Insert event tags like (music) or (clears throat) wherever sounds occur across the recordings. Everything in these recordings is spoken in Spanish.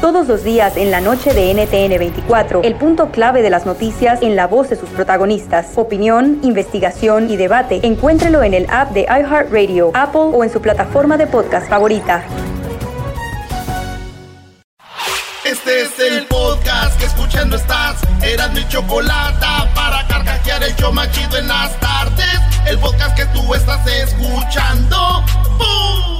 Todos los días en la noche de NTN 24, el punto clave de las noticias en la voz de sus protagonistas. Opinión, investigación y debate. Encuéntrelo en el app de iHeartRadio, Apple o en su plataforma de podcast favorita. Este es el podcast que escuchando estás. Eran mi chocolate para carcajear el yo machido en las tardes. El podcast que tú estás escuchando. ¡Bum!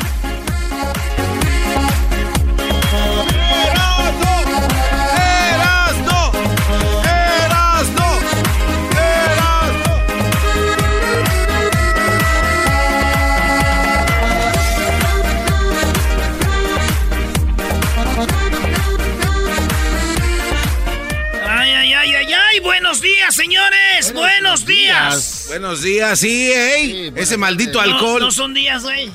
Buenos días, señores. Buenos, días. Buenos días, sí, ey. Ese maldito No, alcohol. No, son días, güey.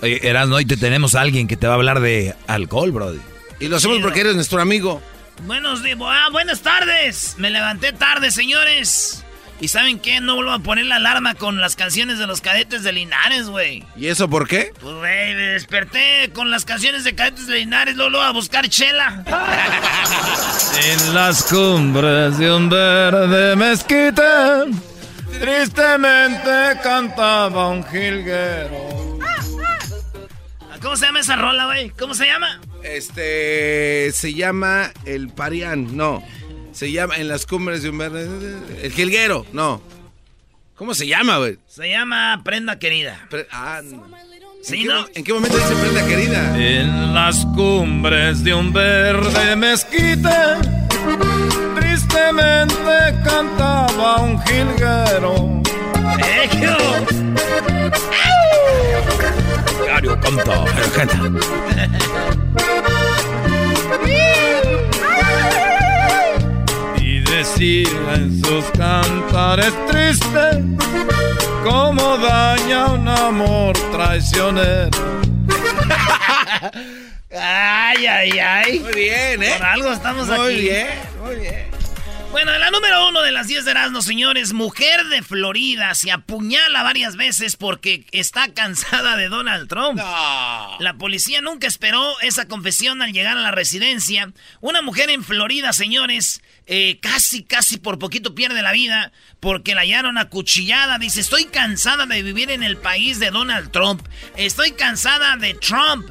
Oye, Erasmo, hoy te tenemos a alguien que te va a hablar de alcohol, brody. Y lo hacemos Sí, porque eres nuestro amigo. Buenos días. Ah, buenas tardes. Me levanté tarde, señores. ¿Y saben qué? No vuelvo a poner la alarma con las canciones de los cadetes de Linares, güey. ¿Y eso por qué? Pues, güey, me desperté con las canciones de cadetes de Linares, luego, luego a buscar chela. (laughs) En las cumbres de un verde mezquite, tristemente cantaba un jilguero. ¿Cómo se llama esa rola, güey? ¿Cómo se llama? Este se llama el Parián, no. Se llama en las cumbres de un verde. El jilguero, no. ¿Cómo se llama, güey? Se llama Prenda Querida. Pre- ah, no. Sí, ¿En, qué, ¿no? ¿En qué momento dice prenda querida? En las cumbres de un verde mezquite, tristemente cantaba un jilguero. ¡Ejo! Diario canta, canta. (laughs) Y decía en sus cantares tristes cómo daña un amor traicionero. Ay, ay, ay. Muy bien, ¿eh? Por algo estamos Muy aquí. bien, muy bien. Bueno, la número uno de las 10 de Erasmo, señores. Mujer de Florida se apuñala varias veces porque está cansada de Donald Trump. No. La policía nunca esperó esa confesión al llegar a la residencia. Una mujer en Florida, señores, eh, casi, casi por poquito pierde la vida porque la hallaron acuchillada. Dice, estoy cansada de vivir en el país de Donald Trump. Estoy cansada de Trump.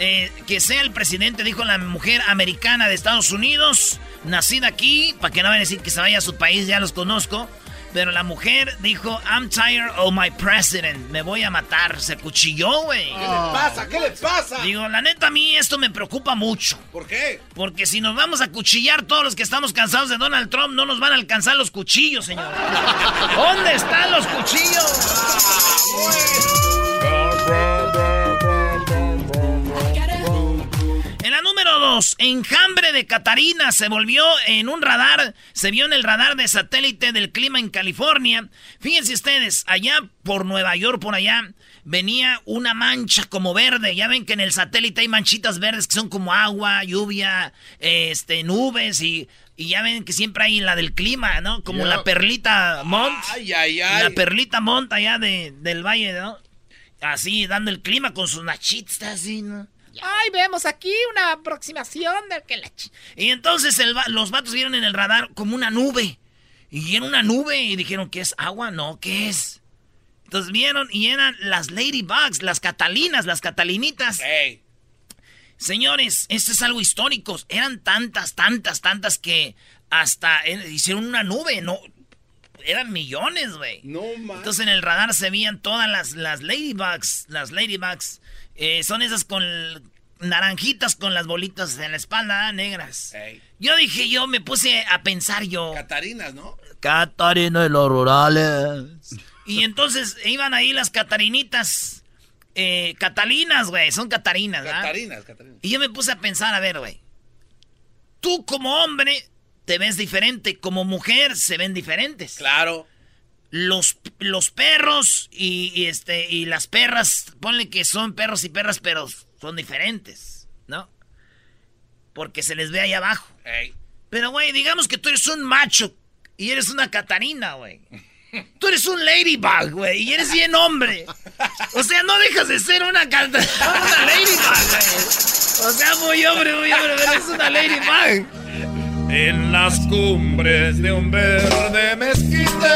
Eh, que sea el presidente, dijo la mujer americana de Estados Unidos, nacida aquí, para que no vayan a decir que se vaya a su país, ya los conozco. Pero la mujer dijo, I'm tired of my president, me voy a matar. Se cuchilló, güey. ¿Qué le pasa? ¿Qué le pasa? Digo, la neta, a mí esto me preocupa mucho. ¿Por qué? Porque si nos vamos a cuchillar todos los que estamos cansados de Donald Trump, no nos van a alcanzar los cuchillos, señor. (laughs) ¿Dónde están los cuchillos? En la número 2, enjambre de Catarina se volvió en un radar, se vio en el radar de satélite del clima en California. Fíjense ustedes, allá por Nueva York, por allá, venía una mancha como verde. Ya ven que en el satélite hay manchitas verdes que son como agua, lluvia, este, nubes y, y ya ven que siempre hay la del clima, ¿no? Como la perlita Mont. Ay, ay, ay. La perlita Mont allá de, del valle, ¿no? Así, dando el clima con sus nachitas, así, ¿no? Ay, vemos aquí una aproximación de que Y entonces el va- los vatos vieron en el radar como una nube. Y vieron una nube y dijeron, ¿qué es agua? No, ¿qué es? Entonces vieron y eran las ladybugs, las catalinas, las catalinitas. Señores, esto es algo histórico. Eran tantas, tantas, tantas que hasta eh, hicieron una nube, ¿no? Eran millones, güey. No, man. Entonces en el radar se veían todas las, las ladybugs, las ladybugs. Eh, son esas con naranjitas con las bolitas en la espalda, negras. Yo dije, yo me puse a pensar yo. Catarinas, ¿no? Catarina de los rurales. Y entonces iban ahí las catarinitas. Eh, catalinas, güey, son catarinas, ¿verdad? Catarinas, catarinas. Y yo me puse a pensar, a ver, güey. Tú como hombre te ves diferente, como mujer se ven diferentes. Claro. Los, los perros y, este, y las perras, ponle que son perros y perras, pero son diferentes, ¿no? Porque se les ve ahí abajo. Pero, güey, digamos que tú eres un macho y eres una catarina, güey. Tú eres un ladybug, güey, y eres bien hombre. O sea, no dejas de ser una, (laughs) una ladybug, güey. O sea, muy hombre, muy hombre, pero eres una ladybug. En las cumbres de un verde mezquite,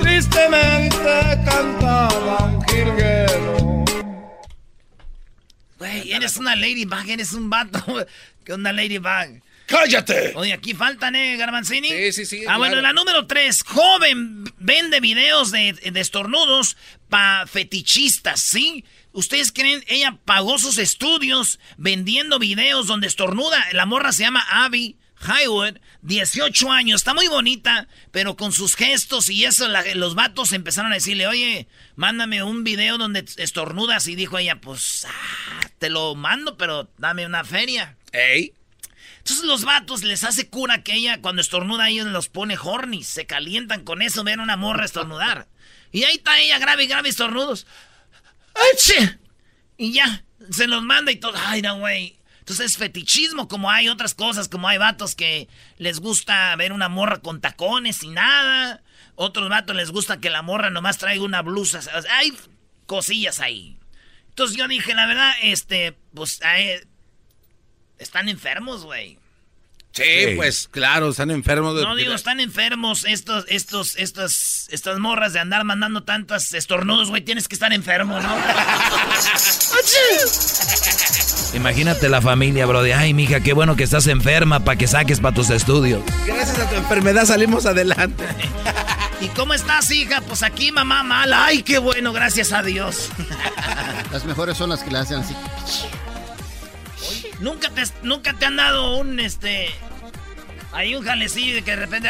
tristemente cantaba un jilguero. Güey, eres una ladybug, eres un vato. (laughs) ¿Qué onda, ladybug? ¡Cállate! Oye, aquí faltan, ¿eh, Garbanzini? Sí, sí, sí. Ah, bueno, la número tres. Joven vende videos de, de estornudos para fetichistas, ¿sí? ¿Ustedes creen? Ella pagó sus estudios vendiendo videos donde estornuda. La morra se llama Abby Highwood, 18 años. Está muy bonita, pero con sus gestos y eso, los vatos empezaron a decirle, oye, mándame un video donde estornudas. Y dijo ella, pues, ah, te lo mando, pero dame una feria. ¡Ey! Entonces los vatos les hace cura que ella cuando estornuda ellos los pone horny, se calientan con eso, ven a una morra estornudar. Y ahí está ella grave, grave estornudos. ¡Ache! Y ya, se los manda y todo. Ay, no, güey. Entonces es fetichismo, como hay otras cosas, como hay vatos que les gusta ver una morra con tacones y nada. Otros vatos les gusta que la morra nomás traiga una blusa. hay cosillas ahí. Entonces yo dije, la verdad, este, pues, están enfermos, güey. Sí, pues claro, están enfermos. De... No digo, están enfermos estos, estos, estas, estas morras de andar mandando tantas estornudos, güey. Tienes que estar enfermo, ¿no? (laughs) (laughs) Imagínate la familia, bro. De, ay, mija, qué bueno que estás enferma para que saques para tus estudios. Gracias a tu enfermedad salimos adelante. ¿Y cómo estás, hija? Pues aquí, mamá, mala. Ay, qué bueno, gracias a Dios. Las mejores son las que le hacen así. ¿Nunca te, nunca te han dado un, este... Hay un jalecillo de que de repente...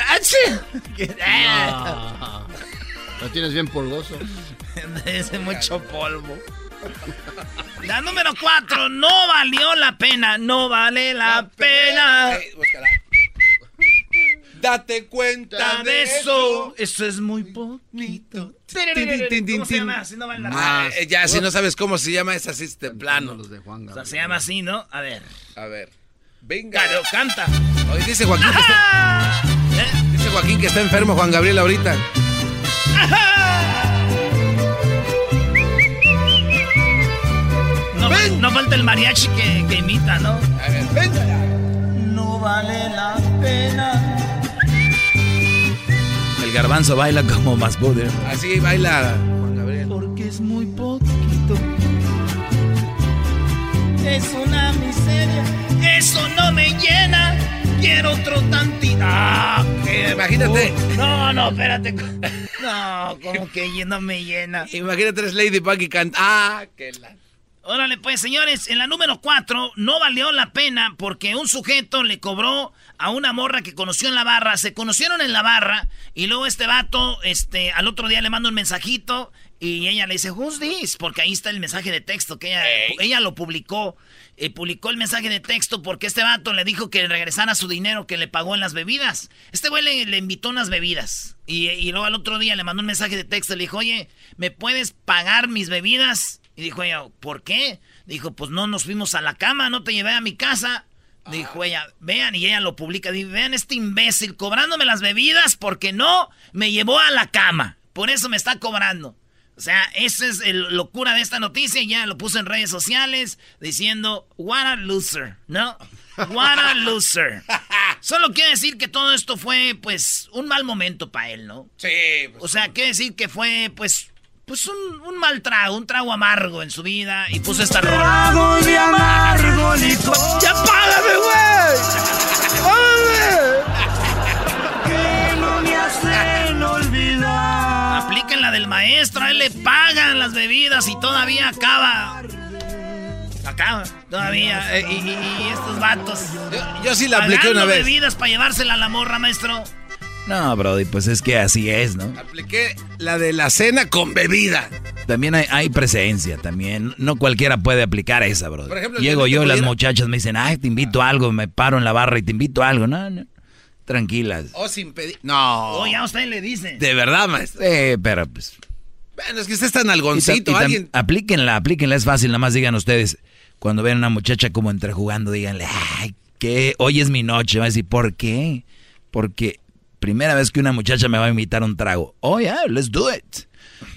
¡Ah, (laughs) (laughs) Lo tienes bien polvoso. (laughs) Ese mucho polvo. La número cuatro, no valió la pena, no vale la, pena. Date cuenta de eso. Eso es muy poquito. ¿Cómo se llama? Si no vale la ah, pena. ya, si no sabes cómo se llama, es así este plano. Los de Juan o sea, se llama así, ¿no? A ver. A ver. Venga. Claro, canta. Hoy dice Joaquín que está... ¿Eh? Dice Joaquín que está enfermo, Juan Gabriel, ahorita. No, no, falta el mariachi que, que imita, ¿no? A ver, venga. No vale la pena garbanzo baila como más poder. Así baila Juan Gabriel. Porque es muy poquito. Es una miseria. Eso no me llena. Quiero otro tantito. Ah, Imagínate. no, no, espérate. (laughs) No, como que no me llena. Imagínate, eres Ladybug y canta. Ah, qué la... Órale, pues, señores, en la número 4 no valió la pena porque un sujeto le cobró a una morra que conoció en la barra. Se conocieron en la barra y luego este vato, este, al otro día le manda un mensajito y ella le dice, Who's this? Porque ahí está el mensaje de texto que ella, ella lo publicó. Eh, publicó el mensaje de texto porque este vato le dijo que regresara su dinero que le pagó en las bebidas. Este güey le, invitó unas bebidas. Y, y, luego al otro día le mandó un mensaje de texto. Le dijo, oye, ¿me puedes pagar mis bebidas? Y dijo ella, ¿por qué? Dijo, pues no nos fuimos a la cama, no te llevé a mi casa. Dijo ah. ella, vean, y ella lo publica, dice, vean este imbécil cobrándome las bebidas porque no me llevó a la cama. Por eso me está cobrando. O sea, esa es la locura de esta noticia. Ya lo puso en redes sociales diciendo, what a loser, ¿no? What a loser. (laughs) Solo quiere decir que todo esto fue, pues, un mal momento para él, ¿no? Sí. Pues, o sea, quiere decir que fue, pues, pues un, un, mal trago, un trago amargo en su vida y puso esta rola. Trago de amargo (laughs) ¡Ya págame, güey! Que no me hacen olvidar. Apliquen la del maestro, a él le pagan las bebidas y todavía acaba Acá, todavía. eh, y, y- y estos vatos. Yo, yo sí la apliqué una vez. bebidas para llevársela a la morra, maestro. No, Brody, pues es que así es, ¿no? Apliqué la de la cena con bebida. También hay, hay presencia, también. No cualquiera puede aplicar esa, Brody. Por ejemplo, Llego yo las muchachas me dicen, ay, te invito a algo, me paro en la barra y te invito a algo. No, no. Tranquilas. O sin pedir. No. Oh, ya usted le dice. De verdad, maestro. Eh, pero pues. Bueno, es que usted es tan y algoncito. y tam- alguien. Aplíquenla, aplíquenla, es fácil. Nada más digan ustedes, cuando ven a una muchacha como entrejugando, díganle, ay, que hoy es mi noche. Va a decir, ¿por qué? Porque primera vez que una muchacha me va a invitar un trago. Oh, yeah, let's do it.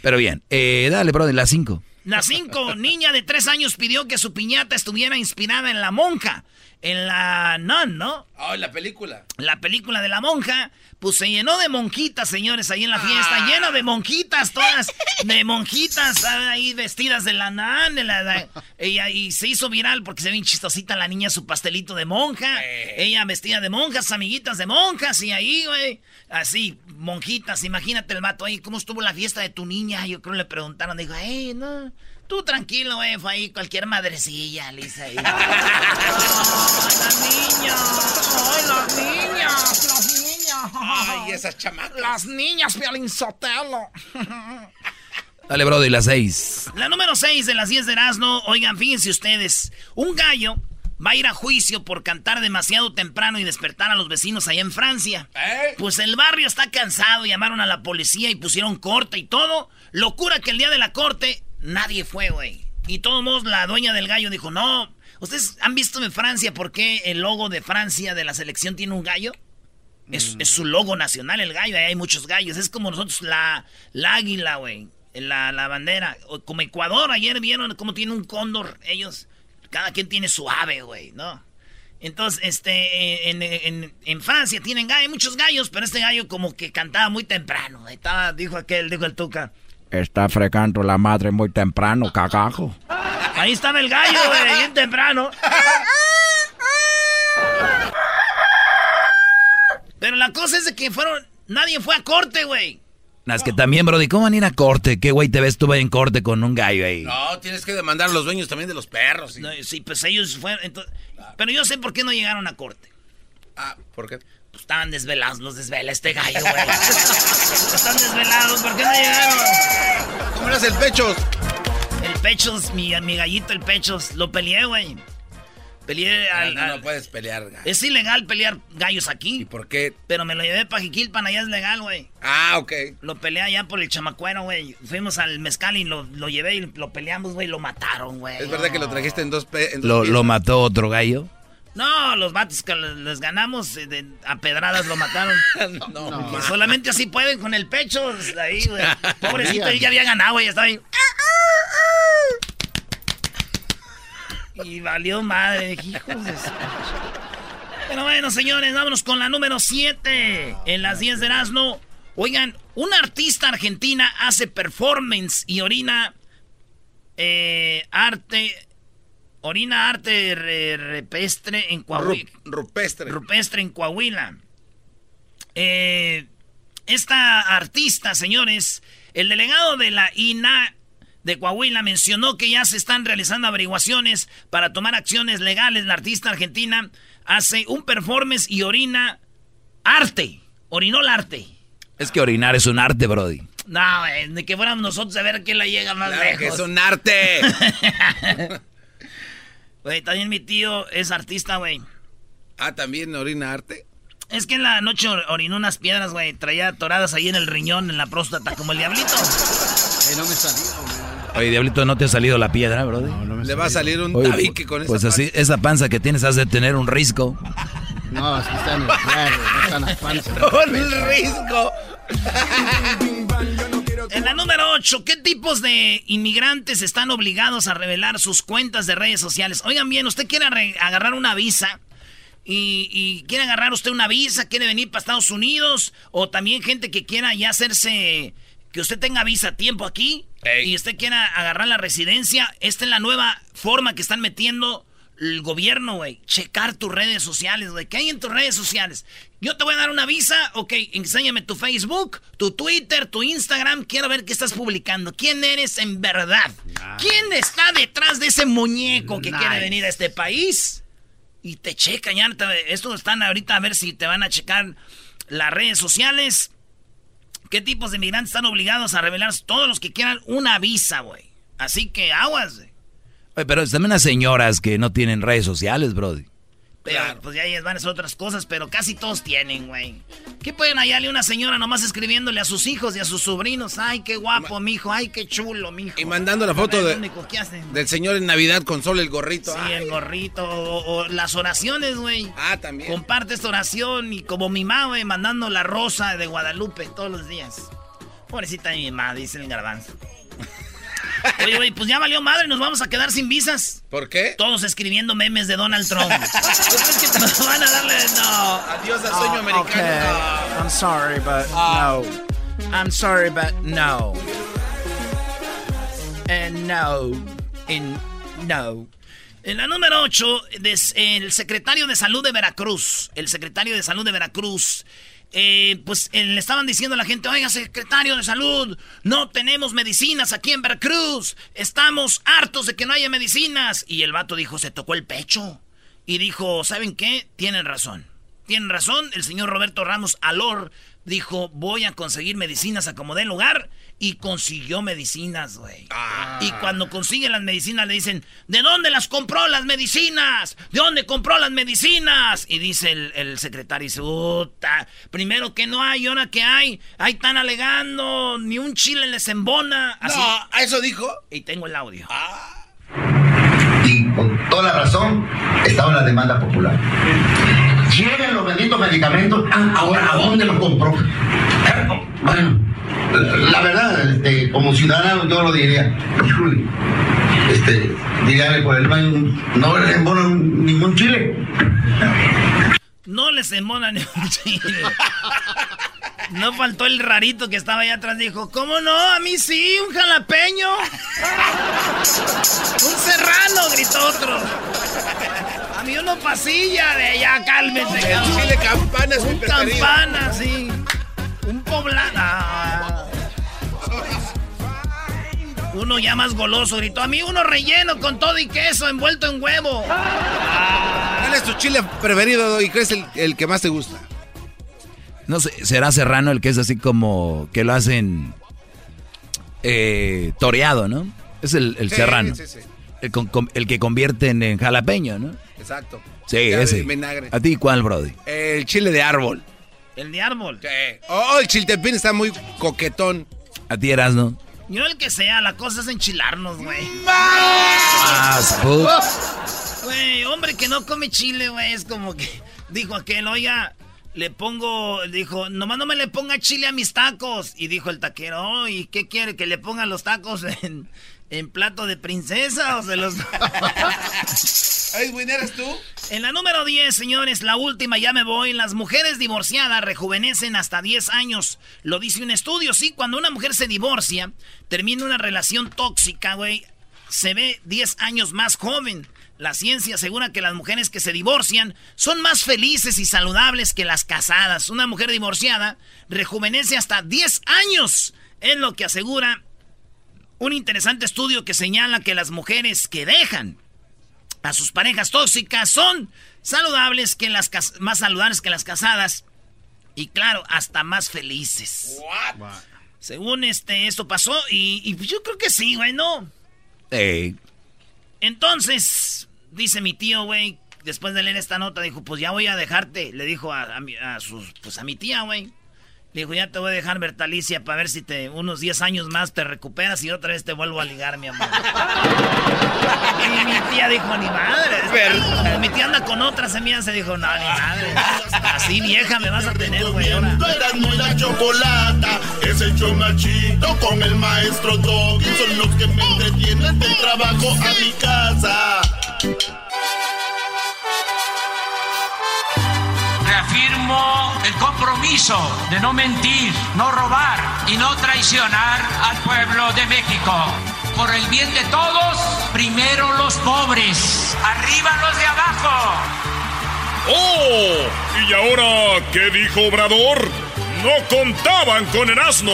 Pero bien, eh, dale, Brody, las cinco. La cinco, niña de tres años pidió que su piñata estuviera inspirada en la monja. En la Nun, ¿no? Oh, la película. La película de la monja, pues se llenó de monjitas, señores, ahí en la fiesta. Lleno de monjitas, todas de monjitas ahí vestidas de la Nun. De la, de- ella, y se hizo viral porque se ve bien chistosita la niña, su pastelito de monja. Ella vestida de monjas, amiguitas de monjas. Y ahí, güey, así, monjitas. Imagínate el vato ahí, ¿cómo estuvo la fiesta de tu niña? Yo creo le preguntaron, dijo, hey, no. Tú tranquilo, güey, fue ahí cualquier madrecilla, Lisa. Ahí. (laughs) ¡Ay, la niña! ¡Ay, las niñas! ¡Las niñas! Ay, esas chamacas. ¡Las niñas, Piolín Sotelo! Dale, Brody, las seis. La número 6 de las 10 de Erasmo. Oigan, fíjense ustedes. Un gallo va a ir a juicio por cantar demasiado temprano y despertar a los vecinos allá en Francia. Pues el barrio está cansado, llamaron a la policía y pusieron corte y todo. Locura que el día de la corte nadie fue, güey. Y todos modos la dueña del gallo dijo, no, ¿ustedes han visto en Francia por qué el logo de Francia de la selección tiene un gallo? Es, es su logo nacional el gallo, ahí hay muchos gallos. Es como nosotros la, la águila, güey. La, la bandera. O Como Ecuador, ayer vieron cómo tiene un cóndor ellos. Cada quien tiene su ave, güey, ¿no? Entonces, este, en, en- en Francia tienen gallos, hay muchos gallos, pero este gallo como que cantaba muy temprano. Estaba, dijo aquel, dijo el Tuca. Está fregando la madre muy temprano, cagajo. Ahí estaba el gallo, güey, bien temprano. Pero la cosa es de que fueron, nadie fue a corte, güey. Es que también, Brody, ¿cómo van a ir a corte? ¿Qué güey te ves tú en corte con un gallo ahí? No, tienes que demandar a los dueños también de los perros. y- No, sí, pues ellos fueron. entonces- pero yo sé por qué no llegaron a corte. Ah, ¿por qué? Pues estaban desvelados, los desvela este gallo, güey. (laughs) Están desvelados, ¿por qué no llegaron? ¿Cómo eras el pecho? El Pechos, mi, mi gallito, el Pechos, lo peleé, güey. Peleé al. No, no al- puedes pelear. gallo. Es ilegal pelear gallos aquí. ¿Y por qué? Pero me lo llevé para Jiquilpan, allá es legal, güey. Ah, ok. Lo peleé allá por el chamacuero, güey. Fuimos al mezcal y lo, lo llevé y lo peleamos, güey. Lo mataron, güey. Es verdad que lo trajiste en dos... pe- en dos ¿Lo, lo mató otro gallo? No, los vatos que les ganamos eh, de- a pedradas lo mataron. (laughs) No, Que solamente así pueden con el pecho. Ahí, güey. (laughs) Pobrecito, él ya había ganado, güey. Estaba ahí. Y valió madre. hijos de Pero bueno, señores, vámonos con la número 7. En las 10 de Erasmo. Oigan, una artista argentina hace performance y orina eh, arte. Orina arte re- repestre en Coahuila. Ru- rupestre. Rupestre en Coahuila. Eh, esta artista, señores, el delegado de la INA de Coahuila mencionó que ya se están realizando averiguaciones para tomar acciones legales. La artista argentina hace un performance y orina arte. Orinó el arte. Es que orinar es un arte, Brody. No, güey, ni que fuéramos nosotros a ver quién la llega más Claro lejos. que es un arte. (laughs) Güey, también mi tío es artista, güey. ah, también orina arte. Es que en la noche or- orinó unas piedras, güey. Traía atoradas ahí en el riñón, en la próstata, como el diablito. Eh, no me salió, man. Oye, Diablito, ¿no te ha salido la piedra, Brody? No, no me Le va a salir un Oye, tabique con esa Pues así, esa panza que tienes has de tener un risco. No, es que está en el claro, no está en la panza. Con (laughs) el risco. (laughs) En la número 8, ¿qué tipos de inmigrantes están obligados a revelar sus cuentas de redes sociales? Oigan bien, usted quiere agarrar una visa y, y quiere agarrar usted una visa, quiere venir para Estados Unidos o también gente que quiera ya hacerse, que usted tenga visa a tiempo aquí Ey. y usted quiera agarrar la residencia. Esta es la nueva forma que están metiendo el gobierno, güey. Checar tus redes sociales, güey. ¿Qué hay en tus redes sociales? Yo te voy a dar una visa, ok, enséñame tu Facebook, tu Twitter, tu Instagram. Quiero ver qué estás publicando. ¿Quién eres en verdad? ¿Quién está detrás de ese muñeco que quiere venir a este país? Y te checan, ya. te- Estos están ahorita a ver si te van a checar las redes sociales. ¿Qué tipos de inmigrantes están obligados a revelar? Todos los que quieran una visa, güey. Así que aguas, güey. Oye, pero también unas señoras que no tienen redes sociales, Brody. Pero, pues ya ellas van a hacer otras cosas, pero casi todos tienen, güey. ¿Qué pueden hallarle una señora nomás escribiéndole a sus hijos y a sus sobrinos? Ay, qué guapo, mijo. Ay, qué chulo, mijo. Y mandando la foto lo de- único que hacen. Del señor en Navidad con solo el gorrito. Sí, Ay, el gorrito. O, o las oraciones, güey. Ah, también. Comparte esta oración y como mi mamá, güey, mandando la rosa de Guadalupe todos los días. Pobrecita mi mamá, dice el garbanzo. (laughs) Oye, güey, pues ya valió madre, nos vamos a quedar sin visas. ¿Por qué? Todos escribiendo memes de Donald Trump. ¿Tú crees que te nos van a darle? No. Adiós al sueño americano. Okay, I'm sorry, but no. I'm sorry, but no. And no. And no. En la número 8, el secretario de Salud de Veracruz, el secretario de Salud de Veracruz, eh, pues eh, le estaban diciendo a la gente, oiga, secretario de Salud, no tenemos medicinas aquí en Veracruz, estamos hartos de que no haya medicinas. Y el vato dijo, se tocó el pecho. Y dijo, ¿saben qué? Tienen razón. Tienen razón, el señor Roberto Ramos Alor dijo, voy a conseguir medicinas a como dé lugar. Y consiguió medicinas, güey. Y cuando consigue las medicinas le dicen, ¿de dónde las compró las medicinas? ¿De dónde compró las medicinas? Y dice el, el secretario, dice, "Uta, primero que no hay, ahora que hay, ahí están alegando, ni un chile les embona. Así. No, ¿a eso dijo? Y tengo el audio. y con toda la razón estaba la demanda popular. Llegan los benditos medicamentos, ah, ahora ¿a dónde los compró? Bueno, la verdad, este, como ciudadano yo lo diría, este, dígale por el no le embonan ningún chile. No les embona (laughs) ni un chile. No faltó el rarito que estaba allá atrás. Dijo, ¿cómo no? A mí sí, un jalapeño. (laughs) Un serrano, gritó otro. A mí uno pasilla de allá, cálmese. El cabrón. chile campana es mi Un preferido. campana, sí. Un poblano. Ah. Uno ya más goloso gritó. A mí uno relleno con todo y queso envuelto en huevo. ¿Cuál es tu chile preferido y crees el, el que más te gusta? No sé, será serrano el que es así como que lo hacen eh, toreado, ¿no? Es el, el Sí, serrano. sí, sí. El, con- con- el que convierten en jalapeño, ¿no? Exacto. Sí, Ya ese. vinagre. ¿A ti cuál, Brody? El chile de árbol. El de árbol. Oh, el chiltepín está muy coquetón. ¿A ti eras, no? Yo el que sea, la cosa es enchilarnos, güey. Salud. (laughs) Güey, hombre que no come chile, güey, es como que dijo aquel, oiga, le pongo, dijo, nomás no me le ponga chile a mis tacos. Y dijo el taquero, "Oh, ¿y qué quiere? ¿Que le pongan los tacos en, en plato de princesa o se los... (laughs) Ay, güey, ¿eres tú? En la número 10, señores, la última, ya me voy. Las mujeres divorciadas rejuvenecen hasta 10 años. Lo dice un estudio, sí. Cuando una mujer se divorcia, termina una relación tóxica, güey, se ve 10 años más joven. La ciencia asegura que las mujeres que se divorcian son más felices y saludables que las casadas. Una mujer divorciada rejuvenece hasta 10 años. Es lo que asegura un interesante estudio que señala que las mujeres que dejan a sus parejas tóxicas son saludables que las más saludables que las casadas y claro hasta más felices. Según este esto pasó y, y yo creo que sí, güey, no. Entonces dice mi tío, güey, después de leer esta nota dijo, pues ya voy a dejarte, le dijo a, a sus, pues a mi tía, güey. Le dijo, ya te voy a dejar Bertalicia para ver si te unos 10 años más te recuperas y otra vez te vuelvo a ligar, mi amor. y mi tía dijo, ni madre. Como mi tía anda con otra, se mira, se dijo, no, ni madre. Así vieja me vas a tener, güey. ahora". Eras muy la chocolata, es el chomachito con el maestro Doggy. Son los que me entretienen del trabajo a mi casa. Reafirmo el compromiso de no mentir, no robar y no traicionar al pueblo de México. Por el bien de todos, primero los pobres. Arriba ¡Arriba los de abajo! ¡Oh! ¿Y ahora qué dijo Obrador? No contaban con el asno.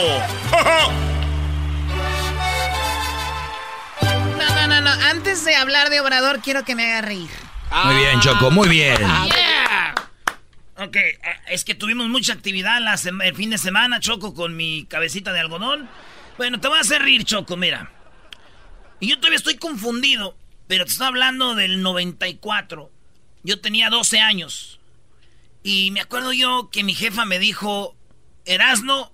No, no, no, no. Antes de hablar de Obrador, quiero que me haga reír. Muy bien, Choco, muy bien. Yeah. Ok, eh, es que tuvimos mucha actividad la el fin de semana, Choco, con mi cabecita de algodón. Bueno, te voy a hacer reír, Choco, mira. Y yo todavía estoy confundido, pero te estoy hablando del 94. Yo tenía 12 años. Y me acuerdo yo que mi jefa me dijo, Erasno,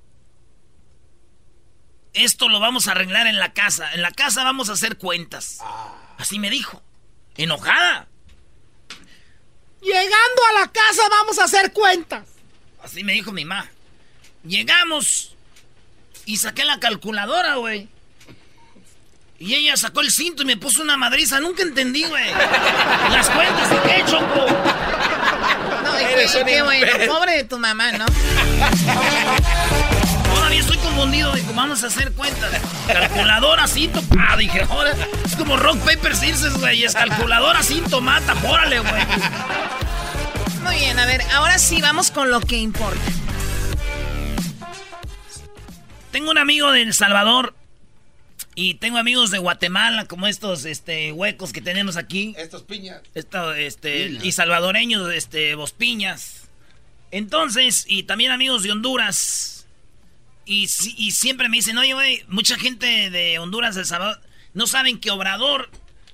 esto lo vamos a arreglar en la casa. En la casa vamos a hacer cuentas. Así me dijo. Enojada. Llegando a la casa vamos a hacer cuentas. Así me dijo mi mamá. Llegamos y saqué la calculadora, güey. Y ella sacó el cinto y me puso una madriza. Nunca entendí, güey. Las cuentas y qué, Choco. No, y Eres qué, bueno. Pobre de tu mamá, ¿no? (laughs) Estoy confundido. Dijo, vamos a hacer cuentas. Calculadora, cinto. Ah, dije, ahora es como rock, paper, scissors, güey. Es calculadora, cinto, mata. Órale, güey. Muy bien, a ver, ahora sí vamos con lo que importa. Tengo un amigo de El Salvador y tengo amigos de Guatemala, como estos este, huecos que tenemos aquí. Estos piñas. Esto, este, Piñas. y salvadoreños, este, Bospiñas. Entonces, y también amigos de Honduras. Y, si- y siempre me dicen, oye, güey, mucha gente de Honduras, El Salvador, no saben que Obrador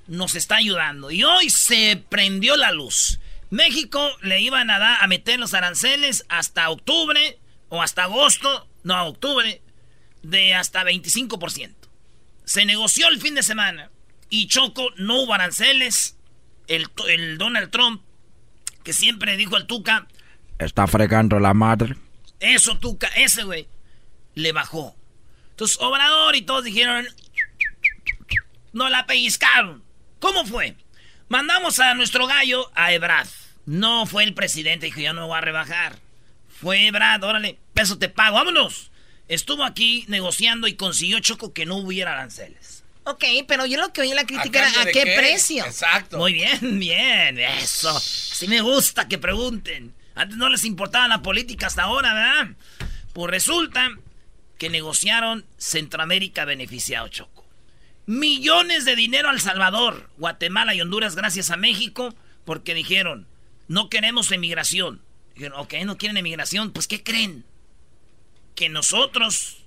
nos está ayudando. Y hoy se prendió la luz. México le iban a, dar, a meter los aranceles hasta octubre o hasta agosto, no, octubre, de hasta 25%. Se negoció el fin de semana y Choco no hubo aranceles. El, el Donald Trump, que siempre dijo al Tuca, Está fregando la madre. eso Tuca, ese güey, le bajó. Entonces Obrador y todos dijeron, no la pellizcaron. ¿Cómo fue? Mandamos a nuestro gallo a Ebrad. No fue el presidente, dijo, yo no voy a rebajar. Fue Ebrad, órale, peso te pago, vámonos. Estuvo aquí negociando y consiguió Choco que no hubiera aranceles. Ok, pero yo lo que oí la crítica era ¿a qué, precio? Exacto. Muy bien, (laughs) bien, eso. Sí me gusta que pregunten. Antes no les importaba la política hasta ahora, ¿verdad? Pues resulta que negociaron Centroamérica beneficiado, Choco. Millones de dinero al Salvador, Guatemala y Honduras gracias a México, porque dijeron, no queremos emigración. Dijeron, ok, no quieren emigración, pues ¿qué creen? Que nosotros,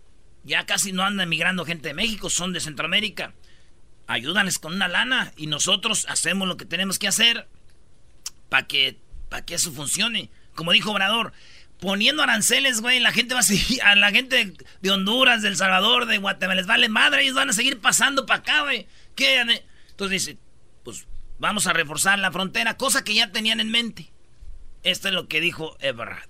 ya casi no anda emigrando gente de México, son de Centroamérica. Ayúdanles con una lana y nosotros hacemos lo que tenemos que hacer para que, pa que eso funcione. Como dijo Obrador, poniendo aranceles, güey, la gente va a seguir, a la gente de Honduras, de El Salvador, de Guatemala, les vale madre, ellos van a seguir pasando para acá, güey. ¿Qué? Entonces dice, pues vamos a reforzar la frontera, cosa que ya tenían en mente. Esto es lo que dijo Ebrard.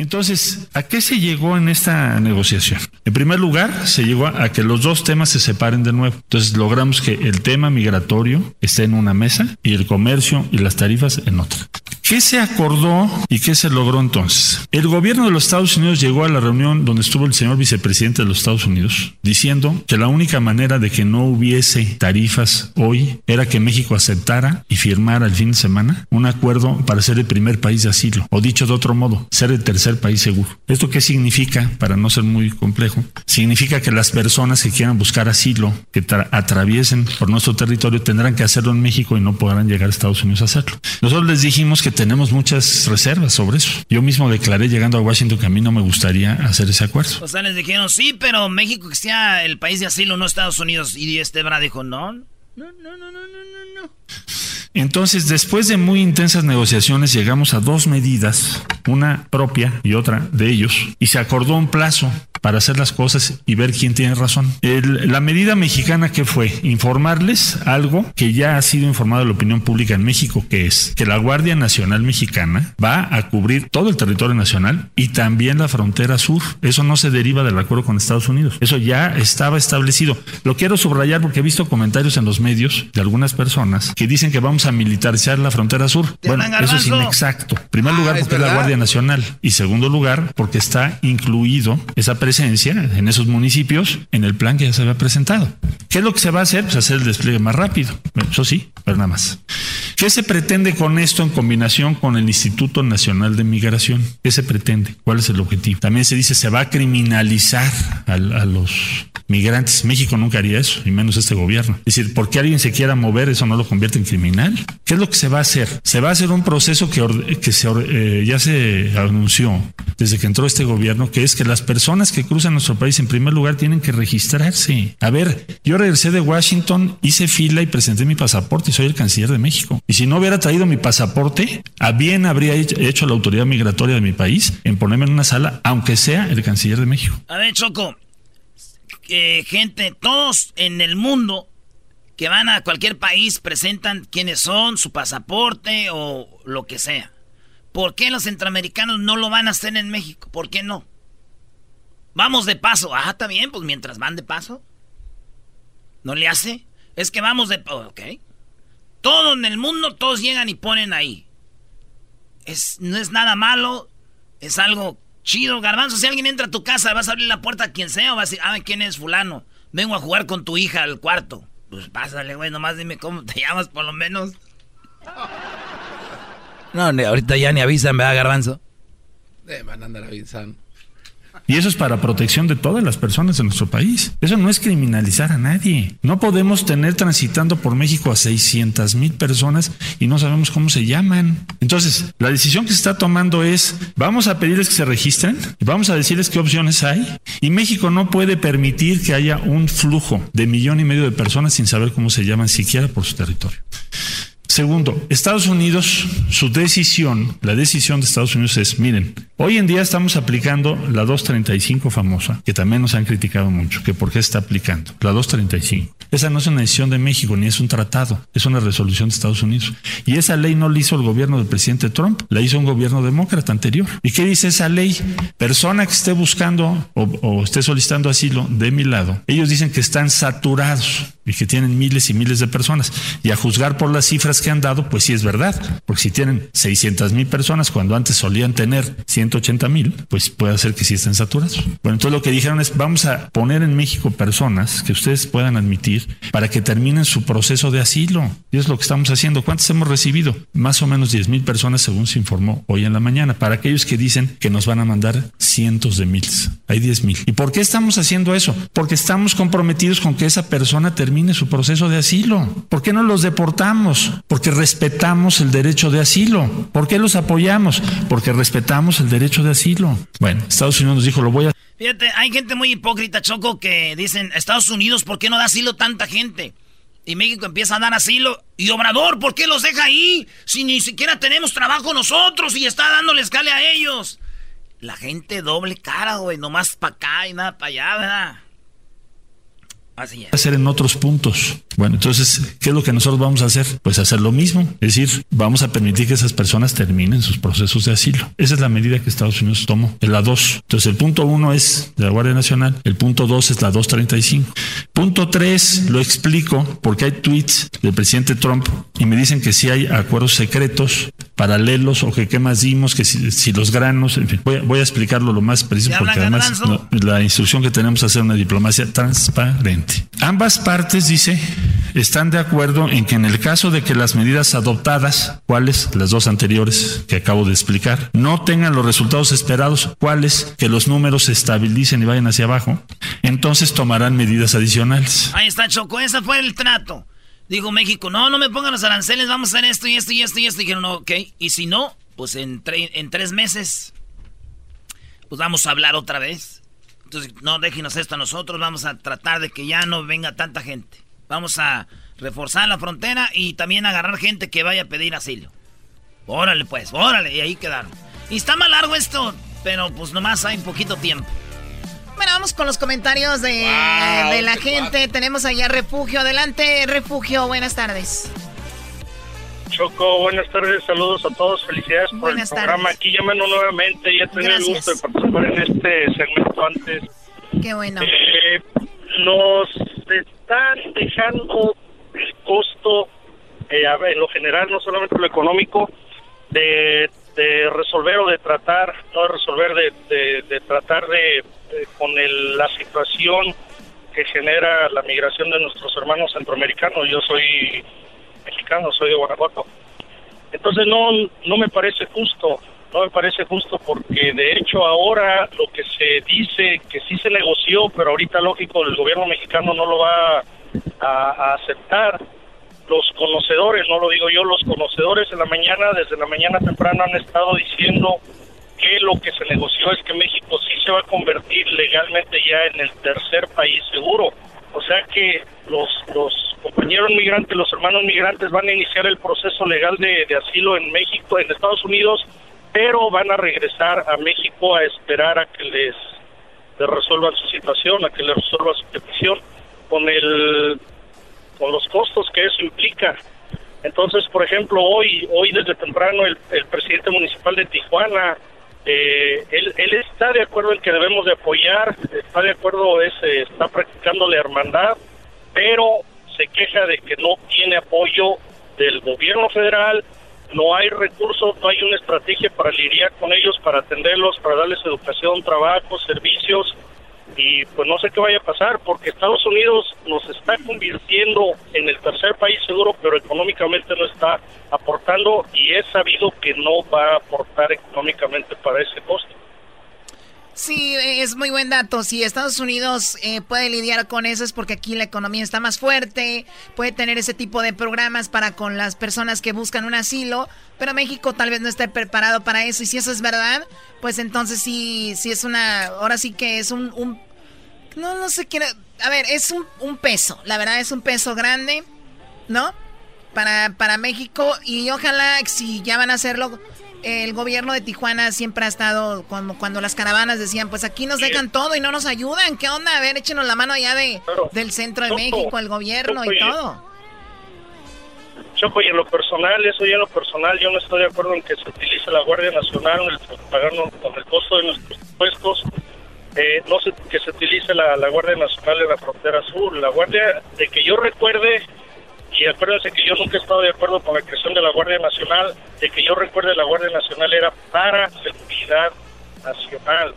Entonces, ¿a qué se llegó en esta negociación? En primer lugar, se llegó a que los dos temas se separen de nuevo. Entonces, logramos que el tema migratorio esté en una mesa y el comercio y las tarifas en otra. ¿Qué se acordó y qué se logró entonces? El gobierno de los Estados Unidos llegó a la reunión donde estuvo el señor vicepresidente de los Estados Unidos diciendo que la única manera de que no hubiese tarifas hoy era que México aceptara y firmara el fin de semana un acuerdo para ser el primer país de asilo, o dicho de otro modo, ser el tercer país seguro. ¿Esto qué significa? Para no ser muy complejo, significa que las personas que quieran buscar asilo, que tra- atraviesen por nuestro territorio, tendrán que hacerlo en México y no podrán llegar a Estados Unidos a hacerlo. Nosotros les dijimos que tenemos muchas reservas sobre eso. Yo mismo declaré llegando a Washington que a mí no me gustaría hacer ese acuerdo. O sea, les dijeron, sí, pero México que sea el país de asilo, no Estados Unidos. Y este Bra dijo, no, no, no, no, no, no, no. Entonces, después de muy intensas negociaciones, llegamos a dos medidas, una propia y otra de ellos, y se acordó un plazo para hacer las cosas y ver quién tiene razón. El- la medida mexicana que fue informarles algo que ya ha sido informado a la opinión pública en México, que es que la Guardia Nacional Mexicana va a cubrir todo el territorio nacional y también la frontera sur. Eso no se deriva del acuerdo con Estados Unidos. Eso ya estaba establecido. Lo quiero subrayar porque he visto comentarios en los medios de algunas personas que dicen que vamos a militarizar la frontera sur. Bueno, eso es inexacto. En primer lugar, es porque es la. Guardia Nacional. Y segundo lugar, porque está incluido esa presencia en esos municipios en el plan que ya se había presentado. ¿Qué es lo que se va a hacer? Pues hacer el despliegue más rápido. Eso sí, pero nada más. ¿Qué se pretende con esto en combinación con el Instituto Nacional de Migración? ¿Qué se pretende? ¿Cuál es el objetivo? También se dice se va a criminalizar a, a los migrantes. México nunca haría eso, y menos este gobierno. Es decir, porque alguien se quiera mover, eso no lo convierte en criminal. ¿Qué es lo que se va a hacer? Se va a hacer un proceso que, que eh, ya se anunció desde que entró este gobierno, que es que las personas que cruzan nuestro país en primer lugar tienen que registrarse. A ver, yo regresé de Washington, hice fila y presenté mi pasaporte y soy el canciller de México. Y si no hubiera traído mi pasaporte, a bien habría hecho la autoridad migratoria de mi país en ponerme en una sala, aunque sea el canciller de México. A ver, Choco, gente, todos en el mundo que van a cualquier país presentan quiénes son, su pasaporte o lo que sea. ¿Por qué los centroamericanos no lo van a hacer en México? ¿Por qué no? Vamos de paso. Ah, está bien, pues mientras van de paso. ¿No le hace? Es que vamos de... Ok. Todo en el mundo, todos llegan y ponen ahí. Es, no es nada malo, es algo Chido, garbanzo, si alguien entra a tu casa, vas a abrir la puerta a quien sea o vas a decir, ah, ¿quién es fulano? Vengo a jugar con tu hija al cuarto. Pues pásale, güey, nomás dime cómo te llamas por lo menos. No, ahorita ya ni avisan, ¿verdad, garbanzo? Eh, van a andar avisando. Y eso es para protección de todas las personas de nuestro país. Eso no es criminalizar a nadie. No podemos tener transitando por México a 600 mil personas y no sabemos cómo se llaman. Entonces, la decisión que se está tomando es, vamos a pedirles que se registren, vamos a decirles qué opciones hay. Y México no puede permitir que haya un flujo de millón y medio de personas sin saber cómo se llaman siquiera por su territorio. Segundo, Estados Unidos, su decisión, la decisión de Estados Unidos es, miren, hoy en día estamos aplicando la 235 famosa, que también nos han criticado mucho, que por qué está aplicando, la 235. Esa no es una decisión de México ni es un tratado, es una resolución de Estados Unidos. Y esa ley no la hizo el gobierno del presidente Trump, la hizo un gobierno demócrata anterior. ¿Y qué dice esa ley? Persona que esté buscando o, o esté solicitando asilo de mi lado, ellos dicen que están saturados y que tienen miles y miles de personas. Y a juzgar por las cifras que han dado, pues sí es verdad, porque si tienen 600 mil personas cuando antes solían tener 180 mil, pues puede ser que sí estén saturados. Bueno, entonces lo que dijeron es, vamos a poner en México personas que ustedes puedan admitir para que terminen su proceso de asilo. Y es lo que estamos haciendo. ¿Cuántos hemos recibido? Más o menos 10 mil personas, según se informó hoy en la mañana. Para aquellos que dicen que nos van a mandar cientos de miles. Hay 10 mil. ¿Y por qué estamos haciendo eso? Porque estamos comprometidos con que esa persona termine su proceso de asilo? ¿Por qué no los deportamos? Respetamos el derecho de asilo. ¿Por qué los apoyamos? Porque respetamos el derecho de asilo. Bueno, Estados Unidos nos dijo, lo voy a... Fíjate, hay gente muy hipócrita, Choco, que dicen, Estados Unidos, ¿por qué no da asilo tanta gente? Y México empieza a dar asilo. Y Obrador, ¿por qué los deja ahí? Si ni siquiera tenemos trabajo nosotros y está dándole escale a ellos. La gente doble cara, güey, nomás para acá y nada para allá, ¿verdad? Hacer en otros puntos. Bueno, entonces, ¿qué es lo que nosotros vamos a hacer? Pues hacer lo mismo. Es decir, vamos a permitir que esas personas terminen sus procesos de asilo. Esa es la medida que Estados Unidos tomó. En la 2. Entonces, el punto 1 es de la Guardia Nacional. El punto 2 es la 235. Punto 3 lo explico porque hay tweets del presidente Trump y me dicen que si hay acuerdos secretos paralelos o que qué más dimos, que si, los granos, en fin, voy, a explicarlo lo más preciso porque además la instrucción que tenemos es hacer una diplomacia transparente. Ambas partes, dice, están de acuerdo en que en el caso de que las medidas adoptadas, cuáles, las dos anteriores que acabo de explicar, no tengan los resultados esperados, cuáles, que los números se estabilicen y vayan hacia abajo, entonces tomarán medidas adicionales. Ahí está, Choco, ese fue el trato. Dijo México, no, no me pongan los aranceles, vamos a hacer esto y esto y esto y esto. dijeron, no, ok, y si no, pues en, en tres meses, pues vamos a hablar otra vez. Entonces, no déjenos esto a nosotros, vamos a tratar de que ya no venga tanta gente. Vamos a reforzar la frontera y también agarrar gente que vaya a pedir asilo. Órale pues, órale, y ahí quedaron. Y está más largo esto, pero pues nomás hay poquito tiempo. Bueno, vamos con los comentarios de, de la gente. Tenemos allá Refugio. Adelante, Refugio, buenas tardes. Choco, buenas tardes, saludos a todos, felicidades por el programa. Aquí llamando nuevamente, ya tenía el gusto de participar en este segmento antes. Qué bueno. Eh, nos están dejando el costo, eh, en lo general, no solamente lo económico, de, resolver o de tratar, no de resolver, de, de, tratar de, con la situación que genera la migración de nuestros hermanos centroamericanos. Yo soy mexicano, soy de Guanajuato. Entonces no, no me parece justo, no me parece justo porque de hecho ahora lo que se dice que sí se negoció, pero ahorita lógico el gobierno mexicano no lo va a aceptar. Los conocedores, no lo digo yo, los conocedores en la mañana, desde la mañana temprano han estado diciendo que lo que se negoció es que México sí se va a convertir legalmente ya en el tercer país seguro. O sea que los, los compañeros migrantes, los hermanos migrantes van a iniciar el proceso legal de, de asilo en México, en Estados Unidos, pero van a regresar a México a esperar a que les, les resuelvan su situación, a que les resuelvan su petición con el con los costos que eso implica. Entonces, por ejemplo, hoy hoy desde temprano el, el presidente municipal de Tijuana eh, él, él está de acuerdo en que debemos de apoyar, está de acuerdo, es, eh, está practicando la hermandad, pero se queja de que no tiene apoyo del gobierno federal, no hay recursos, no hay una estrategia para lidiar con ellos, para atenderlos, para darles educación, trabajo, servicios, y pues no sé qué vaya a pasar, porque Estados Unidos nos está convirtiendo en el tercer país seguro, pero económicamente no está aportando y es sabido que no va a aportar económicamente para ese costo. Sí, es muy buen dato. Si Estados Unidos eh, puede lidiar con eso es porque aquí la economía está más fuerte, puede tener ese tipo de programas para con las personas que buscan un asilo, pero México tal vez no esté preparado para eso. Y si eso es verdad, pues entonces sí, sí es una, ahora sí que es un, un no, no sé qué, a ver, es un, un peso, la verdad es un peso grande, ¿no? Para, para México y ojalá si ya van a hacerlo el gobierno de Tijuana siempre ha estado cuando, cuando las caravanas decían, pues aquí nos dejan todo y no nos ayudan. ¿Qué onda? A ver, échenos la mano allá de, del centro de México, el gobierno y todo. Choco, y en lo personal, eso ya en lo personal, yo no estoy de acuerdo en que se utilice la Guardia Nacional, el, pagarnos con el costo de nuestros impuestos. Eh, no sé que se utilice la, la Guardia Nacional en la frontera sur. La Guardia, de que yo recuerde, y acuérdense que yo nunca he estado de acuerdo con la creación de la Guardia Nacional, de que yo recuerde la Guardia Nacional era para seguridad nacional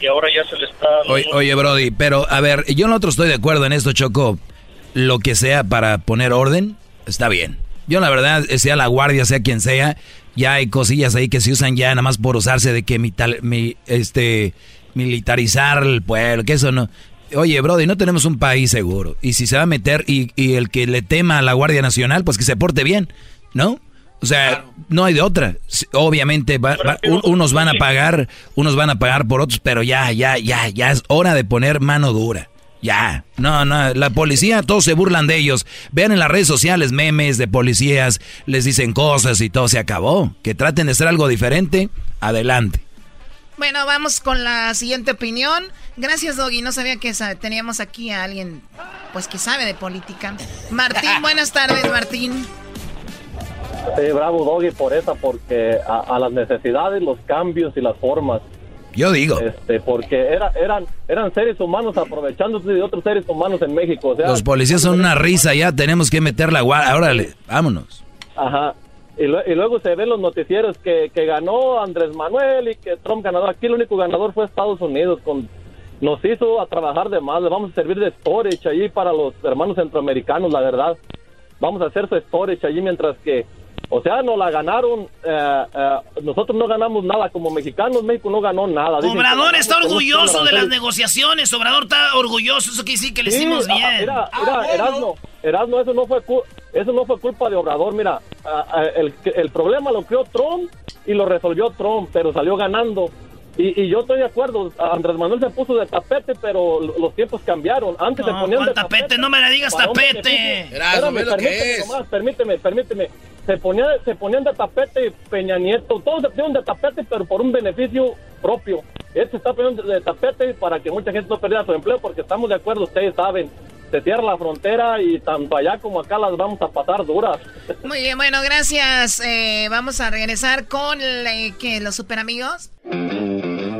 y ahora ya se le está... Oye, oye, Brody, pero a ver, yo no otro estoy de acuerdo en esto, Choco. Lo que sea para poner orden, está bien. Yo la verdad, sea la guardia, sea quien sea, ya hay cosillas ahí que se usan ya nada más por usarse de que mi, mi este militarizar el pueblo, que eso no. Oye, Brody, no tenemos un país seguro. Y si se va a meter y, y el que le tema a la Guardia Nacional, pues que se porte bien, ¿no? O sea, no hay de otra. Obviamente unos van a pagar, unos van a pagar por otros, pero ya, ya, ya, ya es hora de poner mano dura. Ya, no, no, la policía, todos se burlan de ellos. Vean en las redes sociales memes de policías, les dicen cosas y todo se acabó. Que traten de ser algo diferente, adelante. Bueno, vamos con la siguiente opinión. Gracias, Doggy. No sabía que teníamos aquí a alguien, pues que sabe de política. Martín, buenas tardes, Martín. Sí, bravo, Doggy, por esa, porque a, las necesidades, los cambios y las formas. Yo digo. Este, porque era, eran, eran seres humanos aprovechándose de otros seres humanos en México. los policías son una risa, ya tenemos que meter la guardia. Órale, vámonos. Ajá. Y, luego se ven los noticieros que, que ganó Andrés Manuel y que Trump ganador. Aquí el único ganador fue Estados Unidos. con Nos hizo a trabajar de más. Vamos a servir de storage allí para los hermanos centroamericanos, la verdad. Vamos a hacer su storage allí mientras que o sea, no la ganaron. Eh, nosotros no ganamos nada como mexicanos. México no ganó nada. Obrador está orgulloso de las negociaciones. Obrador está orgulloso. Eso quiere decir que le hicimos bien. Mira, mira, Erasmo, Erasmo, eso no fue eso no fue culpa de Obrador. Mira, el, el problema lo creó Trump y lo resolvió Trump, pero salió ganando. Y, y, yo estoy de acuerdo, Andrés Manuel se puso de tapete, pero los tiempos cambiaron. Antes se ponían de tapete. No me la digas tapete. Espérame, permíteme nomás, permíteme, permíteme. Se, ponía, se ponían de tapete Peña Nieto, todos se ponían de tapete, pero por un beneficio propio. Se está poniendo de tapete para que mucha gente no perdiera su empleo, porque estamos de acuerdo, ustedes saben cierra la frontera y tanto allá como acá las vamos a pasar duras. Muy bien, bueno, gracias. Eh, vamos a regresar con eh, los super amigos.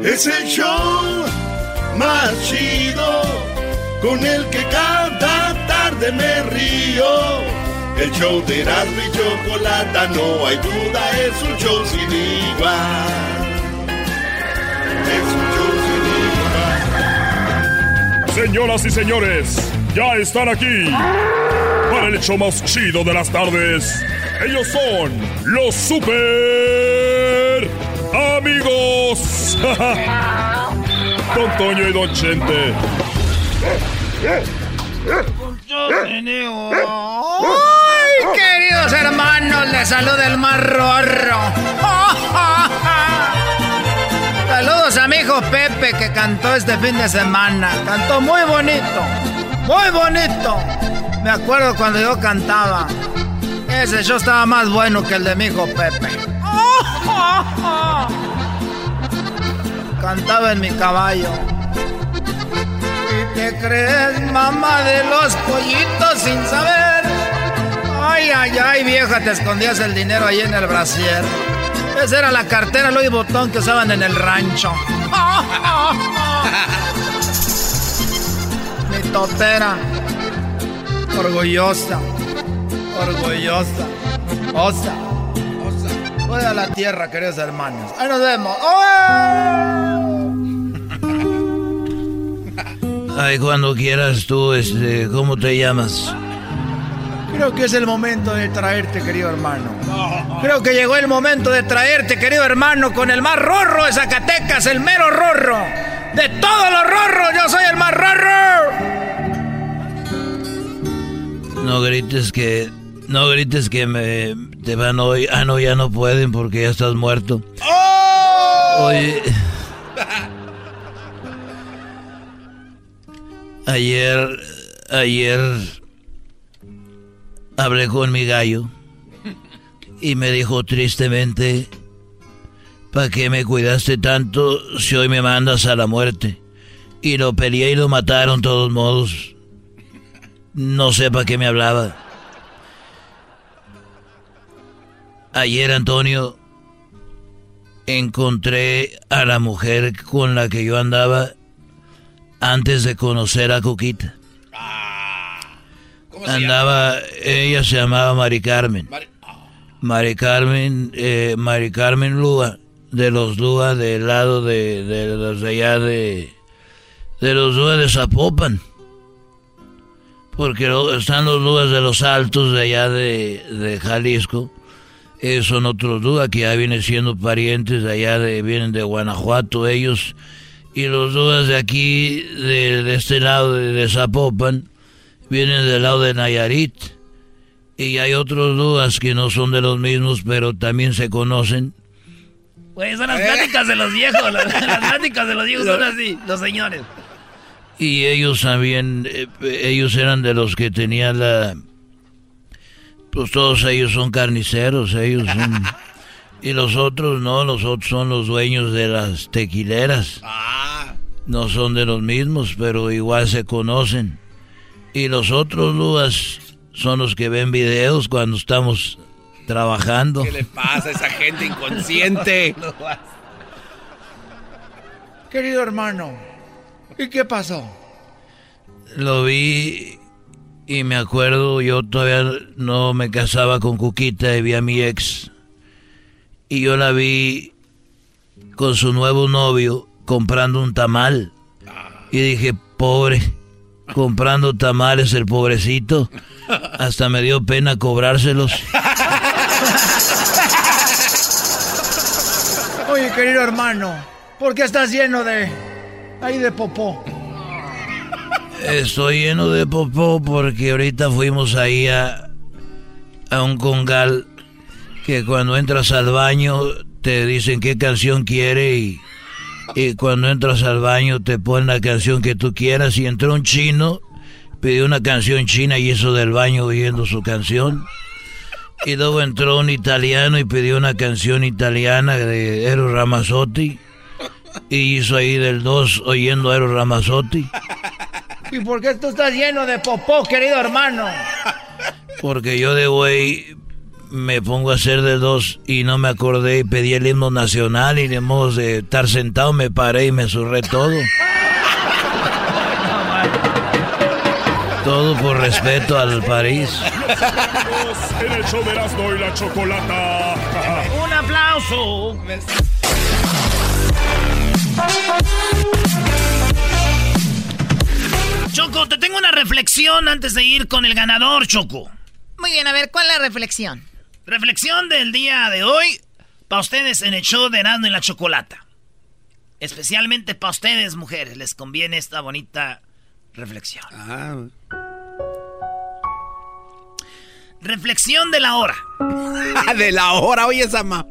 Es el show más chido con el que cada tarde me río. El show de Erasmo y Chocolata, no hay duda, es un show sin igual. Es un show sin igual. Señoras y señores ya están aquí para el hecho más chido de las tardes. Ellos son los super amigos. (laughs) Don Toño y Don Chente. ¡Ay, queridos hermanos! Les saluda el más. (laughs) Saludos a mi hijo Pepe que cantó este fin de semana. Cantó muy bonito. Muy bonito. Me acuerdo cuando yo cantaba. Ese show estaba más bueno que el de mi hijo Pepe. Cantaba en mi caballo. ¿Y qué crees, mamá de los pollitos sin saber? Ay, ay, ay, vieja, te escondías el dinero ahí en el brasier. Esa era la cartera Louis Botón que usaban en el rancho. (laughs) Mi totera. Orgullosa. Orgullosa. Osa. Osa. Voy a la tierra, queridos hermanos. Ahí nos vemos. Ay, cuando quieras tú, este, ¿cómo te llamas? Creo que es el momento de traerte, querido hermano. Creo que llegó el momento de traerte, querido hermano, con el más rorro de Zacatecas, el mero rorro. De todos grites que. No grites que me. Te van hoy. Ah, no, ya no pueden porque ya estás muerto. Oye. Ayer. Ayer. Hablé con mi gallo. Y me dijo tristemente. ¿Para qué me cuidaste tanto si hoy me mandas a la muerte? Y lo peleé y lo mataron todos modos. No sé para qué me hablaba. Ayer, Antonio, encontré a la mujer con la que yo andaba antes de conocer a Coquita. andaba, ella se llamaba Mari Carmen. Mari Carmen, eh, Mari Carmen Lúa, de los Lúa del lado de, de los de allá de, de los Lúa de Zapopan. Porque están los Lúas de los Altos de allá de, de Jalisco. Esos son otros Lúa que ya vienen siendo parientes de allá, de, vienen de Guanajuato ellos. Y los Lúas de aquí, de, de este lado de, de Zapopan, vienen del lado de Nayarit. Y hay otros Lúas que no son de los mismos, pero también se conocen. Güey, son las pláticas de los viejos. Las, las pláticas de los viejos son así, los señores. Y ellos también, eh, ellos eran de los que tenían la... Pues todos ellos son carniceros, ellos son... (laughs) Y los otros no, los otros son los dueños de las tequileras. No son de los mismos, pero igual se conocen. Y los otros Lúas son los que ven videos cuando estamos trabajando. ¿Qué le pasa a esa gente inconsciente? (laughs) Querido hermano, ¿y qué pasó? Lo vi y me acuerdo, yo todavía no me casaba con Cuquita y vi a mi ex. Y yo la vi con su nuevo novio comprando un tamal. Y dije, pobre, comprando tamales el pobrecito. Hasta me dio pena cobrárselos. (laughs) Oye, querido hermano, ¿por qué estás lleno de... ahí de popó? Estoy lleno de popó porque ahorita fuimos ahí a, un congal que cuando entras al baño te dicen qué canción quiere y, cuando entras al baño te ponen la canción que tú quieras y entró un chino, pidió una canción china y eso del baño oyendo su canción. Y luego entró un italiano y pidió una canción italiana de Eros Ramazzotti. Y hizo ahí del 2 oyendo a Eros Ramazzotti. ¿Y por qué tú estás lleno de popó, querido hermano? Porque yo de güey me pongo a hacer de dos y no me acordé y pedí el himno nacional y de modo de estar sentado me paré y me zurré todo. Todo por respeto al París. Un aplauso. Choco, te tengo una reflexión antes de ir con el ganador, Choco. Muy bien, a ver, ¿cuál es la reflexión? Reflexión del día de hoy para ustedes en el show de Erasmo y la Chocolata. Especialmente para ustedes, mujeres, les conviene esta bonita reflexión. Ah. Reflexión de la hora. (laughs) de la hora, oye, Sama.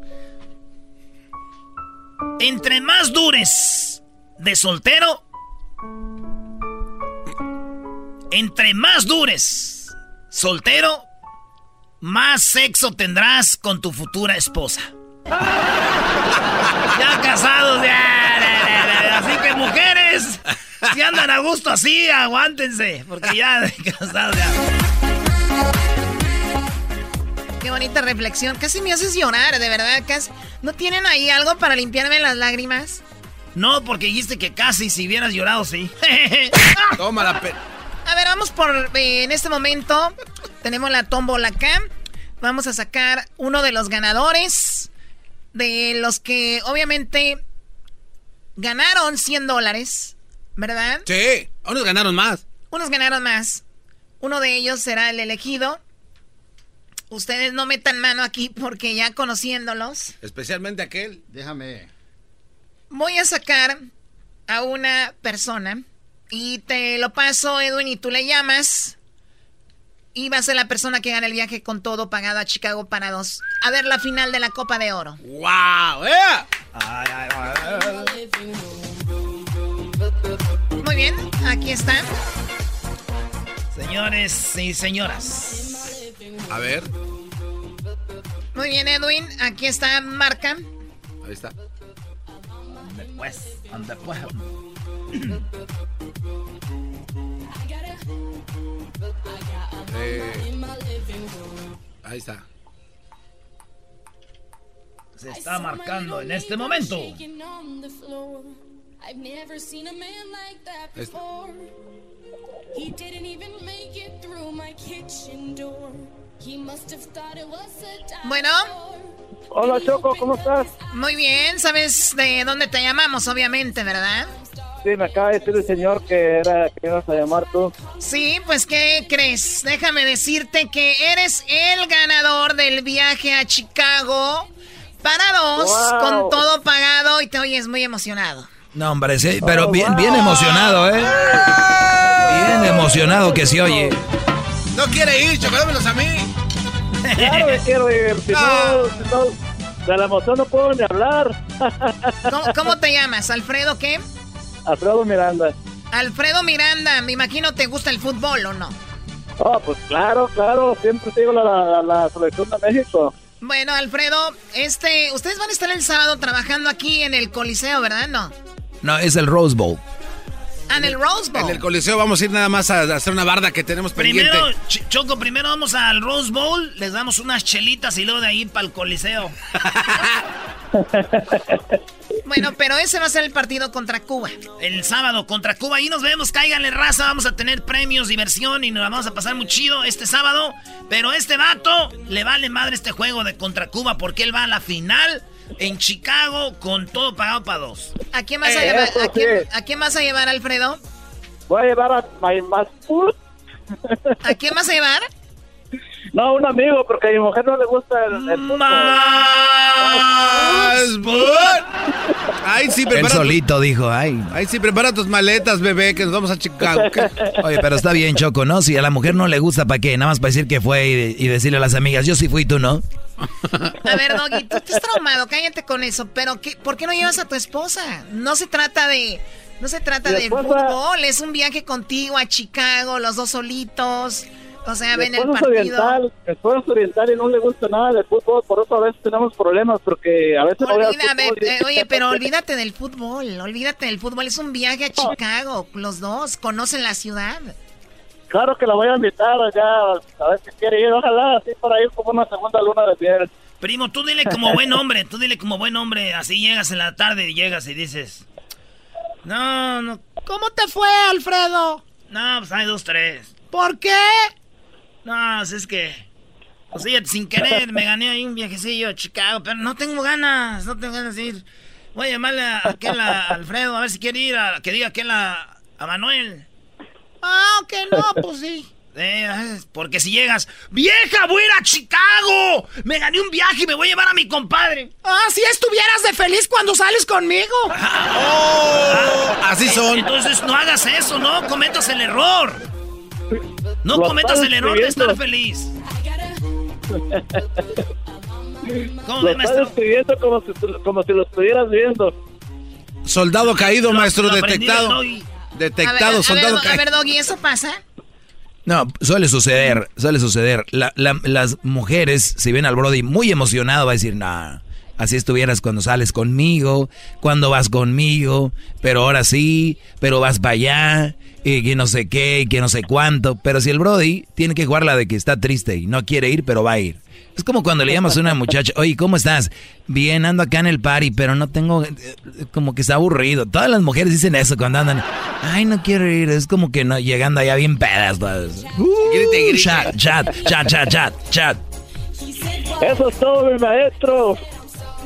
Entre más dures de soltero, entre más dures soltero, más sexo tendrás con tu futura esposa. (laughs) ya casados, ya. Así que mujeres, si andan a gusto así, aguántense, porque ya casados ya. Qué bonita reflexión. Casi me haces llorar, de verdad. Casi... ¿No tienen ahí algo para limpiarme las lágrimas? No, porque dijiste que casi si hubieras llorado, sí. (laughs) Toma la pe... A ver, vamos por... Eh, en este momento tenemos la tómbola acá. Vamos a sacar uno de los ganadores. De los que obviamente ganaron 100 dólares. ¿Verdad? Sí, unos ganaron más. Unos ganaron más. Uno de ellos será el elegido. Ustedes no metan mano aquí porque ya conociéndolos. Especialmente aquel. Déjame. Voy a sacar a una persona y te lo paso, Edwin, y tú le llamas. Y va a ser la persona que gana el viaje con todo pagado a Chicago para dos. A ver la final de la Copa de Oro. ¡Wow! Muy bien, aquí está. Señores y señoras. A ver. Muy bien, Edwin. Aquí está Marca. Ahí está. Después, después. Eh, ahí está. Se está marcando en este momento. Bueno. Hola Choco, ¿cómo estás? Muy bien, ¿sabes de dónde te llamamos? Obviamente, ¿verdad? Sí, me acaba de decir el señor que era que ibas a llamar tú. Sí, pues ¿qué crees? Déjame decirte que eres el ganador del viaje a Chicago para dos, Wow. con todo pagado y te oyes muy emocionado. No, hombre, sí, pero bien, bien emocionado, ¿eh? Bien emocionado que se oye. No quiere ir, chocolómelos a mí. Claro que quiero ir. Si no, si no, de la emoción no puedo ni hablar. ¿Cómo, cómo te llamas? ¿Alfredo qué? Alfredo Miranda. Alfredo Miranda, me imagino te gusta el fútbol, ¿o no? Oh, pues claro, claro. Siempre sigo la, la, la selección de México. Bueno, Alfredo, este, ustedes van a estar el sábado trabajando aquí en el Coliseo, ¿verdad? No. No, es el Rose Bowl. Ah, en el Rose Bowl. En el Coliseo vamos a ir nada más a hacer una barda que tenemos pendiente. Primero, Ch- Choco, primero vamos al Rose Bowl, les damos unas chelitas y luego de ahí para el Coliseo. (laughs) Bueno, pero ese va a ser el partido contra Cuba. El sábado contra Cuba. Ahí nos vemos, cáiganle raza. Vamos a tener premios, diversión y nos la vamos a pasar muy chido este sábado. Pero este vato le vale madre este juego de contra Cuba porque él va a la final en Chicago con todo pagado para dos. ¿A quién vas a Eh, llevar, a quién, sí. a quién vas a llevar, Alfredo? Voy a llevar a my más food. ¿A quién vas a llevar? No, un amigo, porque a mi mujer no le gusta el, el. Más. Ay, sí, Él prepara. tu- solito dijo, ay. Ay, sí, prepara tus maletas, bebé, que nos vamos a Chicago. (laughs) Oye, pero está bien, Choco, ¿no? Si a la mujer no le gusta, ¿para qué? Nada más para decir que fue y, y decirle a las amigas, yo sí fui, tú no. (laughs) A ver, Doggy, tú estás traumado, cállate con eso. Pero ¿qué, ¿por qué no llevas a tu esposa? No se trata de... No se trata de fútbol, es un viaje contigo a Chicago, los dos solitos. O sea, ven el partido. oriental, esposo oriental y no le gusta nada del fútbol, por eso a veces tenemos problemas, porque a veces no a ver, eh, oye, (laughs) pero olvídate del fútbol, olvídate del fútbol. Es un viaje a Chicago, los dos conocen la ciudad. Claro que la voy a invitar allá, a ver si quiere ir, ojalá, así para ir como una segunda luna de miel. Primo, tú dile como buen hombre, tú dile como buen hombre. Así llegas en la tarde y llegas y dices... No, no. ¿Cómo te fue, Alfredo? No, pues hay dos, tres. ¿Por qué? No, pues es que... Pues fíjate, sin querer me gané ahí un viajecillo a Chicago, pero no tengo ganas, no tengo ganas de ir. Voy a llamarle a aquel a Alfredo, a ver si quiere ir, a, que diga aquel a, a Manuel. Ah, que no, pues sí. (laughs) Eh, porque si llegas, vieja, voy a ir a Chicago. Me gané un viaje y me voy a llevar a mi compadre. Ah, si estuvieras de feliz cuando sales conmigo. (laughs) Oh, así son. Entonces no hagas eso, no cometas el error. No cometas el error de estar feliz. (laughs) ¿Cómo lo estás escribiendo como si, como si lo estuvieras viendo. Soldado caído, maestro, detectado. Detectado, soldado caído. A ver, Doggy, ¿eso pasa? No, suele suceder, suele suceder. las mujeres, si ven al Brody muy emocionado, va a decir, nah, así estuvieras cuando sales conmigo, cuando vas conmigo, pero ahora sí, pero vas para allá, y que no sé qué, que no sé cuánto. Pero si el Brody tiene que jugar la de que está triste y no quiere ir, pero va a ir. Es como cuando le llamas a una muchacha, oye, ¿cómo estás? Bien, ando acá en el party, pero no tengo, eh, como que está aburrido. Todas las mujeres dicen eso cuando andan, ay, no quiero ir. Es como que no, llegando allá bien pedas. Uh, Chat, chat, chat, chat, chat, chat. Eso es todo, mi maestro.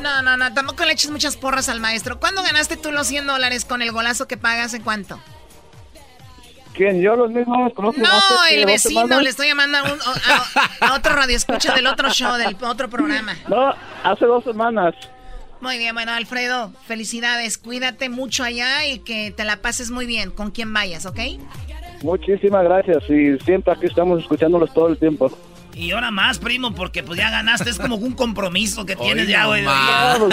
No, no, no, tampoco le eches muchas porras al maestro. ¿Cuándo ganaste tú los 100 dólares con el golazo que pagas? ¿En cuánto? ¿Quién? ¿Yo los mismos? No, el vecino, le estoy llamando a, un, a, otro radio escucha del otro show, del otro programa. No, hace dos semanas. Muy bien, bueno, Alfredo, felicidades. Cuídate mucho allá y que te la pases muy bien con quien vayas, ¿ok? Muchísimas gracias y siempre aquí estamos escuchándolos todo el tiempo. Y ahora más, primo, porque pues ya ganaste, es como un compromiso que tienes ya, güey. Claro,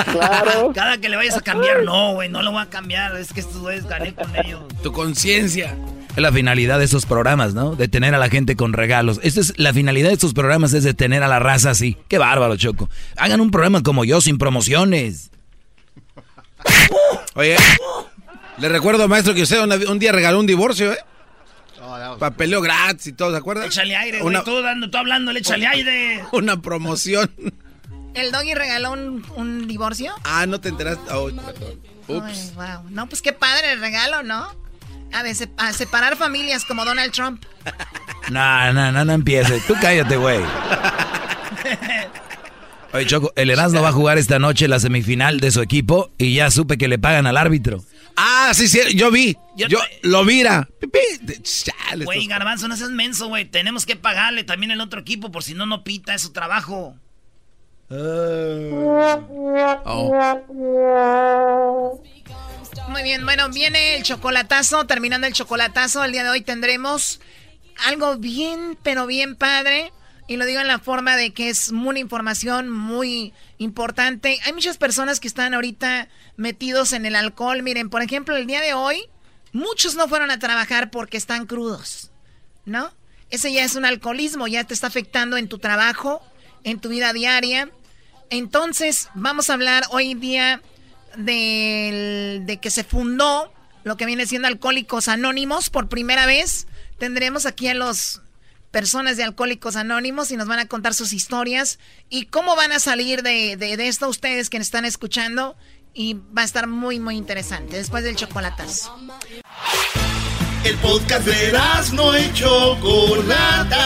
Cada que le vayas a cambiar, no, güey, no lo voy a cambiar, es que estos güeyes gané con ellos. Tu conciencia. Es la finalidad de esos programas, ¿no? De tener a la gente con regalos. Esta es la finalidad de estos programas es de tener a la raza así. Qué bárbaro, Choco. Hagan un programa como yo, sin promociones. (laughs) Oye, le recuerdo, maestro, que usted un día regaló un divorcio, ¿eh? Papeleo gratis y todo, ¿se acuerda? Échale aire, güey. Tú, dando, tú hablando, échale (laughs) aire. Una promoción. ¿El doggy regaló un, divorcio? Ah, no te enteraste. Oh, perdón. Ups. wow. No, pues qué padre el regalo, ¿no? A, separar familias como Donald Trump. No, no, no, no empieces. Tú cállate, güey. Oye, Choco, el Erasmo va a jugar esta noche la semifinal de su equipo y ya supe que le pagan al árbitro. Ah, sí, sí, yo vi. Yo, lo mira. Güey, Garbanzo, no seas menso, güey. Tenemos que pagarle también el otro equipo por si no, no pita, es su trabajo. Uh. Muy bien, bueno, viene el chocolatazo, terminando el chocolatazo, el día de hoy tendremos algo bien, pero bien padre. Y lo digo en la forma de que es una información muy importante. Hay muchas personas que están ahorita metidos en el alcohol. Miren, por ejemplo, el día de hoy, muchos no fueron a trabajar porque están crudos, ¿no? Ese ya es un alcoholismo, ya te está afectando en tu trabajo, en tu vida diaria. Entonces, vamos a hablar hoy día de que se fundó lo que viene siendo Alcohólicos Anónimos por primera vez. Tendremos aquí a los personas de Alcohólicos Anónimos y nos van a contar sus historias y cómo van a salir de, de, esto ustedes que están escuchando y va a estar muy muy interesante después del chocolatazo. El podcast de no y Chocolata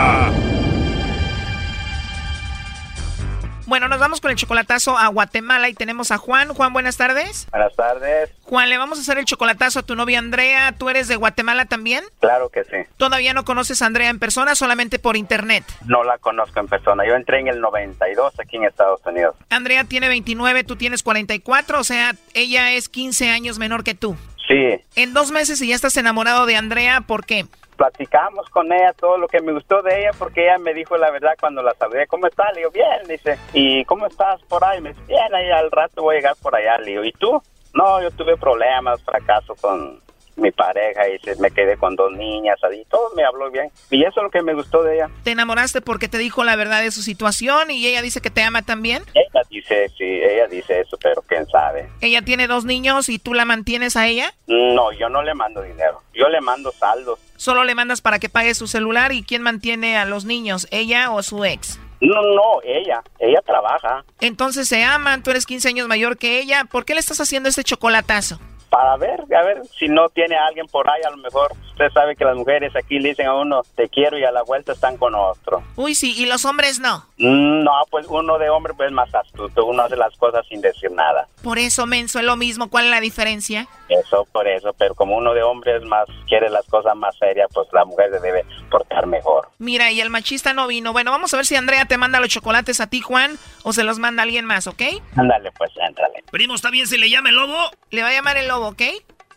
Bueno, nos vamos con el chocolatazo a Guatemala y tenemos a Juan. Juan, buenas tardes. Buenas tardes. Juan, le vamos a hacer el chocolatazo a tu novia Andrea. ¿Tú eres de Guatemala también? Claro que sí. ¿Todavía no conoces a Andrea en persona, solamente por internet? No la conozco en persona. Yo entré en el 92 aquí en Estados Unidos. Andrea tiene 29, tú tienes 44, o sea, ella es 15 años menor que tú. Sí. En dos meses y ya estás enamorado de Andrea, ¿por qué? Platicamos con ella todo lo que me gustó de ella porque ella me dijo la verdad cuando la saludé, ¿cómo estás? Le bien, dice, ¿y cómo estás por ahí? Me dice, bien, ahí al rato voy a llegar por allá, le ¿y tú? No, yo tuve problemas, fracaso con, mi pareja y se- me quedé con dos niñas, así, todo me habló bien. Y eso es lo que me gustó de ella. ¿Te enamoraste porque te dijo la verdad de su situación y ella dice que te ama también? Ella dice, sí, ella dice eso, pero quién sabe. Ella tiene dos niños y tú la mantienes a ella. No, yo no le mando dinero, yo le mando saldos. Solo le mandas para que pague su celular y quién mantiene a los niños, ella o su ex. No, no, ella, ella trabaja Entonces se aman, tú eres 15 años mayor que ella. ¿Por qué le estás haciendo este chocolatazo? Para ver, a ver si no tiene a alguien por ahí, a lo mejor usted sabe que las mujeres aquí le dicen a uno te quiero y a la vuelta están con otro. Uy, sí, y los hombres no. Mm, No, pues uno de hombre pues es más astuto, uno hace las cosas sin decir nada. Por eso, menso, es lo mismo. ¿Cuál es la diferencia? Eso por eso, pero como uno de hombre es más, quiere las cosas más serias, pues la mujer se debe portar mejor. Mira, y el machista no vino. Bueno, vamos a ver si Andrea te manda los chocolates a ti, Juan, o se los manda alguien más, ¿ok? Ándale, pues, éntrale. Primo, ¿está bien si le llama el lobo? Le va a llamar el lobo, ¿ok?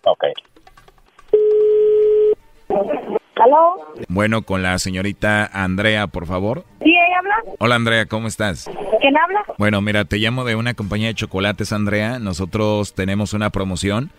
Ok. ¿Aló? Bueno, con la señorita Andrea, por favor. ¿Sí, ella habla? Hola Andrea, ¿cómo estás? ¿Quién habla? Bueno, mira, te llamo de una compañía de chocolates, Andrea. Nosotros tenemos una promoción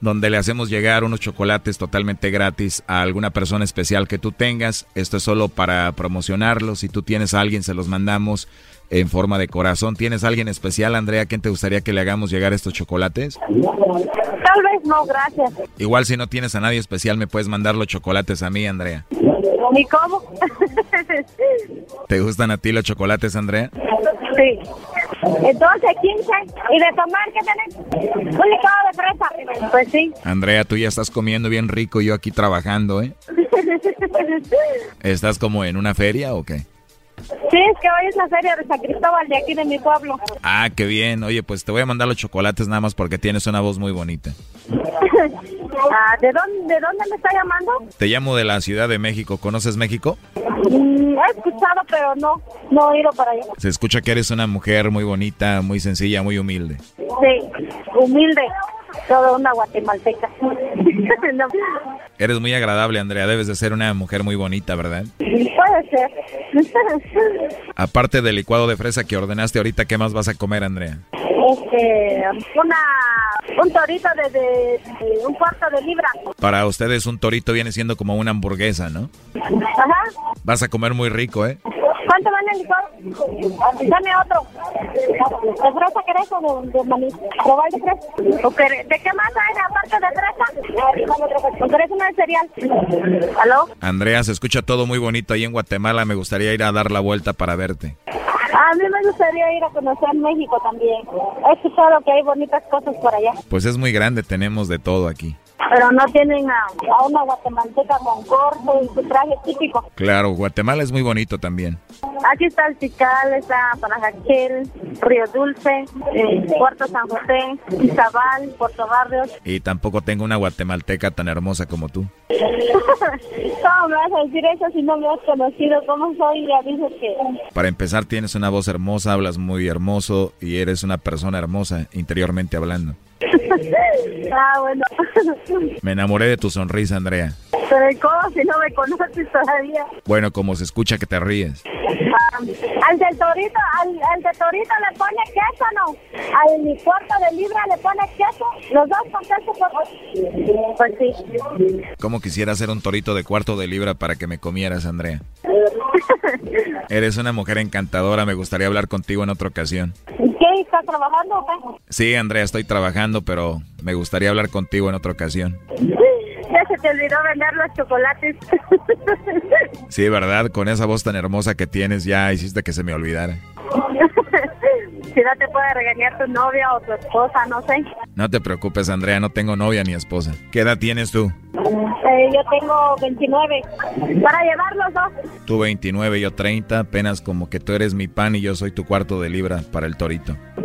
donde le hacemos llegar unos chocolates totalmente gratis a alguna persona especial que tú tengas. Esto es solo para promocionarlos. Si tú tienes a alguien, se los mandamos en forma de corazón. ¿Tienes a alguien especial, Andrea? ¿Quién te gustaría que le hagamos llegar estos chocolates? Tal vez no, gracias. Igual si no tienes a nadie especial, me puedes mandar los chocolates a mí, Andrea. ¿Y cómo? (laughs) ¿Te gustan a ti los chocolates, Andrea? sí. Entonces, 15. ¿Y de tomar qué tenés? Un licuado de fresa. Pues sí. Andrea, tú ya estás comiendo bien rico y yo aquí trabajando, ¿eh? (laughs) ¿Estás como en una feria o qué? Sí, es que hoy es la feria de San Cristóbal de aquí de mi pueblo. Ah, qué bien. Oye, pues te voy a mandar los chocolates nada más porque tienes una voz muy bonita. (laughs) Ah, ¿de, dónde, ¿De dónde me está llamando? Te llamo de la Ciudad de México. ¿Conoces México? Mm, he escuchado, pero no, no he ido para allá. Se escucha que eres una mujer muy bonita, muy sencilla, muy humilde. Sí, humilde, toda una guatemalteca. (laughs) No, Eres muy agradable, Andrea. Debes de ser una mujer muy bonita, ¿verdad? Puede ser. Aparte del licuado de fresa que ordenaste ahorita, ¿qué más vas a comer, Andrea? Este, una, un torito de, de- de un cuarto de libra. Para ustedes un torito viene siendo como una hamburguesa, ¿no? Ajá. Vas a comer muy rico, ¿eh? ¿Cuánto vale el licuado? Dame otro. ¿De fresa querés o de, de maní? ¿Probar de fresa? ¿O querés- ¿De qué más hay aparte de fresa? ¿O querés una de cereal? ¿Aló? Andrea, se escucha todo muy bonito ahí en Guatemala. Me gustaría ir a dar la vuelta para verte. A mí me gustaría ir a conocer México también. He escuchado que hay bonitas cosas por allá. Pues es muy grande, tenemos de todo aquí. Pero no tienen a, a una guatemalteca con corte y su traje típico. Claro, Guatemala es muy bonito también. Aquí está el Cical, está Panajaquel, Río Dulce, eh, Puerto San José, Izabal, Puerto Barrios. Y tampoco tengo una guatemalteca tan hermosa como tú. (laughs) ¿Cómo me vas a decir eso si no me has conocido? ¿Cómo soy? Ya dices que... Para empezar, tienes una voz hermosa, hablas muy hermoso y eres una persona hermosa, interiormente hablando. (laughs) ah, bueno. (laughs) Me enamoré de tu sonrisa, Andrea. Pero ¿y ¿cómo si no me conoces todavía? Bueno, como se escucha que te ríes. Ah, al del torito, al, al de torito le pone queso, ¿no? Al mi cuarto de libra le pone queso. Los dos con queso por... Pues sí. ¿Cómo quisiera hacer un torito de cuarto de libra para que me comieras, Andrea? (laughs) Eres una mujer encantadora, me gustaría hablar contigo en otra ocasión. ¿Qué? ¿Estás trabajando o qué? Sí, Andrea, estoy trabajando, pero me gustaría hablar contigo en otra ocasión. Ya se te olvidó vender los chocolates. Sí, ¿verdad? Con esa voz tan hermosa que tienes ya hiciste que se me olvidara. (laughs) si no te puede regañar tu novia o tu esposa, no sé. No te preocupes, Andrea, no tengo novia ni esposa. ¿Qué edad tienes tú? Eh, yo tengo 29. Para llevar los dos. Tú 29, yo 30, apenas como que tú eres mi pan y yo soy tu cuarto de libra para el torito. (laughs)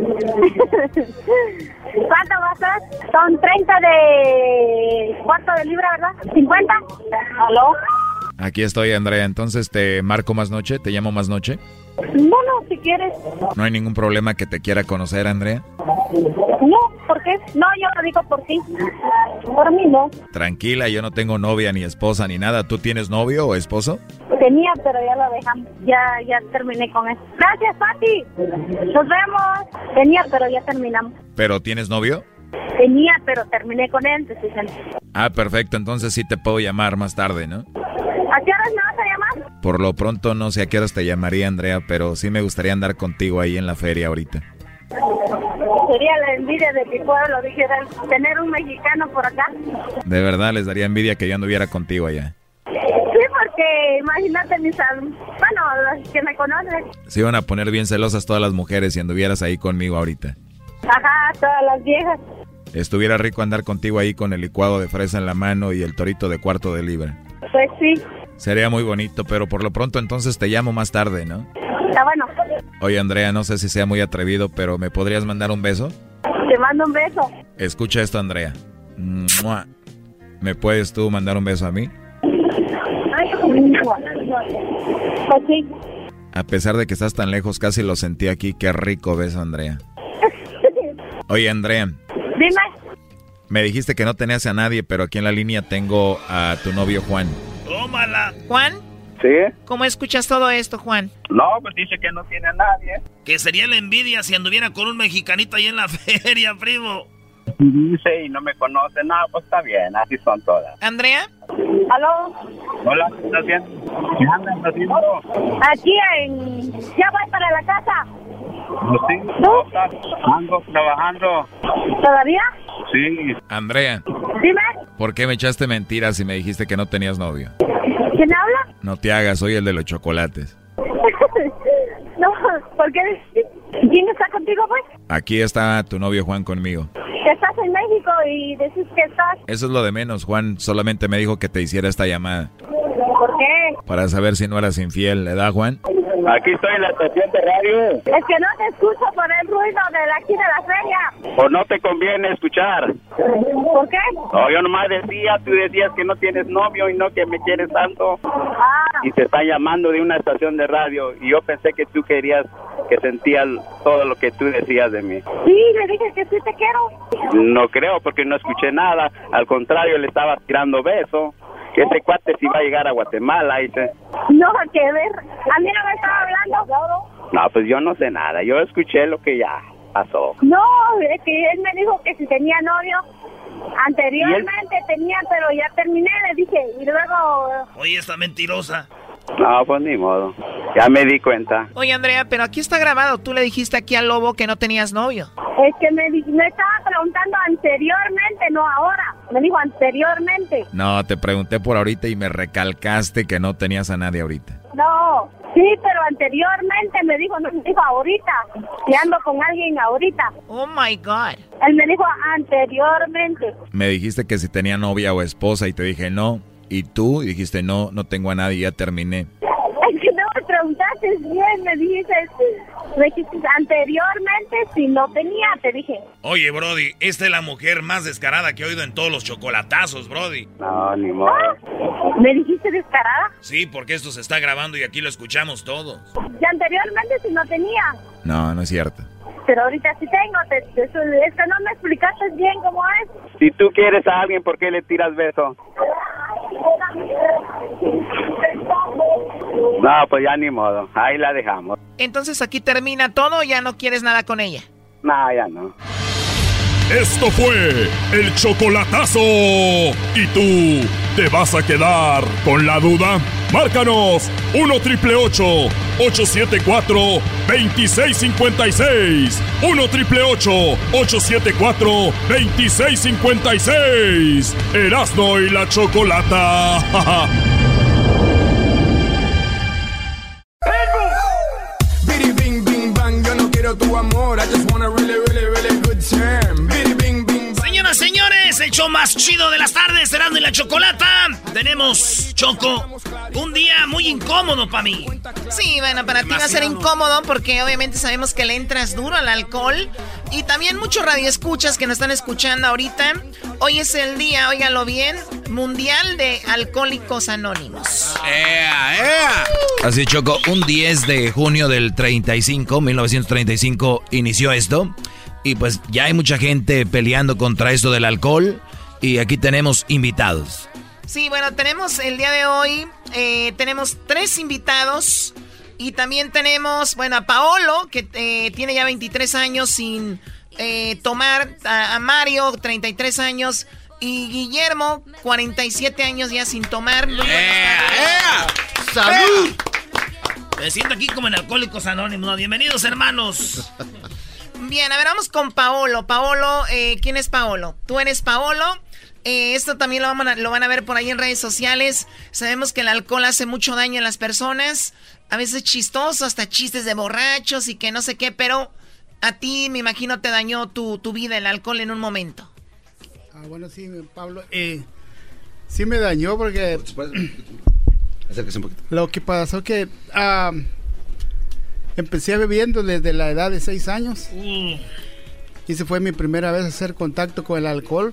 ¿Cuánto gastas? Son 30 de cuarto de libra, ¿verdad? ¿50? ¿Aló? Aquí estoy, Andrea, entonces te marco más noche, te llamo más noche. Bueno, si quieres. ¿No hay ningún problema que te quiera conocer, Andrea? No, ¿por qué? No, yo lo digo por ti. Por mí no. Tranquila, yo no tengo novia ni esposa ni nada. ¿Tú tienes novio o esposo? Tenía, pero ya lo dejamos. Ya, ya terminé con eso. Gracias, Pati. Nos vemos. Tenía, pero ya terminamos. ¿Pero tienes novio? Tenía, pero terminé con él. Ah, perfecto, entonces sí te puedo llamar más tarde, ¿no? ¿A qué horas llamar? Por lo pronto no sé a qué horas te llamaría, Andrea, pero sí me gustaría andar contigo ahí en la feria ahorita. Sería la envidia de mi pueblo, dijeran, tener un mexicano por acá. De verdad les daría envidia que yo anduviera contigo allá. Sí, porque imagínate mis... Bueno, los que me conocen. Se iban a poner bien celosas todas las mujeres si anduvieras ahí conmigo ahorita. Ajá, todas las viejas. Estuviera rico andar contigo ahí con el licuado de fresa en la mano y el torito de cuarto de libra. Pues sí, Sería muy bonito, pero por lo pronto entonces te llamo más tarde, ¿no? está bueno. Oye Andrea, no sé si sea muy atrevido, pero ¿me podrías mandar un beso? Te mando un beso. Escucha esto, Andrea. Mua. ¿Me puedes tú mandar un beso a mí? Pues sí. A pesar de que estás tan lejos, casi lo sentí aquí. Qué rico beso, Andrea. Oye, Andrea, Dime. me dijiste que no tenías a nadie, pero aquí en la línea tengo a tu novio Juan. Tómala. Juan, ¿Sí? ¿cómo escuchas todo esto, Juan? No, pues dice que no tiene a nadie. Que sería la envidia si anduviera con un mexicanito ahí en la (laughs) feria, primo. Dice y no me conoce. No, pues está bien, así son todas. ¿Andrea? ¿Aló? Hola, ¿qué estás haciendo? ¿Qué andas haciendo? Aquí en... Ya voy para la casa. No, sí, ¿cómo estás? Ando trabajando. ¿Todavía? Sí. Andrea, Dime. ¿por qué me echaste mentiras y me dijiste que no tenías novio? ¿Quién habla? No te hagas, soy el de los chocolates. (laughs) no, ¿por qué? ¿Quién está contigo, pues? Aquí está tu novio Juan conmigo. Estás en México y decís que estás... Eso es lo de menos, Juan. Solamente me dijo que te hiciera esta llamada. ¿Por qué? Para saber si no eras infiel, ¿le da, Juan? Aquí estoy en la estación de radio. Es que no te escucho por el ruido de la- aquí de la feria. ¿O no te conviene escuchar? ¿Por qué? No, yo nomás decía, tú decías que no tienes novio y no que me quieres tanto. Ah, Y te están llamando de una estación de radio. Y yo pensé que tú querías, que sentías todo lo que tú decías de mí. sí, le dije que sí te quiero. No creo, porque no escuché nada. Al contrario, le estaba tirando beso. Que ese cuate sí va a llegar a Guatemala. Dice. No, que ver. A mí no me estaba hablando. No, pues yo no sé nada. Yo escuché lo que ya pasó. No, es que él me dijo que si tenía novio. Anteriormente tenía, pero ya terminé, le dije. Y luego... Oye, esta mentirosa. No, pues ni modo. Ya me di cuenta. Oye, Andrea, pero aquí está grabado. Tú le dijiste aquí al lobo que no tenías novio. Es que me, di- me estaba preguntando anteriormente, no ahora. Me dijo anteriormente. No, te pregunté por ahorita y me recalcaste que no tenías a nadie ahorita. No, sí, pero anteriormente me dijo, no me dijo ahorita. Y ando con alguien ahorita. Oh my God. Él me dijo anteriormente. Me dijiste que si tenía novia o esposa y te dije no. Y tú dijiste no, no tengo a nadie, ya terminé. Es que no me preguntaste bien, me dijiste, me dijiste anteriormente si no tenía, te dije. Oye, Brody, esta es la mujer más descarada que he oído en todos los chocolatazos, Brody. No, ni modo. ¿Me dijiste descarada? Sí, porque esto se está grabando y aquí lo escuchamos todos. Y anteriormente si no tenía. No, no es cierto. Pero ahorita sí tengo, te, te- es que no me explicaste bien cómo es. Si tú quieres a alguien, ¿por qué le tiras beso? No, pues ya ni modo. Ahí la dejamos. Entonces aquí termina todo, ya no quieres nada con ella. No, ya no. Esto fue el chocolatazo. ¿Y tú te vas a quedar con la duda? Márcanos 1 triple 874 2656. 1 triple 874 2656. Erasno y la chocolata. (laughs) Bing bing bang, yo no quiero tu amor. I just want a really, really, show más chido de las tardes, Serando y la Chocolata. Tenemos, Choco, un día muy incómodo para mí. Sí, bueno, para ti va a ser incómodo porque obviamente sabemos que le entras duro al alcohol. Y también muchos radioescuchas que nos están escuchando ahorita. Hoy es el día, óigalo bien, Mundial de Alcohólicos Anónimos. Así, Choco, un 10 de junio del 35, 1935, inició esto. Y pues ya hay mucha gente peleando contra esto del alcohol. Y aquí tenemos invitados. Sí, bueno, tenemos el día de hoy, eh, tenemos tres invitados y también tenemos, bueno, a Paolo, que eh, tiene ya 23 años sin eh, tomar, a, a Mario, 33 años, Y Guillermo, 47 años ya sin tomar. ¡Salud! Me siento aquí como en Alcohólicos Anónimos. Bienvenidos, hermanos. Bien, a ver, vamos con Paolo. Paolo, eh, ¿quién es Paolo? Tú eres Paolo. Eh, esto también lo, van a, lo van a ver por ahí en redes sociales. Sabemos que el alcohol hace mucho daño a las personas. A veces chistoso, hasta chistes de borrachos y que no sé qué, pero a ti me imagino te dañó tu, tu vida el alcohol en un momento. Ah, bueno, sí, Pablo. Eh, sí me dañó porque... Acérquese un poquito. Lo que pasó que ah, empecé bebiendo desde la edad de 6 años. Y esa fue mi primera vez a hacer contacto con el alcohol.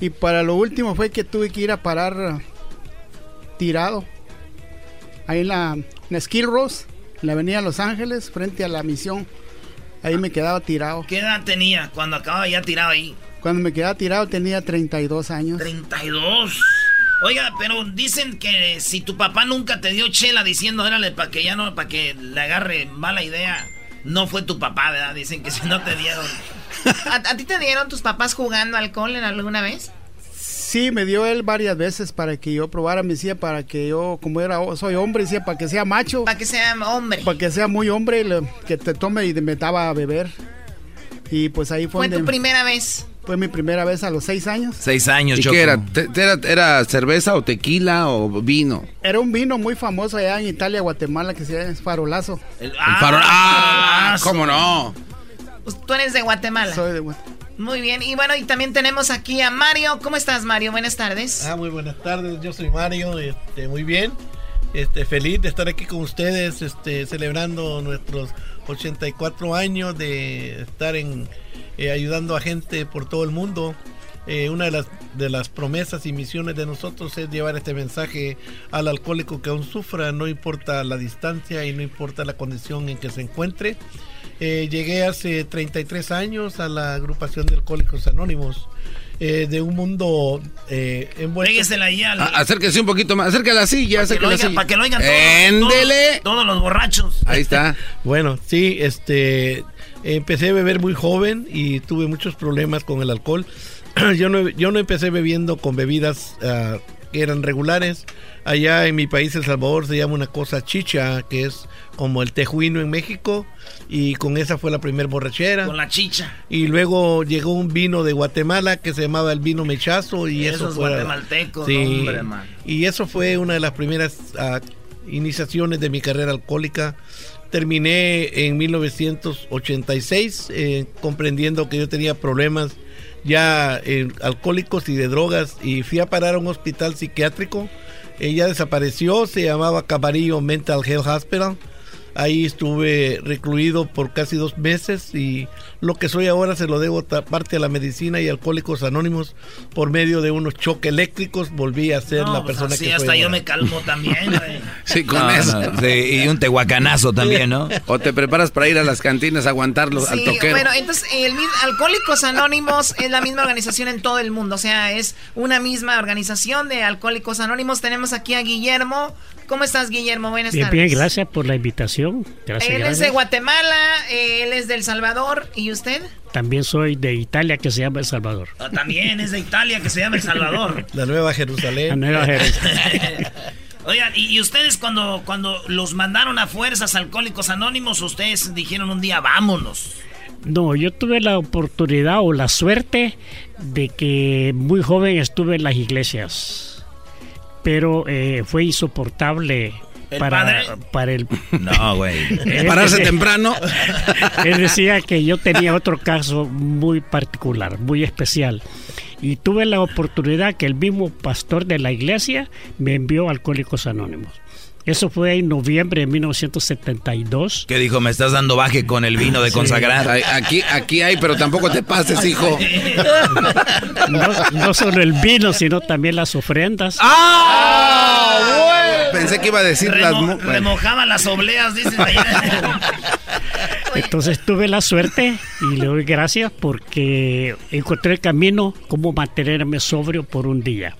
Y para lo último fue que tuve que ir a parar tirado. Ahí en la, en la Skill Rose, en la avenida Los Ángeles, frente a la misión. Ahí me quedaba tirado. ¿Qué edad tenía cuando acababa ya tirado ahí? Cuando me quedaba tirado tenía 32 años. ¿32? Oiga, pero dicen que si tu papá nunca te dio chela diciendo, órale, para que ya no, para que le agarre mala idea, no fue tu papá, ¿verdad? Dicen que si no te dieron. (laughs) ¿A, ti te dieron tus papás jugando alcohol en alguna vez? Sí, me dio él varias veces para que yo probara, me decía para que yo, como era, soy hombre, decía para que sea macho. Para que sea hombre. Para que sea muy hombre, que te tome y me daba a beber. Y pues ahí fue. ¿Fue tu primera vez? Fue mi primera vez a los seis años. Seis años, ¿Y qué era? era? cerveza o tequila o vino? Era un vino muy famoso allá en Italia, Guatemala, que se llama Farolazo. El, farol, ¡Ah! ¿Cómo no? Tú eres de Guatemala. Soy de Guatemala. Muy bien, y bueno, y también tenemos aquí a Mario. ¿Cómo estás, Mario? Buenas tardes. Ah, muy buenas tardes. Yo soy Mario, este, muy bien. Este, feliz de estar aquí con ustedes, este, celebrando nuestros 84 años de estar en eh, ayudando a gente por todo el mundo. Eh, una de las, de las promesas y misiones de nosotros es llevar este mensaje al alcohólico que aún sufra, no importa la distancia y no importa la condición en que se encuentre. Eh, llegué hace 33 años a la agrupación de Alcohólicos Anónimos. de un mundo eh, envuelto. ahí al... Acérquese un poquito más, acérquese a la silla, para que, lo oigan, para que lo oigan todos, todos, los borrachos. Ahí está. (laughs) bueno, sí, este Empecé a beber muy joven y tuve muchos problemas con el alcohol. (clears throat) yo, no, yo no empecé bebiendo con bebidas ah, que eran regulares. Allá en mi país, El Salvador, se llama una cosa chicha, que es como el tejuino en México. Y con esa fue la primera borrachera. Con la chicha. Y luego llegó un vino de Guatemala que se llamaba el vino mechazo. Y eso fue. guatemaltecos, Y eso fue una de las primeras ah, iniciaciones de mi carrera alcohólica. Terminé en 1986 eh, comprendiendo que yo tenía problemas ya eh, alcohólicos y de drogas y fui a parar a un hospital psiquiátrico. Ella desapareció, se llamaba Cabarillo Mental Health Hospital. Ahí estuve recluido por casi dos meses y lo que soy ahora se lo debo parte a la medicina y Alcohólicos Anónimos por medio de unos choques eléctricos. Volví a ser la pues persona que soy hasta yo me calmo también. (laughs) sí, con eso. y un tehuacanazo también, ¿no? o te preparas para ir a las cantinas a aguantarlo al toquero. Bueno, entonces el Alcohólicos Anónimos es la misma organización en todo el mundo. O sea, es una misma organización de Alcohólicos Anónimos. Tenemos aquí a Guillermo. ¿Cómo estás, Guillermo? Buenas bien, tardes. Bien, gracias por la invitación. Gracias, él es de Guatemala, él es de El Salvador. ¿Y usted? También soy de Italia, que se llama El Salvador. Ah, también es de Italia, que se llama El Salvador. (laughs) La Nueva Jerusalén. La Nueva Jerusalén. (laughs) Oigan, ¿y, ustedes cuando, cuando los mandaron a fuerzas alcohólicos anónimos, ustedes dijeron un día, vámonos? No, yo tuve la oportunidad o la suerte de que muy joven estuve en las iglesias pero eh, fue insoportable para, para el... (laughs) No, güey. Pararse temprano. (laughs) Él decía que yo tenía otro caso muy particular, muy especial. Y tuve la oportunidad que el mismo pastor de la iglesia me envió a Alcohólicos Anónimos. Eso fue en noviembre de 1972. ¿Qué dijo? Me estás dando baje con el vino de consagrar. Aquí, aquí hay, pero tampoco te pases, hijo. No, solo el vino, sino también las ofrendas. ¡Ah! Pensé que iba a decir las... Remojaban las obleas, dices (laughs) Entonces tuve la suerte y le doy gracias porque encontré el camino cómo mantenerme sobrio por un día.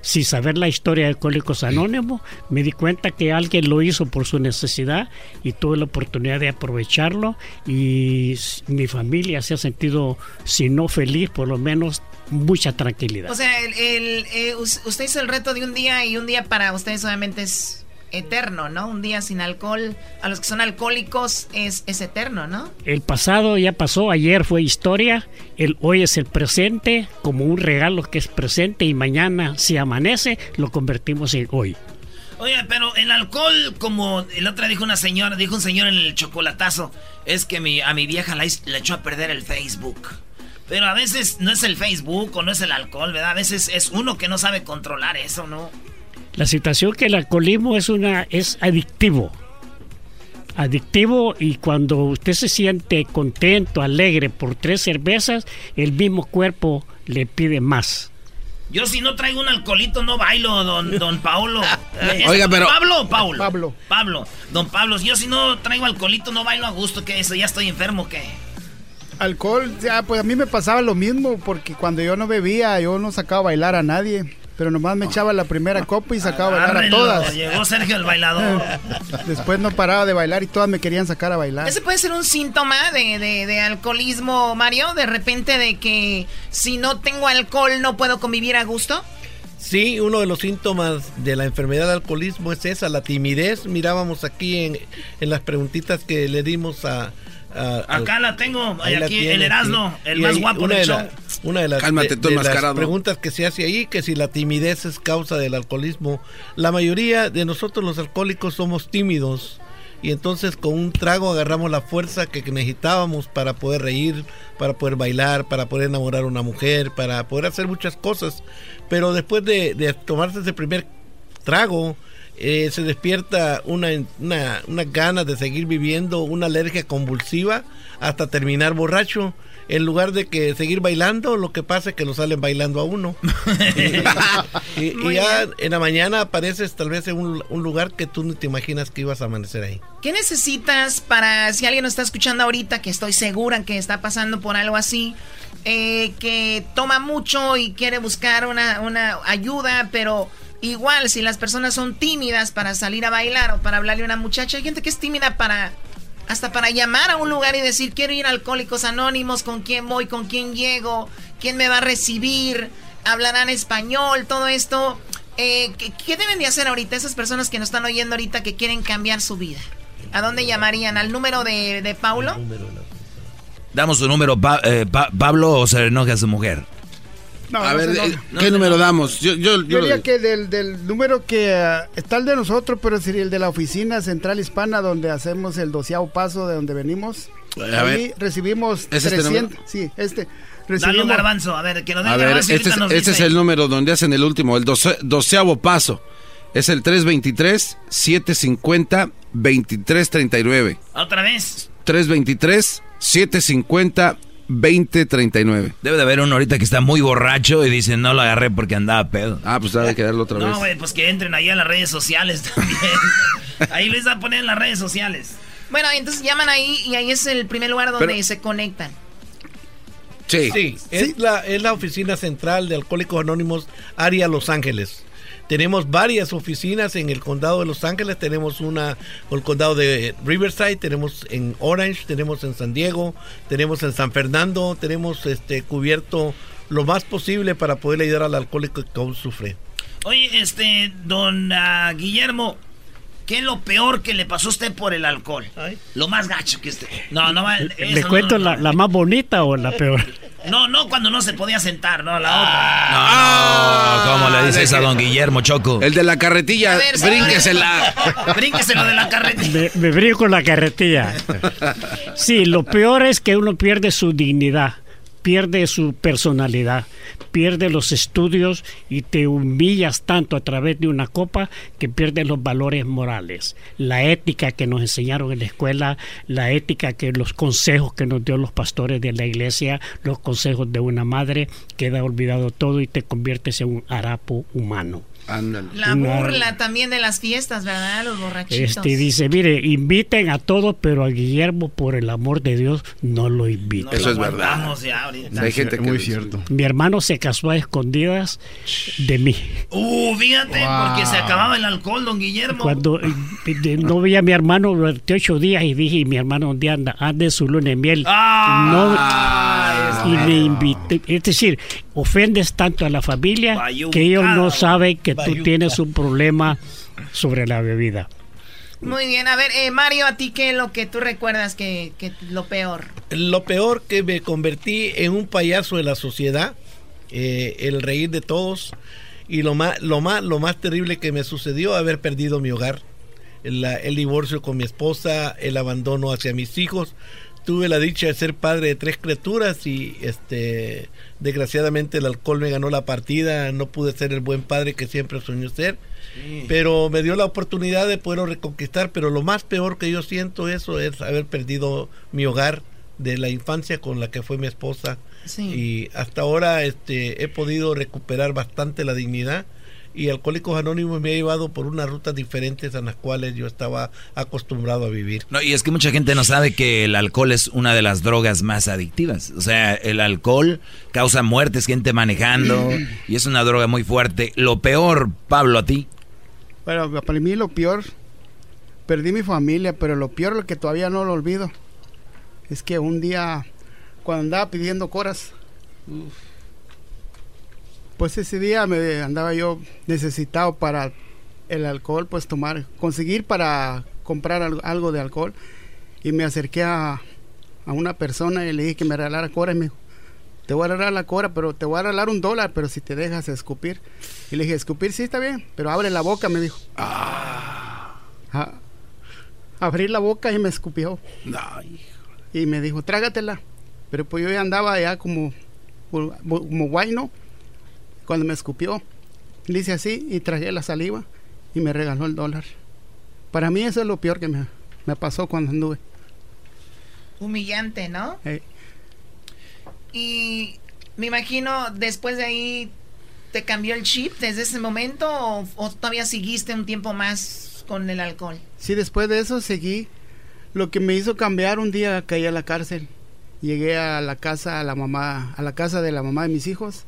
Sin saber la historia de Alcohólicos Anónimos, me di cuenta que alguien lo hizo por su necesidad y tuve la oportunidad de aprovecharlo y mi familia se ha sentido, si no feliz, por lo menos mucha tranquilidad. O sea, el, el, eh, usted hizo el reto de un día y un día para ustedes obviamente es eterno, ¿no? Un día sin alcohol, a los que son alcohólicos es, es eterno, ¿no? El pasado ya pasó, ayer fue historia, el hoy es el presente, como un regalo que es presente y mañana si amanece lo convertimos en hoy. Oye, pero el alcohol, como el otro dijo una señora, dijo un señor en el chocolatazo, es que mi, a mi vieja la, le echó a perder el Facebook. Pero a veces no es el Facebook o no es el alcohol, ¿verdad? A veces es uno que no sabe controlar eso, ¿no? La situación que el alcoholismo es una es adictivo. Adictivo y cuando usted se siente contento, alegre por tres cervezas, el mismo cuerpo le pide más. Yo si no traigo un alcoholito no bailo, don, don Paulo. (laughs) Oiga, pero... ¿Pablo o Paulo? Pablo. Pablo. Don Pablo, yo si no traigo alcoholito no bailo a gusto, ¿qué eso? ¿Ya estoy enfermo qué? Alcohol, ya, pues a mí me pasaba lo mismo, porque cuando yo no bebía, yo no sacaba a bailar a nadie. Pero nomás me echaba la primera copa y sacaba a bailar a todas. Llegó Sergio el bailador. (laughs) Después no paraba de bailar y todas me querían sacar a bailar. ¿Ese puede ser un síntoma de, de, alcoholismo, Mario? De repente de que si no tengo alcohol no puedo convivir a gusto. Sí, uno de los síntomas de la enfermedad de alcoholismo es esa, la timidez. Mirábamos aquí en, en las preguntitas que le dimos a, Acá la tengo, aquí el Erasmo, el más guapo una del de una de las, preguntas que se hace ahí, que si la timidez es causa del alcoholismo. La mayoría de nosotros los alcohólicos somos tímidos y entonces con un trago agarramos la fuerza que necesitábamos para poder reír, para poder bailar, para poder enamorar a una mujer, para poder hacer muchas cosas. Pero después de, de tomarse ese primer trago, eh, se despierta una, una, una ganas de seguir viviendo, una alergia convulsiva hasta terminar borracho. En lugar de que seguir bailando, lo que pasa es que lo salen bailando a uno. (laughs) y, ya en la mañana apareces tal vez en un, un, lugar que tú no te imaginas que ibas a amanecer ahí. ¿Qué necesitas para, si alguien nos está escuchando ahorita, que estoy segura que está pasando por algo así, eh, que toma mucho y quiere buscar una, una ayuda, pero Igual, si las personas son tímidas para salir a bailar o para hablarle a una muchacha, hay gente que es tímida para hasta para llamar a un lugar y decir, quiero ir a Alcohólicos Anónimos, con quién voy, con quién llego, quién me va a recibir, hablarán español, todo esto. Eh, ¿qué, deben de hacer ahorita esas personas que nos están oyendo ahorita que quieren cambiar su vida? ¿A dónde llamarían? ¿Al número de, de? Damos su número, eh, Pablo, o se enoja a su mujer a ver, eh, ¿qué número damos? Yo, yo, diría que del, número que eh, está el de nosotros, pero sería el de la oficina central hispana, donde hacemos el doceavo paso de donde venimos. A Ahí recibimos ¿Es 300. Este sí, este. Recibimos, Dale garbanzo, a ver, que nos A ver, este, es, este es, el número donde hacen el último, el doceavo paso. Es el 323-750-2339. ¿Otra vez? 323-750-2339. 2039. Debe de haber uno ahorita que está muy borracho y dice no lo agarré porque andaba pedo. Ah, pues debe que darlo otra vez. No, güey, pues que entren ahí a las redes sociales (laughs) también. ahí les va a poner en las redes sociales. Bueno, entonces llaman ahí y ahí es el primer lugar donde se conectan. Sí. Sí, es, La, es la oficina central de Alcohólicos Anónimos, área Los Ángeles. Tenemos varias oficinas en el condado de Los Ángeles, tenemos una en el condado de Riverside, tenemos en Orange, tenemos en San Diego, tenemos en San Fernando, tenemos este cubierto lo más posible para poder ayudar al alcohólico que aún sufre. Oye, este, don ah, Guillermo, ¿Qué es lo peor que le pasó a usted por el alcohol? Lo más gacho que usted. No, no, ¿Le cuento la, la, más bonita o la peor? No, no cuando no se podía sentar, no, la otra. No, no, ¿cómo le dices a don Guillermo Choco? El de la carretilla, brínquesela. (laughs) Brínqueselo de la carretilla. Me, me brinco la carretilla. Sí, lo peor es que uno pierde su dignidad pierde su personalidad, pierde los estudios y te humillas tanto a través de una copa que pierde los valores morales, la ética que nos enseñaron en la escuela, la ética que los consejos que nos dio los pastores de la iglesia, los consejos de una madre, queda olvidado todo y te conviertes en un harapo humano. La burla también de las fiestas, ¿verdad? Los borrachitos. Este dice, mire, inviten a todos, pero a Guillermo, por el amor de Dios, no lo inviten. Eso es verdad. Hay gente que muy cierto. Mi hermano se casó a escondidas de mí. Uh, fíjate, porque se acababa el alcohol, don Guillermo. Cuando eh, no veía a mi hermano durante ocho días y dije, mi hermano, ¿dónde anda? Anda en su luna de miel. Ah, y le invité. Es decir, ofendes tanto a la familia que ellos no saben que tú tienes un problema sobre la bebida. Muy bien, a ver, eh, Mario, ¿a ti qué es lo que tú recuerdas que, que lo peor? Lo peor que me convertí en un payaso de la sociedad, eh, el reír de todos y lo más, lo más, lo más terrible que me sucedió haber perdido mi hogar, el, el divorcio con mi esposa, el abandono hacia mis hijos. Tuve la dicha de ser padre de tres criaturas y este desgraciadamente el alcohol me ganó la partida, no pude ser el buen padre que siempre soñé ser. Pero me dio la oportunidad de poderlo reconquistar, pero lo más peor que yo siento eso es haber perdido mi hogar de la infancia con la que fue mi esposa. Y hasta ahora este, he podido recuperar bastante la dignidad y Alcohólicos Anónimos me ha llevado por unas rutas diferentes a las cuales yo estaba acostumbrado a vivir. No, y es que mucha gente no sabe que el alcohol es una de las drogas más adictivas. O sea, el alcohol causa muertes, gente manejando, (clears throat) y es una droga muy fuerte. Lo peor, Pablo, a ti. Bueno, para mí lo peor, perdí mi familia, pero lo peor, lo que todavía no lo olvido, es que un día, cuando andaba pidiendo coras, pues ese día me andaba yo necesitado para el alcohol, pues tomar, conseguir para comprar algo de alcohol. Y me acerqué a, a una persona y le dije que me regalara cora y me dijo, te voy a regalar la cora, pero te voy a regalar un dólar, pero si te dejas escupir. Y le dije, escupir sí está bien, pero abre la boca, me dijo. Ah. ah abrí la boca y me escupió. y me dijo, trágatela. Pero pues yo ya andaba ya como, como guayno cuando me escupió. Le hice así y tragué la saliva y me regaló el dólar. Para mí eso es lo peor que me, me pasó cuando anduve. Humillante, ¿no? Y me imagino después de ahí te cambió el chip desde ese momento o, todavía seguiste un tiempo más con el alcohol. Sí, después de eso seguí. Lo que me hizo cambiar un día caí a la cárcel. Llegué a la casa a la mamá, a la casa de la mamá de mis hijos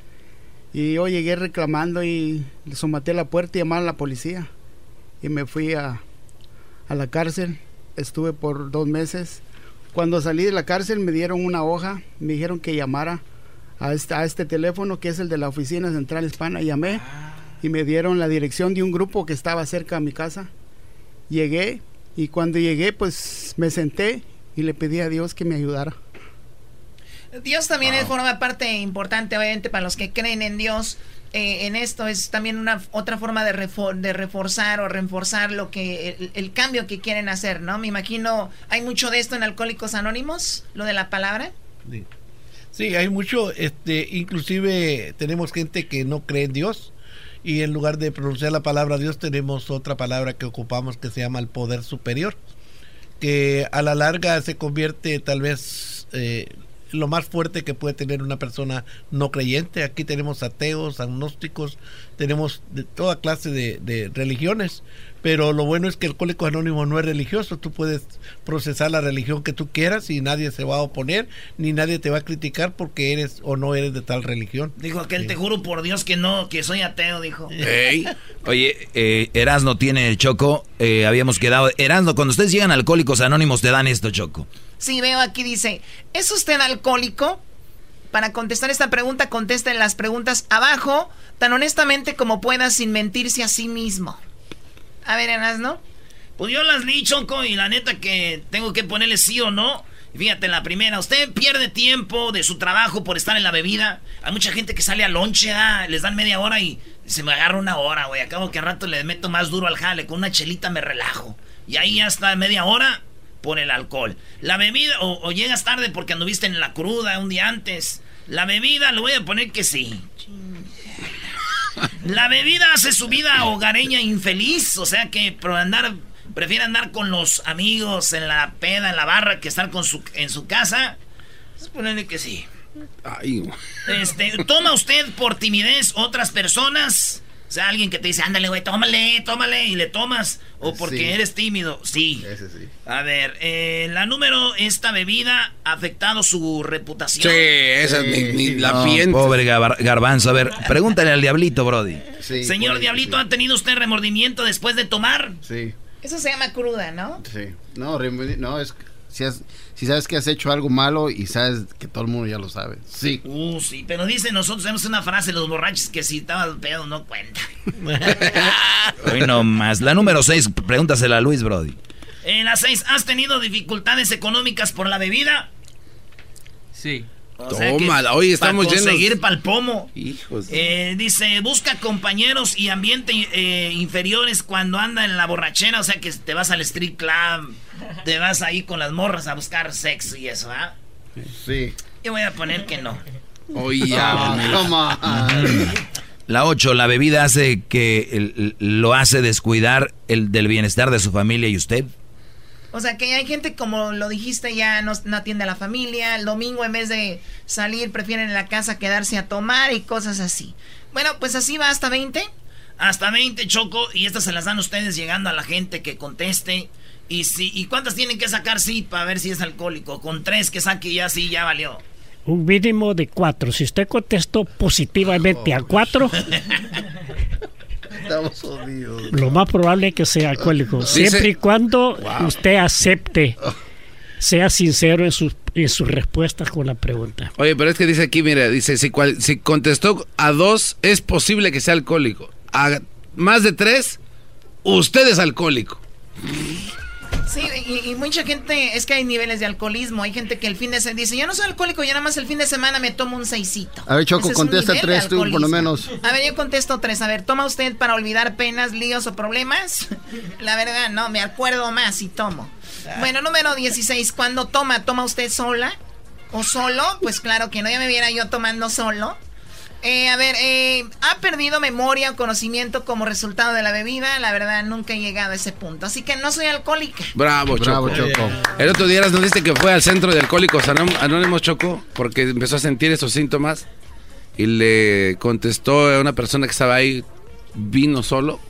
y yo llegué reclamando y le somaté la puerta y llamaron a la policía y me fui a, a la cárcel. Estuve por dos meses cuando salí de la cárcel me dieron una hoja, me dijeron que llamara a este, a este teléfono que es el de la oficina central hispana. Llamé y me dieron la dirección de un grupo que estaba cerca de mi casa. Llegué y cuando llegué pues me senté y le pedí a Dios que me ayudara. Dios también forma parte importante, obviamente, para los que creen en Dios. Eh, en esto es también una otra forma de, de reforzar o reforzar lo que el, cambio que quieren hacer, ¿no? Me imagino, hay mucho de esto en Alcohólicos Anónimos, lo de la palabra. Sí. hay mucho, este, inclusive tenemos gente que no cree en Dios y en lugar de pronunciar la palabra Dios tenemos otra palabra que ocupamos que se llama el poder superior, que a la larga se convierte tal vez eh, lo más fuerte que puede tener una persona no creyente. Aquí tenemos ateos, agnósticos, tenemos de toda clase de, religiones, pero lo bueno es que el cólico Anónimo no es religioso. Tú puedes procesar la religión que tú quieras y nadie se va a oponer, ni nadie te va a criticar porque eres o no eres de tal religión. Dijo aquel, te juro por Dios que no, que soy ateo, dijo. Oye, eh, Erasno tiene el choco, eh, habíamos quedado. Erasno, cuando ustedes llegan a Alcohólicos Anónimos, te dan esto, choco. Sí, veo aquí dice, ¿es usted alcohólico? Para contestar esta pregunta, contesten las preguntas abajo, tan honestamente como pueda, sin mentirse a sí mismo. A ver, Enas, ¿no? Pues yo las leí, Choco, y la neta que tengo que ponerle sí o no. Fíjate, la primera, usted pierde tiempo de su trabajo por estar en la bebida. Hay mucha gente que sale a lonche, les dan media hora y se me agarra una hora, güey. Acabo que al rato le meto más duro al jale, con una chelita me relajo. Y ahí hasta media hora por el alcohol. La bebida, o, llegas tarde porque anduviste en la cruda un día antes. La bebida, lo voy a poner que sí. La bebida hace su vida hogareña infeliz, o sea que por andar, prefiere andar con los amigos en la peda, en la barra, que estar con su, en su casa. Es ponerle que sí. Este, ¿Toma usted por timidez otras personas? O sea, alguien que te dice, ándale, güey, tómale, tómale, y le tomas. O porque eres tímido. Sí. Ese sí. A ver, eh, la número, esta bebida ha afectado su reputación. Sí, esa ni, la Pobre garbanzo. A ver, (laughs) pregúntale al diablito, Brody. Señor Diablito, ¿ha tenido usted remordimiento después de tomar? Sí. Eso se llama cruda, ¿no? Sí. No, no es Si, has- si sabes que has hecho algo malo y sabes que todo el mundo ya lo sabe. Sí. Uh, sí, pero dice, nosotros tenemos una frase, los borrachos, que si estabas pedo no cuenta. (laughs) Hoy no más. La número 6, pregúntasela a Luis Brody. En la 6, ¿has tenido dificultades económicas por la bebida? Sí. Tómala, hoy estamos para conseguir pomo. Hijos. Eh, dice, busca compañeros y ambiente eh, inferiores cuando anda en la borrachera, o sea que te vas al street club, te vas ahí con las morras a buscar sexo y eso, ¿ah? Sí. Yo voy a poner que no. Oye, on. La 8, la bebida hace que el- lo hace descuidar el del bienestar de su familia y usted. O sea, que hay gente, como lo dijiste, ya no, no atiende a la familia. El domingo, en vez de salir, prefieren en la casa quedarse a tomar y cosas así. Bueno, pues así va hasta 20. Hasta 20, Choco, y estas se las dan ustedes llegando a la gente que conteste. Y si, ¿y cuántas tienen que sacar sí para ver si es alcohólico? Con tres que saque ya sí, ya valió. Un mínimo de cuatro. Si usted contestó positivamente a cuatro, (laughs) Estamos jodidos. lo más probable es que sea alcohólico. Dice- Siempre y cuando Wow. usted acepte, sea sincero en sus, en sus respuestas con la pregunta. Oye, pero es que dice aquí, mira, dice, si, cual- si contestó a dos, es posible que sea alcohólico. A más de tres, usted es alcohólico. Sí, y, y mucha gente, es que hay niveles de alcoholismo. Hay gente que el fin de semana dice, yo no soy alcohólico, yo nada más el fin de semana me tomo un seisito. A ver, Choco, Ese contesta tres tú, por lo menos. A ver, yo contesto tres. A ver, ¿toma usted para olvidar penas, líos o problemas? La verdad, no, me acuerdo más y tomo. Bueno, número 16, cuando toma, ¿toma usted sola? ¿O solo? Pues claro que no, ya me viera yo tomando solo. Eh, a ver, eh, ¿ha perdido memoria o conocimiento como resultado de la bebida? La verdad, nunca he llegado a ese punto. Así que no soy alcohólica. Bravo, Bravo, Choco. Choco. El otro día nos diste que fue al centro de alcohólicos Anón- anónimos, Choco, porque empezó a sentir esos síntomas y le contestó a una persona que estaba ahí, vino solo.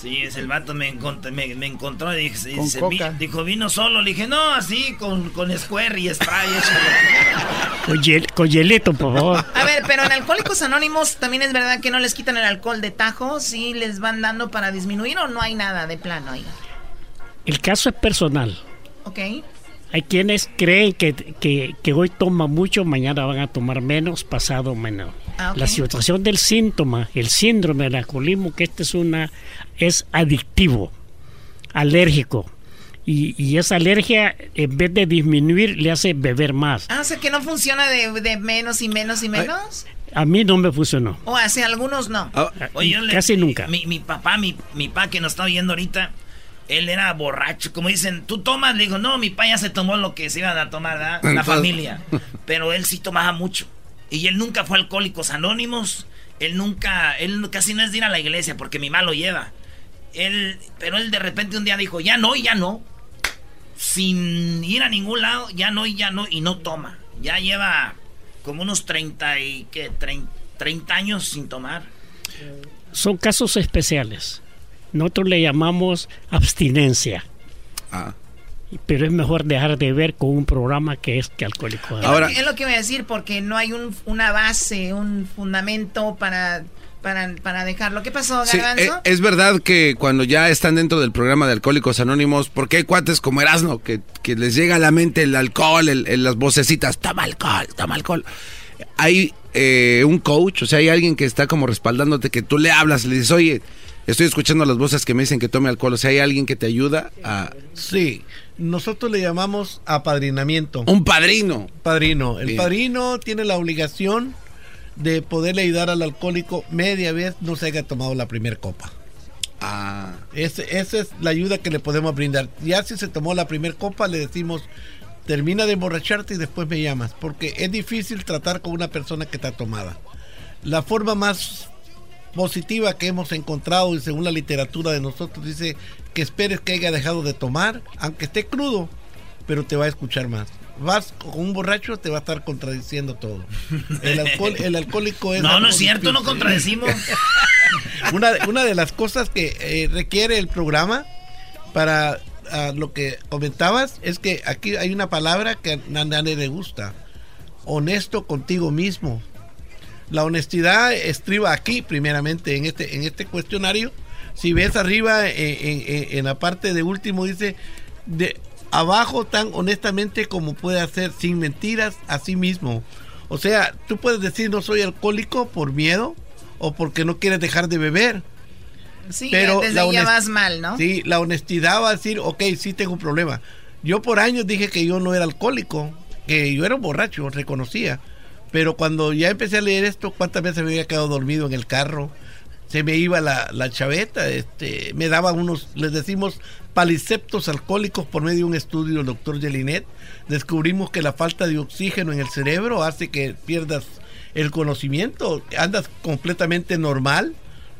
Sí, es el vato me, encont- me, me encontró y dice, Con dice, coca. "Vi- dijo, vino solo. Le dije, no, así, con, con square y spray. échale". (laughs) Con, hiel- con hielito, por favor. A ver, pero en Alcohólicos Anónimos también es verdad que no les quitan el alcohol de tajo, sí les van dando para disminuir o no hay nada de plano ahí. El caso es personal. ¿Ok? Hay quienes creen que, que, que hoy toman mucho, mañana van a tomar menos, pasado menos. Ah. La situación del síntoma, el síndrome del alcoholismo, que este es una es adictivo, alérgico. Y, y esa alergia, en vez de disminuir, le hace beber más. Ah, o sea que no funciona de, de menos y menos y menos. A mí no me funcionó. O hacia algunos no. Oye, yo le- Casi nunca. Mi, mi papá, mi, mi papá que nos está oyendo ahorita, él era borracho. Como dicen, ¿tú tomas? Le digo, no, mi papá ya se tomó lo que se iban a tomar, ¿verdad? La familia. Pero él sí tomaba mucho. Y él nunca fue a Alcohólicos Anónimos. Él nunca, él casi no es de ir a la iglesia porque mi mamá lo lleva. Él, pero él de repente un día dijo, ya no y ya no. Sin ir a ningún lado, ya no y ya no. Y no toma. Ya lleva como unos 30 y, ¿qué? 30, 30 años sin tomar. Son casos especiales. Nosotros le llamamos abstinencia. Ah. Pero es mejor dejar de ver con un programa que es que alcohólico. Es lo que- es lo que voy a decir porque no hay un, una base, un fundamento para, para, para dejarlo. ¿Qué pasó, Sí, Garbanzo? eh, es verdad que cuando ya están dentro del programa de Alcohólicos Anónimos, porque hay cuates como Erasmo que, que les llega a la mente el alcohol, el- el- las vocecitas, toma alcohol, toma alcohol. Hay eh, un coach, o sea, hay alguien que está como respaldándote, que tú le hablas, le dices, oye, estoy escuchando las voces que me dicen que tome alcohol, o sea, hay alguien que te ayuda a... Sí, nosotros le llamamos apadrinamiento. Un padrino. Padrino. El Bien. padrino tiene la obligación de poderle ayudar al alcohólico media vez no se haya tomado la primera copa. Ah. Ese- esa es la ayuda que le podemos brindar. Ya si se tomó la primera copa, le decimos, termina de emborracharte y después me llamas. Porque es difícil tratar con una persona que está tomada. La forma más positiva que hemos encontrado y según la literatura de nosotros dice que esperes que haya dejado de tomar, aunque esté crudo, pero te va a escuchar más. Vas con un borracho, te va a estar contradiciendo todo. El, alcohol, el alcohólico es... (laughs) No, no es cierto, no contradecimos. (laughs) una, una de las cosas que eh, requiere el programa para ah, lo que comentabas es que aquí hay una palabra que a nadie le gusta. Honesto contigo mismo. La honestidad estriba aquí, primeramente, en este, en este cuestionario. Si ves arriba, en, en- en la parte de último, dice, de, abajo tan honestamente como puede hacer sin mentiras a sí mismo. O sea, tú puedes decir no soy alcohólico por miedo o porque no quieres dejar de beber. Sí, Pero desde la ya vas mal, ¿no? Sí, la honestidad va a decir, ok, sí tengo un problema. Yo por años dije que yo no era alcohólico, que yo era un borracho, reconocía. Pero cuando ya empecé a leer esto, ¿cuántas veces me había quedado dormido en el carro? Se me iba la, la chaveta, este, me daba unos, les decimos, paliceptos alcohólicos por medio de un estudio del doctor Jelinet. Descubrimos que la falta de oxígeno en el cerebro hace que pierdas el conocimiento, andas completamente normal,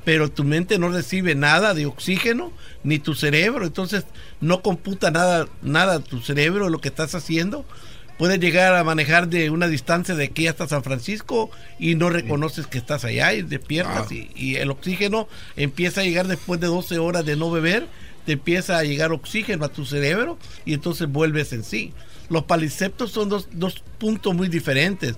pero tu mente no recibe nada de oxígeno, ni tu cerebro, entonces no computa nada, nada tu cerebro lo que estás haciendo. Puedes llegar a manejar de una distancia de aquí hasta San Francisco y no reconoces que estás allá y despiertas y, y el oxígeno empieza a llegar después de 12 horas de no beber, te empieza a llegar oxígeno a tu cerebro y entonces vuelves en sí. Los paliceptos son dos, dos puntos muy diferentes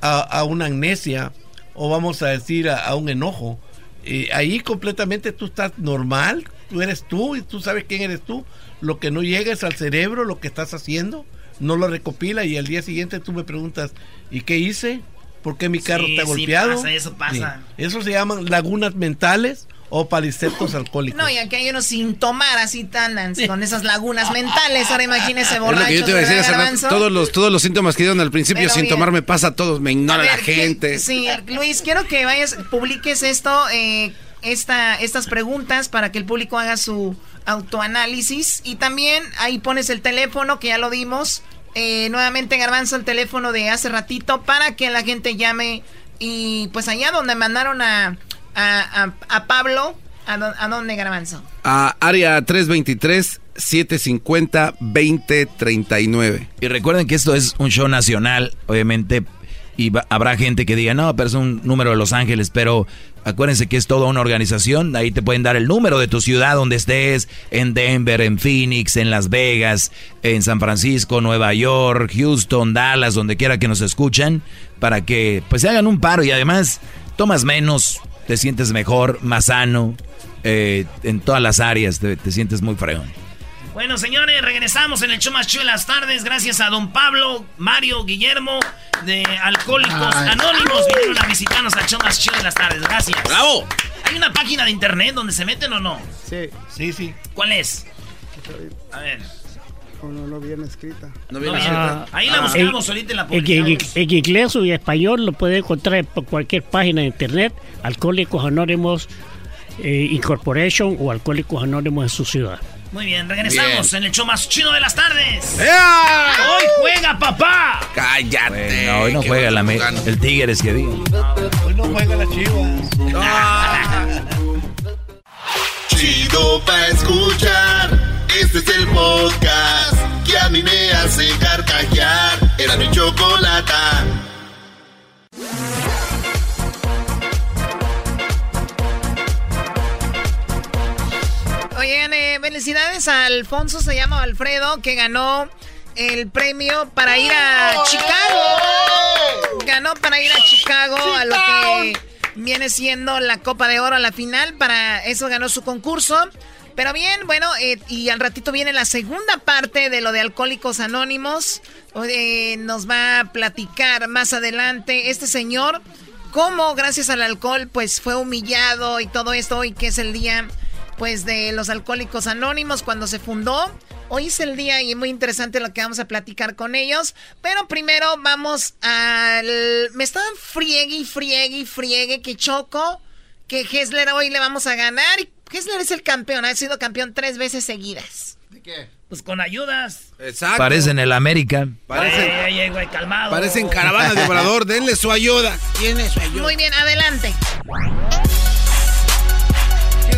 a, a una amnesia o vamos a decir a, a un enojo. Eh, ahí completamente tú estás normal, tú eres tú y tú sabes quién eres tú. Lo que no llega es al cerebro, lo que estás haciendo, no lo recopila y al día siguiente tú me preguntas, ¿y qué hice? ¿Por qué mi carro Sí, está sí golpeado? pasa, eso pasa. Sí. Eso se llaman lagunas mentales o paliceptos alcohólicos. No, y aquí hay unos sin tomar así tan con esas lagunas mentales. Ahora imagínese Es lo borrachos. que yo te iba a decir ¿verdad, hace rato, Garbanzo? todos los, todos los síntomas que dieron al principio Pero sin bien. tomar me pasa a todos, me ignora A la ver, ¿qué- gente. Sí, Luis, quiero que vayas, publiques esto, eh, esta, estas preguntas para que el público haga su autoanálisis. Y también ahí pones el teléfono, que ya lo dimos. Eh, nuevamente, Garbanzo, el teléfono de hace ratito para que la gente llame. Y pues allá donde mandaron a, a, a- a Pablo, ¿a, dó- ¿a dónde, Garbanzo? A área 323-750-2039. Y recuerden que esto es un show nacional, obviamente, y va- habrá gente que diga, no, pero es un número de Los Ángeles, pero acuérdense que es toda una organización, ahí te pueden dar el número de tu ciudad donde estés, en Denver, en Phoenix, en Las Vegas, en San Francisco, Nueva York, Houston, Dallas, donde quiera que nos escuchan, para que pues se hagan un paro y además tomas menos, te sientes mejor, más sano, eh, en todas las áreas te, te sientes muy fregón. Bueno, señores, regresamos en el show más chido de las tardes. Gracias a don Pablo, Mario, Guillermo de Alcohólicos Ay. Anónimos. Vinieron a visitarnos al show más chido de las tardes. Gracias. ¡Bravo! ¿Hay una página de internet donde se meten o no? Sí. Sí, sí. ¿Cuál es? A ver. No, no, no viene escrita. No viene escrita. Ahí la Ah, buscamos ahorita en la en, publicamos. en- en inglés o en español lo puede encontrar por cualquier página de internet, Alcohólicos Anónimos eh, Incorporation o Alcohólicos Anónimos en su ciudad. Muy bien, regresamos Bien. en el show más chido de las tardes. ¡Ea! ¡Hoy juega, papá! Cállate. No, hoy no juega la me- el Tigres que diga. Hoy no juega la chivas. (laughs) Chido pa' escuchar. Este es el podcast que a mí me hace carcajear. Era mi chocolata. Oigan, eh, felicidades a Alfonso, se llama Alfredo, que ganó el premio para ir a Chicago. Ganó para ir a Chicago a lo que viene siendo la Copa de Oro a la final. Para eso ganó su concurso. Pero bien, bueno, eh, y al ratito viene la segunda parte de lo de Alcohólicos Anónimos. Eh, nos va a platicar más adelante este señor cómo gracias al alcohol pues fue humillado y todo esto hoy que es el día pues de los alcohólicos anónimos cuando se fundó. Hoy es el día y muy interesante lo que vamos a platicar con ellos. Pero primero vamos al... Me estaban friegue y friegue y friegue que Choco, que Hessler hoy le vamos a ganar. Y Hessler es el campeón, ha sido campeón tres veces seguidas. ¿De qué? Pues con ayudas. Exacto. Parecen el América. Parecen, Ay, ay, güey, calmado. parecen caravanas de obrador. Denle su ayuda. ¿Quién es su ayuda? Muy bien, adelante.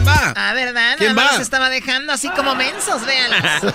¿Quién va? Ah, ¿verdad? ¿Quién Nada más va? se estaba dejando así como mensos, véanlos.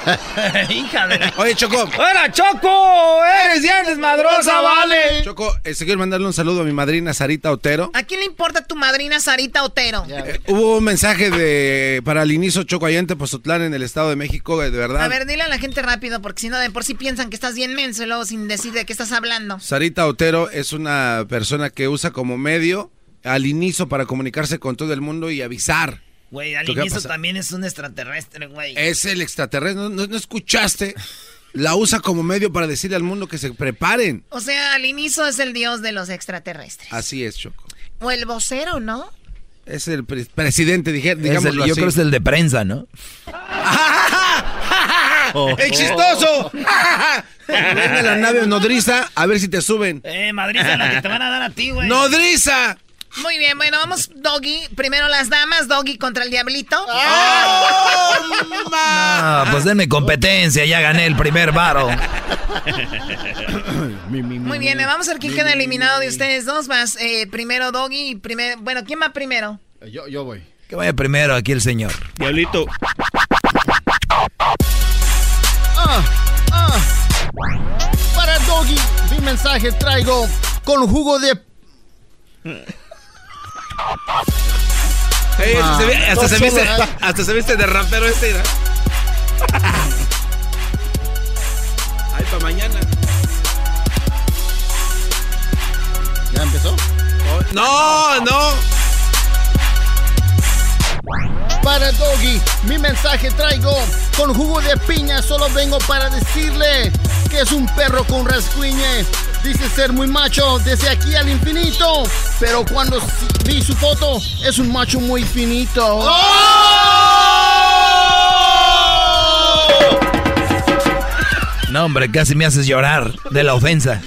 (laughs) Hija de... Oye, Choco. ¡Hola, Choco! ¡Eres bien desmadrosa, vale! Choco, este, quiero mandarle un saludo a mi madrina Sarita Otero. ¿A quién le importa tu madrina Sarita Otero? Eh, hubo un mensaje de para el inicio Choco allá en Tepozotlán, en el Estado de México, eh, de verdad. A ver, dile a la gente rápido, porque si no, de por sí piensan que estás bien menso y luego sin decir de qué estás hablando. Sarita Otero es una persona que usa como medio al inicio para comunicarse con todo el mundo y avisar Güey, al ¿Qué va a inicio también es un extraterrestre, güey. Es el extraterrestre. ¿No, no, no escuchaste? La usa como medio para decirle al mundo que se preparen. O sea, al inicio es el dios de los extraterrestres. Así es, Choco. O el vocero, ¿no? Es el pre- presidente, el- yo así. creo que es el de prensa, ¿no? (laughs) ¡El chistoso! (laughs) Venga la nave nodriza, a ver si te suben. Eh, madriza la que te van a dar a ti, güey. ¡Nodriza! Muy bien, bueno, vamos, Doggy. Primero las damas, Doggy contra el diablito. (laughs) Ah, pues denme competencia, ya gané el primer varo. (coughs) Muy bien, vamos a ver quién queda eliminado de ustedes dos. Más eh, primero Doggy y primero. Bueno, ¿quién va primero? Yo, yo voy. Que vaya primero aquí el señor. Diablito. Ah, ah. Para Doggy, mi mensaje traigo con jugo de. Ey, hasta se ve- hasta, No se viste, hasta se viste de rapero este. mira. Ay, para mañana. ¿Ya empezó? No, no. Para Doggy, mi mensaje traigo con jugo de piña. Solo vengo para decirle que es un perro con rascuñe. Dice ser muy macho desde aquí al infinito. Pero cuando vi su foto, es un macho muy finito. No, hombre, casi me haces llorar de la ofensa.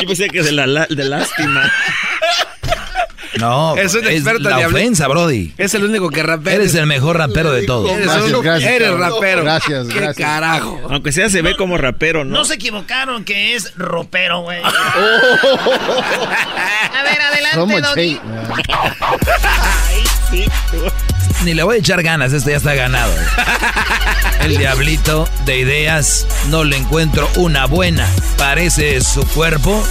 Yo pensé que de la, la- de lástima. (laughs) No, Es un experto la diablo. ofensa, Brody. Es el único que rapea. Eres el mejor rapero de todos. Eres, gracias, eres rapero. Gracias, ¿Qué gracias. carajo? Aunque sea, se ve como rapero, ¿no? No se equivocaron que es ropero, güey. A ver, adelante, Doggy. Ni le voy a echar ganas, esto ya está ganado. El diablito de ideas no le encuentro una buena. Parece su cuerpo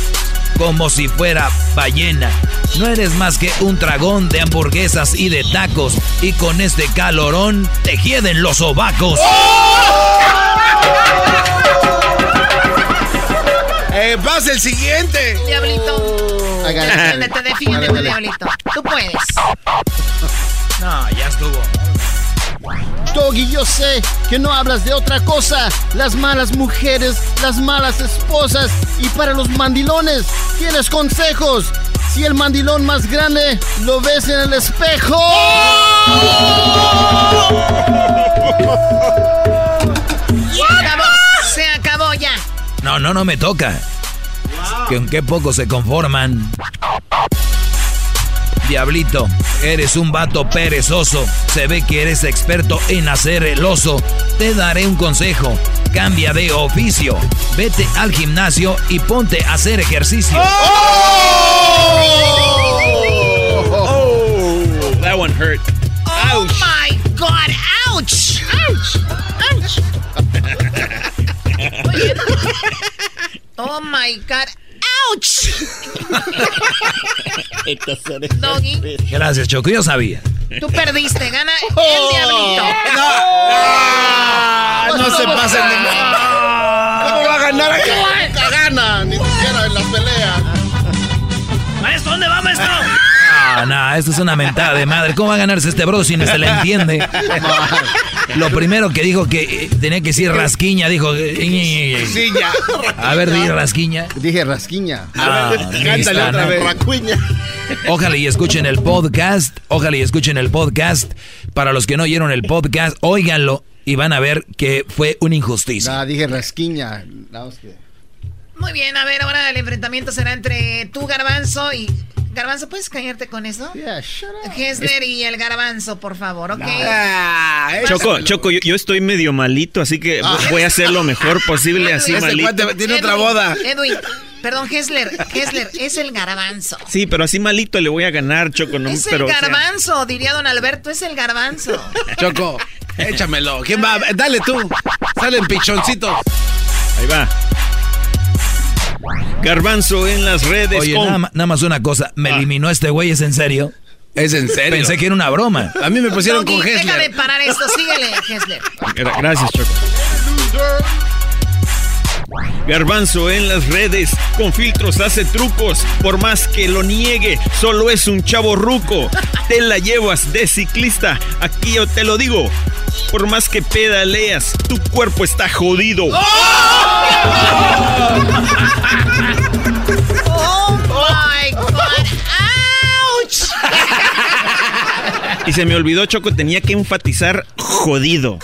como si fuera ballena. No eres más que un dragón de hamburguesas y de tacos. Y con este calorón te hieden los sobacos. Eh, pasa el siguiente. Diablito. It. Defiéndete, defiéndete. Diablito. Tú puedes. No, ya estuvo. Doggy, yo sé que no hablas de otra cosa. Las malas mujeres, las malas esposas. Y para los mandilones, tienes consejos. Si el mandilón más grande lo ves en el espejo. Se acabó. Se acabó ya. No, no, no me toca. Que en qué poco se conforman. Diablito, eres un vato perezoso. Se ve que eres experto en hacer el oso. Te daré un consejo. Cambia de oficio. Vete al gimnasio y ponte a hacer ejercicio. Oh, that one hurt. Oh my God. Ouch. Ouch. Ouch. (laughs) Oh my God. (laughs) Doggy, Gracias, Choco. Yo sabía. tú perdiste. Gana el diablito. Ah, no se pasen de ¿Cómo va a ganar? Nunca gana, ni siquiera en las peleas. Maestro, ¿dónde va, maestro? Ah, no, esto es una mentada de madre. ¿Cómo va a ganarse este bro si no se le entiende? Lo primero que dijo que eh, tenía que decir rasquiña, dijo. eh, Sí, ya. A ver, di rasquiña. Dije rasquiña. Ah, Cántale otra ¿no? vez. Racuña. Ojalá y escuchen el podcast. Ojalá y escuchen el podcast. Para los que no oyeron el podcast, óiganlo y van a ver que fue una injusticia. Ah, dije rasquiña. Muy bien, a ver, ahora el enfrentamiento será entre tú, Garbanzo, y... Garbanzo, ¿puedes callarte con eso? Yeah, shut up. Hesler y el Garbanzo, por favor, ¿ok? Choco, Choco, yo, yo estoy medio malito, así que voy a hacer lo mejor posible así malito. cuate tiene otra boda. Edwin, perdón, Hesler, Hesler, es el Garbanzo. Sí, pero así malito le voy a ganar, Choco. No, Es pero, el o sea, garbanzo, diría don Alberto, es el garbanzo. Choco, échamelo. ¿Quién va? Dale tú. Salen pichoncitos. ahí va. Garbanzo en las redes. Oye, con- nada, más una cosa. ¿Me eliminó este güey? ¿Es en serio? ¿Es en serio? Pensé que era una broma. A mí me pusieron Doggy, con Hessler. parar esto, síguele, Hesler. Gra- Gracias, Choco. Garbanzo en las redes, con filtros hace trucos. Por más que lo niegue, solo es un chavo ruco. Te la llevas de ciclista, aquí yo te lo digo. Por más que pedaleas, tu cuerpo está jodido. Oh my God. ¡Auch! Y se me olvidó, Choco, tenía que enfatizar jodido.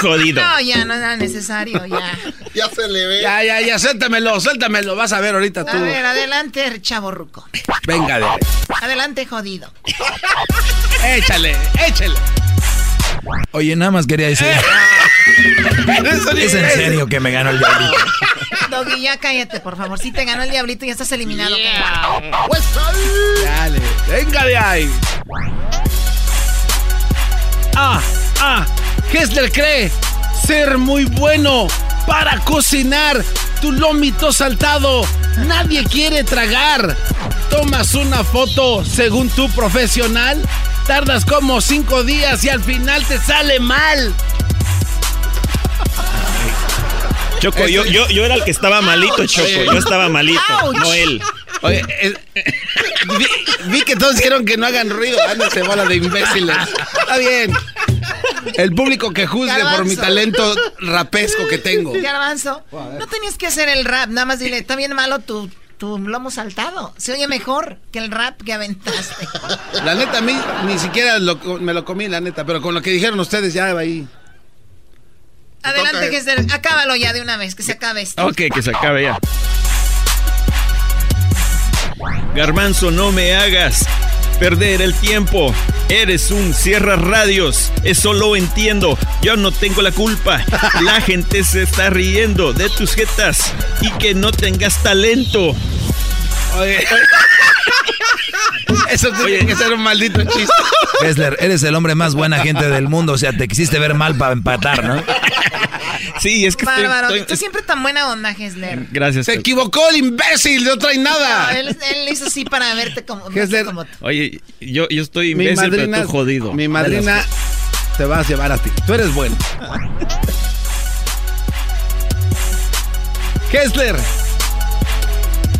Jodido. No, ya no era necesario, ya. (laughs) Ya se le ve. Ya, ya, ya, suéltamelo, suéltamelo. Vas a ver ahorita tú. A ver, adelante, chavo ruco. Venga, de ahí. Adelante, jodido. (laughs) Échale, échale. Oye, nada más quería decir. (laughs) es en serio que me ganó el diablito. Doggy, ya cállate, por favor. Si te ganó el diablito, ya estás eliminado. Pues, Dale, venga de ahí. Ah, ah, Hessler cree ser muy bueno para cocinar tu lomito saltado. Nadie quiere tragar. Tomas una foto según tu profesional. Tardas como cinco días y al final te sale mal. Choco, yo, yo, yo era el que estaba malito, Choco. Yo estaba malito, no él. Oye, (laughs) vi, vi que todos dijeron que no hagan ruido. Ándase, bola de imbéciles. Está bien. El público que juzgue por mi talento rapesco que tengo. Garbanzo, no tenías que hacer el rap. Nada más dile, está bien malo tu, tu lomo saltado. Se oye mejor que el rap que aventaste. La neta, a mí ni siquiera lo- me lo comí, la neta. Pero con lo que dijeron ustedes, ya va ahí. Adelante, Gester. Acábalo ya de una vez, que se acabe esto. Ok, que se acabe ya. Garbanzo, no me hagas perder el tiempo. Eres un cierra radios. Eso lo entiendo. Yo no tengo la culpa. La (laughs) gente se está riendo de tus jetas y que no tengas talento. Oye. (laughs) Eso tiene que ser un maldito chiste. Kessler, eres el hombre más buena gente del mundo. O sea, te quisiste ver mal para empatar, ¿no? (laughs) Sí, es que Bárbaro, estoy- tú siempre tan buena onda, Gessler. Gracias. Se equivocó el imbécil, no trae No, nada. él, él hizo así para verte como, tú. Oye, yo, yo estoy Mi imbécil, madrina, pero tú jodido. mi madrina te va a llevar a ti. Tú eres bueno. (laughs) Kessler,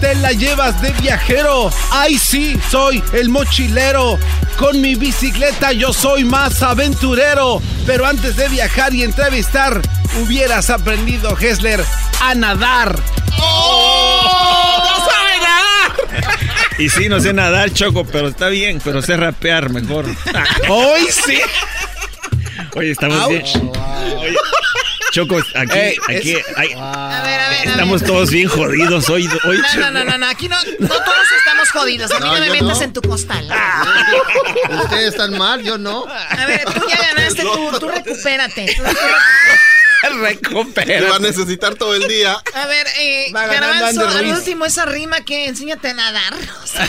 te la llevas de viajero. Ay, sí, soy el mochilero. Con mi bicicleta yo soy más aventurero. Pero antes de viajar y entrevistar, hubieras aprendido, Kessler, a nadar. ¡Oh! ¡No sabe nadar! Y sí, no sé nadar, Choco, pero está bien, pero sé rapear mejor. Hoy sí. Oye, estamos Ouch. bien. Oye, Choco, aquí, Ey, aquí, es- hay- A ver, a ver, a estamos ver. todos bien jodidos hoy. hoy No, no, Choco. no, no, no, aquí no, no todos estamos jodidos. A mí no, No, me metas no. en tu costal. Ustedes están mal, yo no. A ver, tú ya ganaste, tú, tú recupérate. Tú- va a necesitar todo el día. A ver, eh, Garbanzo, al último esa rima que enséñate a nadar. O (laughs) sea,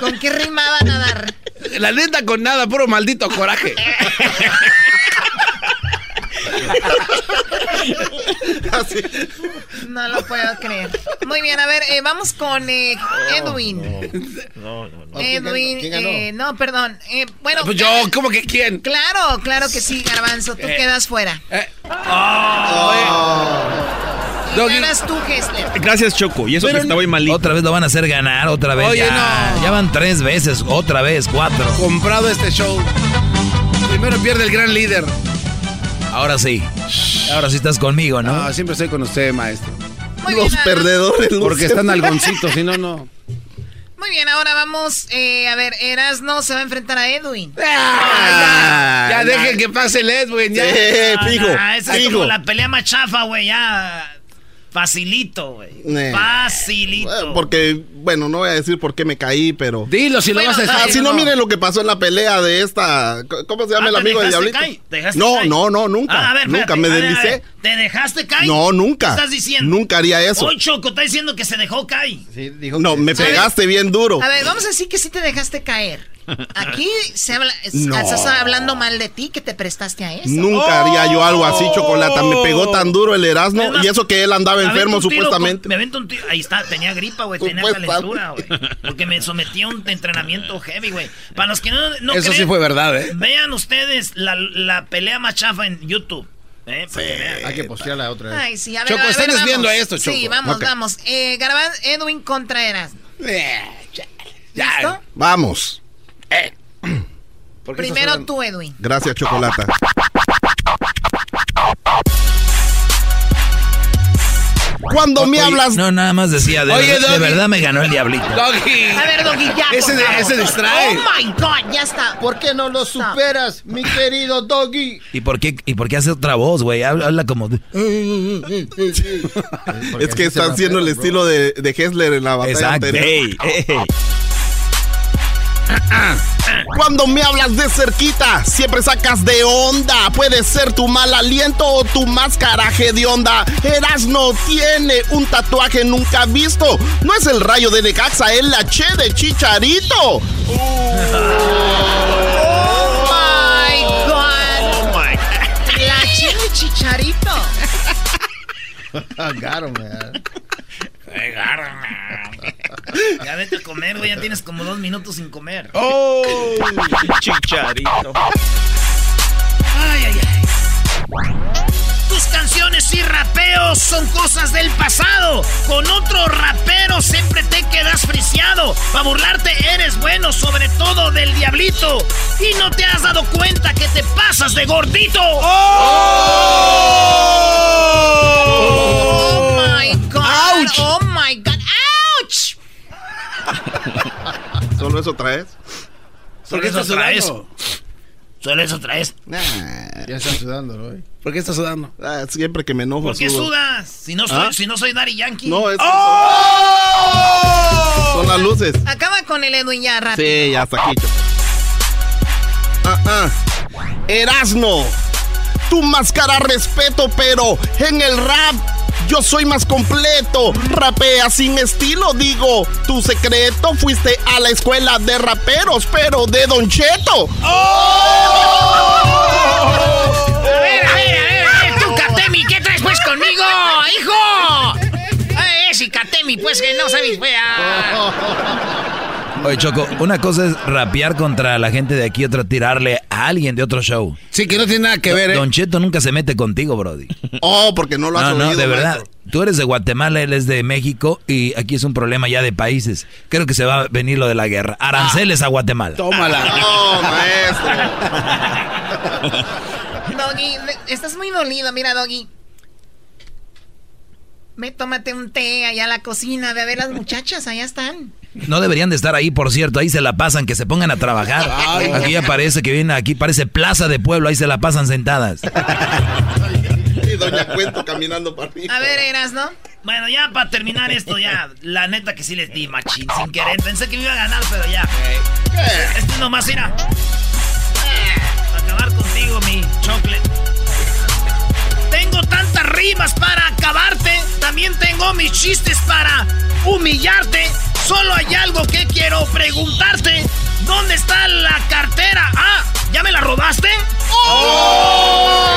¿Con qué rimaba nadar? La neta con nada, puro maldito coraje. (laughs) (laughs) No lo puedo creer. Muy bien, a ver, eh, vamos con eh, Edwin. No, no, no. Edwin, ¿Quién ganó? eh, no, perdón. eh, bueno, Pues yo, ¿cómo que quién? claro, claro que sí, Garbanzo, tú Eh. quedas fuera. Doggy. ganas tú. Gracias, Choco. Y eso Pero que estaba hoy malito. Otra vez lo van a hacer ganar, otra vez. Oye, ya, no. ya van tres veces, otra vez, cuatro. Comprado este show. Primero pierde el gran líder. Ahora sí. Ahora sí estás conmigo, ¿no? No, siempre estoy con usted, maestro. Muy Los bien, perdedores. Porque Lucer. están algoncitos, si no, no. (laughs) Muy bien, ahora vamos, eh, a ver, Erasno se va a enfrentar a Edwin. Ah, ya dejen que pase el Edwin, ya. Sí, fijo. Ah, esa es como la pelea más chafa, güey, ya. Facilito, güey. Eh. Facilito. Bueno, Porque, bueno, no voy a decir por qué me caí, pero. Dilo si Bueno, lo vas a ah, Ah, decir. si no, miren lo que pasó en la pelea de esta. ¿Cómo se llama Ah, el ¿te amigo de Diablito? caer? ¿Te dejaste No, caer? no, no, nunca. Ah, a ver, nunca espérate, me deslicé. ¿Te dejaste caer? No, nunca. ¿Qué estás diciendo? Nunca haría eso. Hoy Choco está diciendo que se dejó caer. Sí, dijo No, que- me pegaste bien duro. A ver, vamos a decir que sí te dejaste caer. Aquí se habla, No. estás hablando mal de ti, que te prestaste a eso. Nunca haría yo algo así, Chocolata. Me pegó tan duro el Erasmo y eso que él andaba enfermo tiro supuestamente. con- me aventó un tiro. Ahí está, tenía gripa, güey. Tenía calentura, güey. Porque me sometí a un entrenamiento heavy, güey. Para los que no, no Eso sí fue verdad, ¿eh? Vean ustedes la, la pelea más chafa en YouTube. Eh. Hay que postearla otra vez. Ay, sí, a ver, Choco, a ver, están vamos. desviando esto, Choco. Sí, vamos, Ok. vamos. Eh, Garban- Edwin Contreras. ¿Listo? Vamos. (clears throat) Primero tú, Edwin. Gracias, Chocolata. Cuando me Oye, hablas... No, nada más decía, de, Oye, verdad, de Doggy. verdad me ganó el diablito. A ver, Doggy, ya. por Ese- favor. ese distrae. Oh my God, ya está. ¿Por qué no lo superas, mi querido Doggy? ¿Y por qué, y por qué hace otra voz, güey? Habla, habla como... de- (laughs) Es que está haciendo el estilo de, de Hessler en la batalla Exacto. anterior. Ey, ey. (laughs) Cuando me hablas de cerquita, siempre sacas de onda. Puede ser tu mal aliento o tu máscaraje de onda. Erasno tiene un tatuaje nunca visto. No es el rayo de Necaxa, es la che de Chicharito. (laughs) Oh my God. La chile chicharito. (laughs) Got him, man. (laughs) Ya vete a comer, güey. Ya tienes como dos minutos sin comer. ¡Oh! Chicharito. Ay, ay, ay. Tus canciones y rapeos son cosas del pasado. Con otro rapero siempre te quedas friseado. Para burlarte eres bueno, sobre todo del diablito. Y no te has dado cuenta que te pasas de gordito. Oh my God. Oh my God. (laughs) ¿Solo eso traes? ¿Por qué estás eso traes? sudando? Solo eso traes. Ya está sudando, ¿no? ¿Por qué estás sudando? Ah, siempre que me enojo ¿Por qué sudo. sudas? Si no soy, ¿Ah? si no soy Daddy Yankee. No, es ¡Oh! son las luces. Acaba con el Edwin ya rápido. Sí, ya está aquí. Ah, ah. Erasno, tu máscara respeto, pero en el rap yo soy más completo. Rapea sin estilo, digo. Tu secreto fuiste a la escuela de raperos, pero de Don Cheto. A ver, a ver, a ver, a ver, tú, Katemi, ¿qué traes pues conmigo, hijo? Ay, ese Katemi, pues que no sabes, fea. Oye, Choco, una cosa es rapear contra la gente de aquí, otra tirarle a alguien de otro show. Sí, que no tiene nada que ver, ¿eh? Don Cheto nunca se mete contigo, Brody. Oh, porque no lo has No, no, oído, de verdad. maestro. Tú eres de Guatemala, él es de México y aquí es un problema ya de países. Creo que se va a venir lo de la guerra. Aranceles a Guatemala. Tómala. (laughs) No, maestro. Doggy, estás muy dolido, mira, Doggy. Ve, tómate un té allá a la cocina, ve a ver las muchachas, allá están. No deberían de estar ahí, por cierto. Ahí se la pasan, que se pongan a trabajar. Ay. Aquí ya parece que viene, aquí parece plaza de pueblo, ahí se la pasan sentadas. Y Doña Cuento caminando para mí. A ver, eras, ¿no? Bueno, ya para terminar esto, ya. La neta que sí les di, machín, sin querer. Pensé que me iba a ganar, pero ya. Este nomás, mira. Para acabar contigo, mi chocolate. Tengo tantas rimas para acabarte. También tengo mis chistes para humillarte. Solo hay algo que quiero preguntarte. ¿Dónde está la cartera? Ah, ¿ya me la robaste? ¡Oh!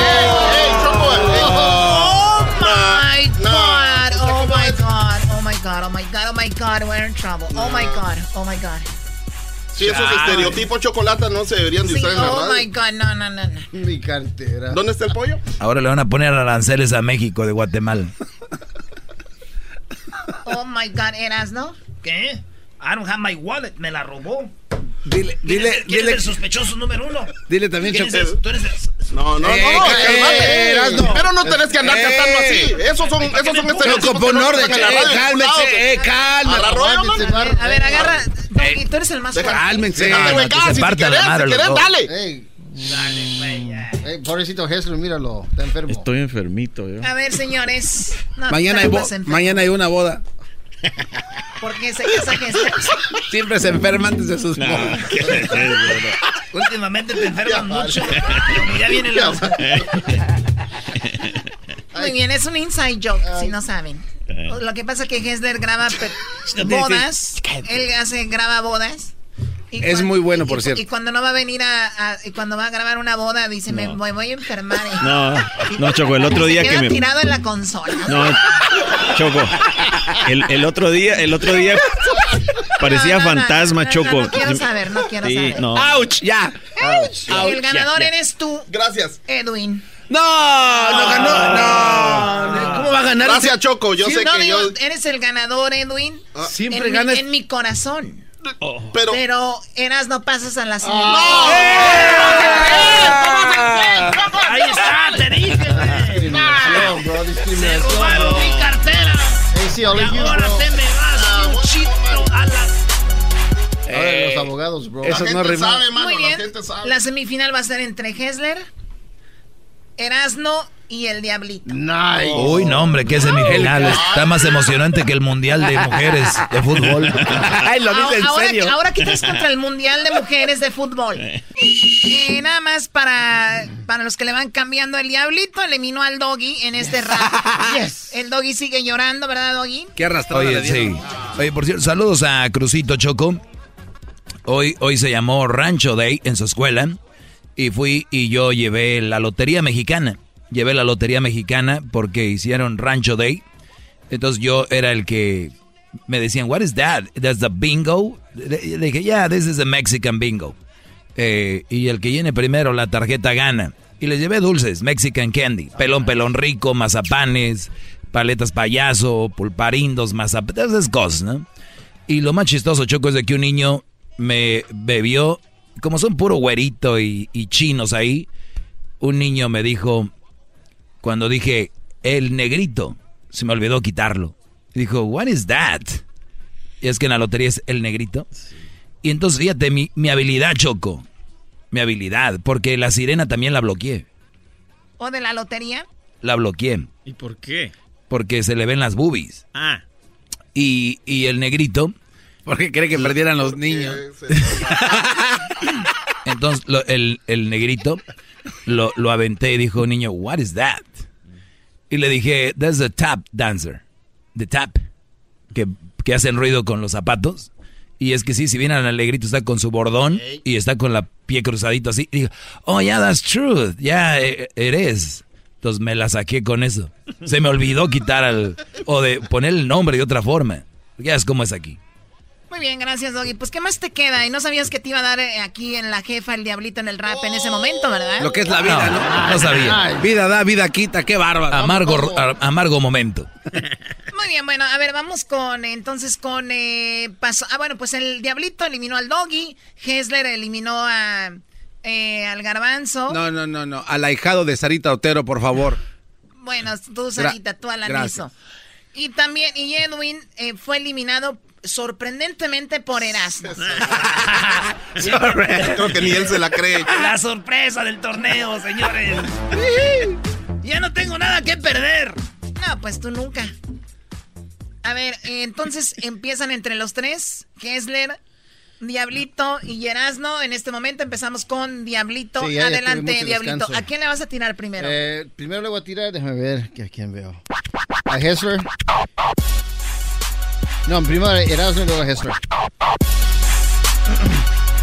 Oh my god, oh my god, oh my god, oh my god, oh my god, we're in trouble. Oh my god, oh my god. Si esos estereotipos chocolate no se deberían de Sí, usar en la oh radio. my god, no, no, no, no. Mi cartera. ¿Dónde está el pollo? Ahora le van a poner aranceles a México de Guatemala. Oh my god, eras, ¿no? ¿Qué? I don't have my wallet, me la robó. Dile, ¿Quién dile, es- quién es dile, el sospechoso número uno? dile también, ¿Quién es Choco. el- tú eres el- No, no, Eh, no, no, eh, cálmate. Erasno. Pero no tenés que andar Eh. cantando así. Esos son, esos son estereotipos. Choco, que pon no orden. Eh, cálmense, eh, calma. A ver, agarra. Doggy, tú eres el más fuerte. Cálmense. Se la madre querés, dos. dale. Ey, ey, pobrecito Jesús, míralo, está enfermo. Estoy enfermito, yo. A ver, señores. No, hay, mañana hay una boda. ¿Por qué se casa Jesús? Siempre se enferma antes de sus bodas. Últimamente te enferman mucho. Como ya viene la... Muy bien, es un inside joke, si no saben. Lo que pasa es que Hessler graba bodas. Él hace, graba bodas. Y Es muy bueno, y- por y- cierto. Y cuando no va a venir a, a- y cuando va a grabar una boda, dice, me voy, voy a enfermar. (laughs) Y- No, no, Choco, el otro día se que me... tirado en la consola. No, Choco. El, el otro día, el otro día (laughs) parecía No, no, no, fantasma, no, no, Choco. No, quiero saber, no quiero Sí, saber. no. ¡Auch! ¡Ya! el ganador ya, ya. eres tú, Gracias. Edwin. No, no ganó. No. ¿Cómo va a ganar? Gracias, Choco. Yo Sí, sé no, que digo, yo. Eres el ganador, Edwin. Ah, siempre en mi- ganas- en mi corazón. Pero. Pero eras no pasas a la siguiente. Ahí está, te dije, güey. Se robaron mi cartera. Y ahora bro. te me vas un chito a la... Eh, los abogados, bro. eso no rimó. Muy bien. La semifinal va a ser entre Hessler, Erasno y el Diablito. Nice. Uy, no, hombre, qué semifinal. Está más emocionante que el Mundial de Mujeres de Fútbol. (laughs) Ay, lo dice en ahora, serio. ahora traes contra el Mundial de Mujeres de Fútbol. Eh, nada más para, para los que le van cambiando, el Diablito eliminó al Doggy en este rap. El Doggy sigue llorando, ¿verdad, Doggy? Qué arrastrada Oye, sí. Oye, por cierto, saludos a Crucito Choco. Hoy, hoy se llamó Rancho Day en su escuela. Y fui y yo llevé la lotería mexicana. Llevé la lotería mexicana porque hicieron Rancho Day. Entonces yo era el que me decían, what is that? That's the bingo. Le dije, yeah, this is a Mexican bingo. Eh, y el que llene primero la tarjeta gana. Y les llevé dulces, Mexican candy, pelón, pelón rico, mazapanes, paletas payaso, pulparindos, mazapanes, esas cosas, ¿no? Y lo más chistoso, Choco, es de que un niño me bebió, como son puro güerito y chinos ahí, un niño me dijo, cuando dije, el negrito, se me olvidó quitarlo. Dijo, what is that? Y es que en la lotería es el negrito. Y entonces, fíjate, mi, mi habilidad, Choco. Mi habilidad, porque la sirena también la bloqueé. ¿O de la lotería? La bloqueé, ¿Y por qué? porque se le ven las boobies. Ah. Y, y el negrito... Porque cree que perdieran los niños. (laughs) Entonces lo- el, el negrito lo, lo aventé y dijo, niño, what is that? Y le dije, that's the tap dancer. The tap. Que, que hacen ruido con los zapatos. Y es que sí, si viene al negrito está con su bordón y está con la pie cruzadito así. Y digo, oh, yeah, that's true. Yeah, eh, it is. Entonces me la saqué con eso. Se me olvidó quitar al... O de poner el nombre de otra forma. Ya es como es aquí. Muy bien, gracias, Doggy. Pues, ¿qué más te queda? Y no sabías que te iba a dar eh, aquí en la jefa el Diablito en el rap en ese momento, ¿verdad? Lo que es la vida, ¿no? No, no sabía. Vida da, vida quita, qué bárbaro. Amargo, amargo momento. Muy bien, bueno, a ver, vamos con, entonces, con, eh, paso, ah, bueno, pues el Diablito eliminó al Doggy, Hessler eliminó a, eh, al Garbanzo. No, no, no, no. Al ahijado de Sarita Otero, por favor. Bueno, tú, Sarita, tú al gracias. aniso. Y también, y Edwin eh, fue eliminado sorprendentemente por Erasmo. (laughs) Creo que ni él se la cree. La sorpresa del torneo, señores. Ya no tengo nada que perder. No, pues tú nunca. A ver, entonces empiezan entre los tres, Kessler, Diablito y Erasmo. En este momento empezamos con Diablito. Sí, ya- Adelante, Diablito. ¿A quién le vas a tirar primero? Eh, primero le voy a tirar, déjame ver que a quién veo. A Hessler. No, primero Erasmo y luego a Hessler.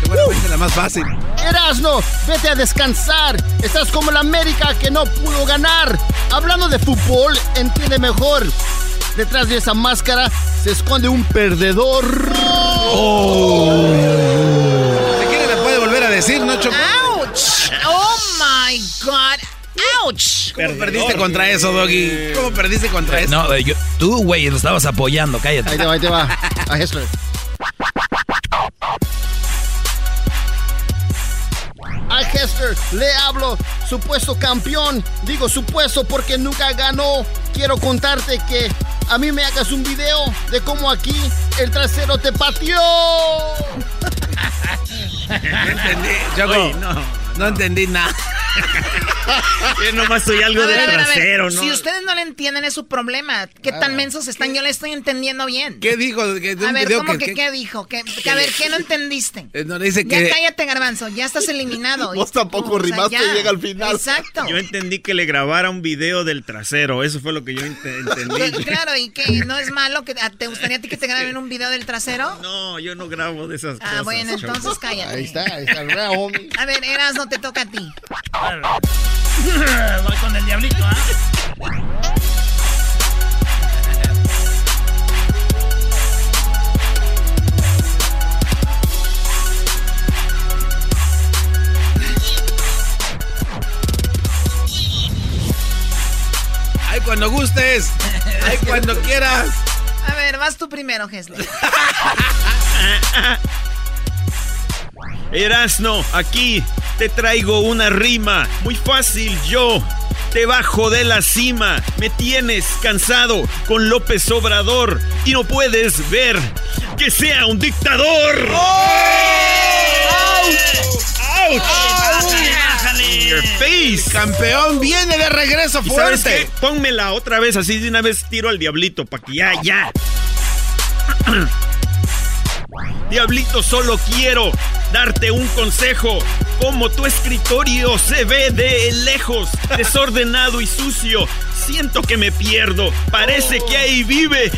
Seguramente la más fácil. Erasmo, vete a descansar. Estás como la América que no pudo ganar. Hablando de fútbol, entiende mejor. Detrás de esa máscara se esconde un perdedor. Si quiere le puede volver a decir, ¿no, Choco? ¡Ouch! ¡Oh, my God! ¡Ouch! ¿Cómo perdiste contra eso, Doggy? ¿Cómo perdiste contra eso? No, yo- tú, güey, lo estabas apoyando, cállate. Ahí te va, ahí te va. A Hessler. A Hester le hablo, supuesto campeón. Digo supuesto porque nunca ganó. Quiero contarte que a mí me hagas un video de cómo aquí el trasero te pateó. (laughs) No entendí, Choco. Oye, no. No entendí nada. (laughs) Yo nomás soy algo A de ver, trasero, ¿no? Si ustedes no le entienden, es su problema. ¿Qué tan mensos están? Yo le estoy entendiendo bien. ¿Qué dijo? De A ver, ¿cómo que, qué dijo? Que, (laughs) que, a ver, ¿qué no entendiste? eh, no, dice Ya que... cállate, Garbanzo, ya estás eliminado. (laughs) Vos tampoco O sea, rimaste, ya. llega al final. Exacto. Yo entendí que le grabara un video del trasero. Eso fue lo que yo ent- entendí. Claro, y que no es malo que ¿te gustaría a ti que te graben un video del trasero? No, yo no grabo de esas cosas. Ah, bueno, Choco. entonces cállate. Ahí está, ahí está, ¿verdad, homie? A ver, Eras, no te toca a ti. (laughs) Voy con el diablito, ¿ah? cuando gustes. Ay, (laughs) cuando quieras. A ver, vas tú primero, Hesler. (laughs) Erasno, aquí te traigo una rima. Muy fácil, yo te bajo de la cima. Me tienes cansado con López Obrador y no puedes ver que sea un dictador. ¡Auch! Your face. Campeón viene de regreso ¿Y sabes fuerte. qué? Pónmela otra vez, así de una vez tiro al diablito, para que ya, ya. (clears throat) Diablito, solo quiero darte un consejo. Como tu escritorio se ve de lejos, desordenado y sucio, siento que me pierdo. Parece que ahí vive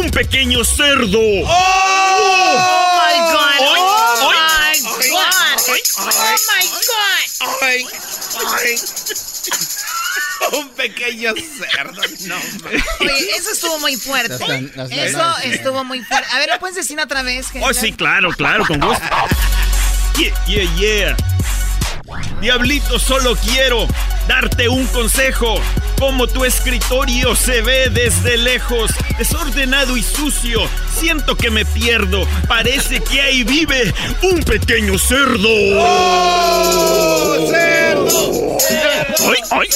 un pequeño cerdo. Oh my God. Oh oy, my God. Oh my God. Un pequeño cerdo. No. Oye, eso estuvo muy fuerte. Eso estuvo muy fuerte. A ver, ¿lo puedes decir otra vez? Oh, sí, claro, claro, con gusto. Yeah, yeah, yeah. Diablito, solo quiero darte un consejo. Como tu escritorio se ve desde lejos, desordenado y sucio, siento que me pierdo. Parece que ahí vive un pequeño cerdo. ¡Cerdo! ¡Ay, ay!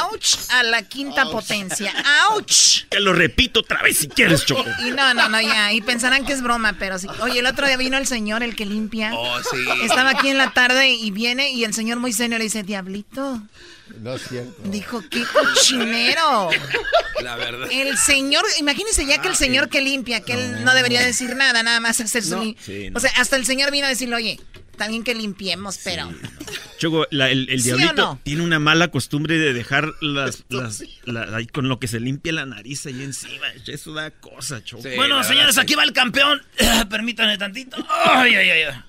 ¡Auch! A la quinta potencia. ¡Auch! Te lo repito otra vez si quieres, Choco. Y no, no, no, ya. Y pensarán que es broma, pero sí. Oye, el otro día vino el señor, el que limpia. Oh, sí. Estaba aquí en la tarde y viene y el señor muy serio le dice, Diablito. No es cierto. Dijo, qué cochinero. La verdad. El señor, imagínense ya que el señor que limpia, que él no debería decir nada, nada más hacer su... Sí, no. O sea, hasta el señor vino a decirle, oye, también que limpiemos, pero... Choco, la- el, el ¿Sí diablito no? tiene una mala costumbre de dejar las, las- la- ahí con lo que se limpia la nariz ahí encima. Eso da cosa, Choco. bueno, señores, aquí va el campeón. (coughs) Permítanme tantito. Ay, ay, ay, ay.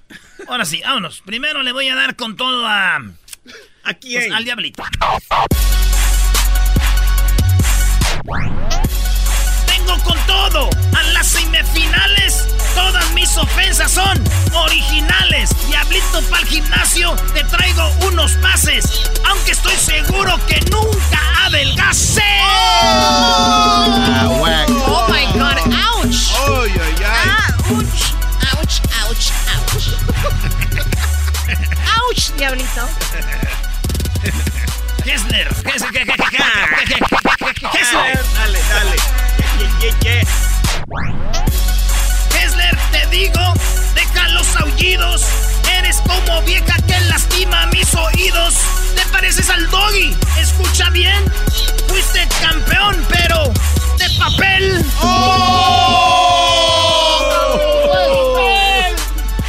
Ahora sí, vámonos. Primero le voy a dar con todo a. ¿A quién? Pues, al diablito. Vengo con todo. A las semifinales, todas mis ofensas son originales. Diablito para el gimnasio, te traigo unos pases. Aunque estoy seguro que nunca adelgacé. Oh my God, ouch. Ay. Ouch, ouch, ouch, ouch. (laughs) ouch, diablito. Kessler, Kessler, Kessler, Kessler. Dale, dale. Kessler, te digo, deja los aullidos. Eres como vieja que lastima mis oídos. Te pareces al doggy, escucha bien. Fuiste campeón, pero de papel.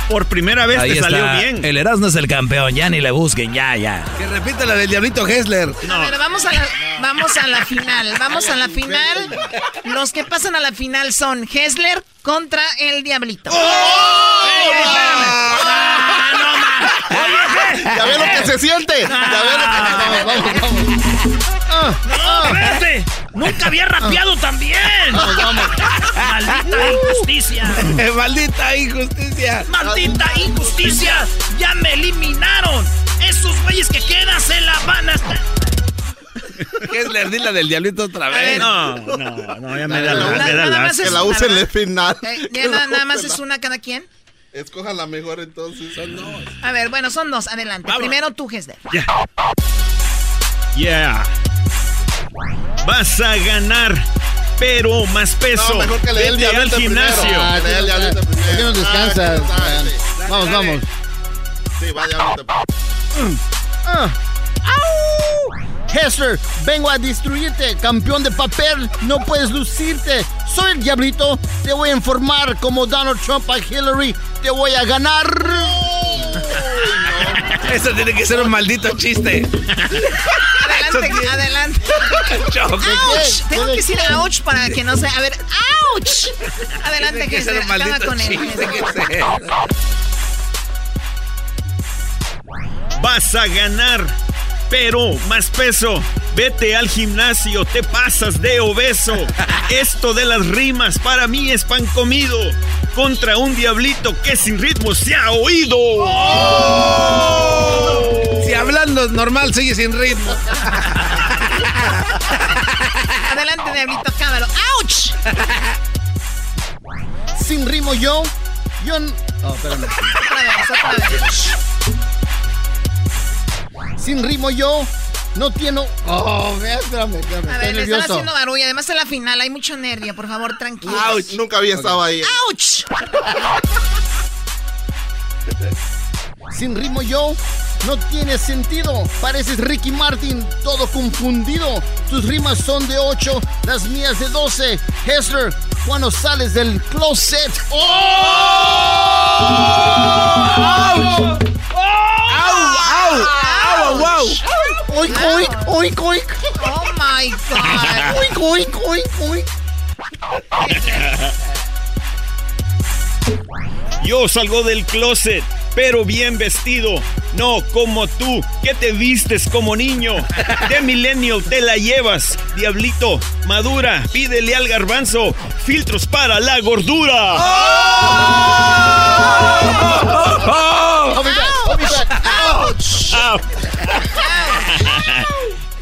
Por primera vez Ahí te está. salió bien. El Erasmo es el campeón, ya ni le busquen, ya, ya. Que repita la del diablito Hessler. A ver, vamos a, la, vamos a la final. Vamos a la final. Los que pasan a la final son Hessler contra el Diablito. ¿Ya ve lo que se siente? ¿Ya ve lo que... Vamos, vamos, vamos. ¡No, espérate! ¡Nunca había rapeado también! Vamos. ¡Maldita injusticia! (laughs) Maldita injusticia. ¡Maldita injusticia! ¡Ya me eliminaron! Esos güeyes que quedan se la van a... Hessler, di la del diablito otra vez. No, no, no, ya me da Nada- la, nada la- más es Que la una, usen en el final. Eh, Que ya la na- nada más es la- una cada quien. Escojan la mejor entonces. Son dos. A ver, bueno, son dos. Adelante. Primero tú, Hessler. Ya. Yeah. Vas a ganar, pero más peso. No, mejor que le dé el Vete al gimnasio. Ah, que le dé el diablito primero. ¿Por qué no descansas? Ah, sí. Vamos, vamos. Sí, va diablito. Ah. ¡Au! Hessler, vengo a destruirte, campeón de papel, no puedes lucirte. Soy el diablito, te voy a informar como Donald Trump a Hillary, te voy a ganar. Eso tiene que ser un maldito chiste. Adelante, adelante. (laughs) Choco. ¡Auch! Tengo que decir ouch para que no se... A ver, ¡ouch! Adelante, Tiene que ser un maldito con él. chiste. Que sea. Vas a ganar, pero más peso. Vete al gimnasio, te pasas de obeso. Esto de las rimas para mí es pan comido. Contra un diablito que sin ritmo se ha oído. Si hablando normal sigue sin ritmo. (laughs) Adelante, Diablito, cámalo. ¡Auch! Sin rimo yo. Yo. Oh, espérame. Otra vez, otra vez. Sin rimo yo. No tiene. Oh, espérame, espérame. A ver, le están haciendo barullo. Además, en la final hay mucho nervio. Por favor, tranquilo. Ouch, nunca había estado ahí. ¡Auch! Sin ritmo yo. No tiene sentido. Pareces Ricky Martin, todo confundido. Tus rimas son de 8, las mías de 12. Hessler, cuando sales del closet. ¡Oh! ¡Auch! ¡Au! ¡Au! ¡Au! ¡Oink, oink, oink, oink! ¡Oh, my God! ¡Oink, oink, oink, oink! Yo salgo del closet, pero bien vestido. No como tú, que te vistes como niño. De millennial te la llevas, diablito. Madura, pídele al garbanzo. Filtros para la gordura.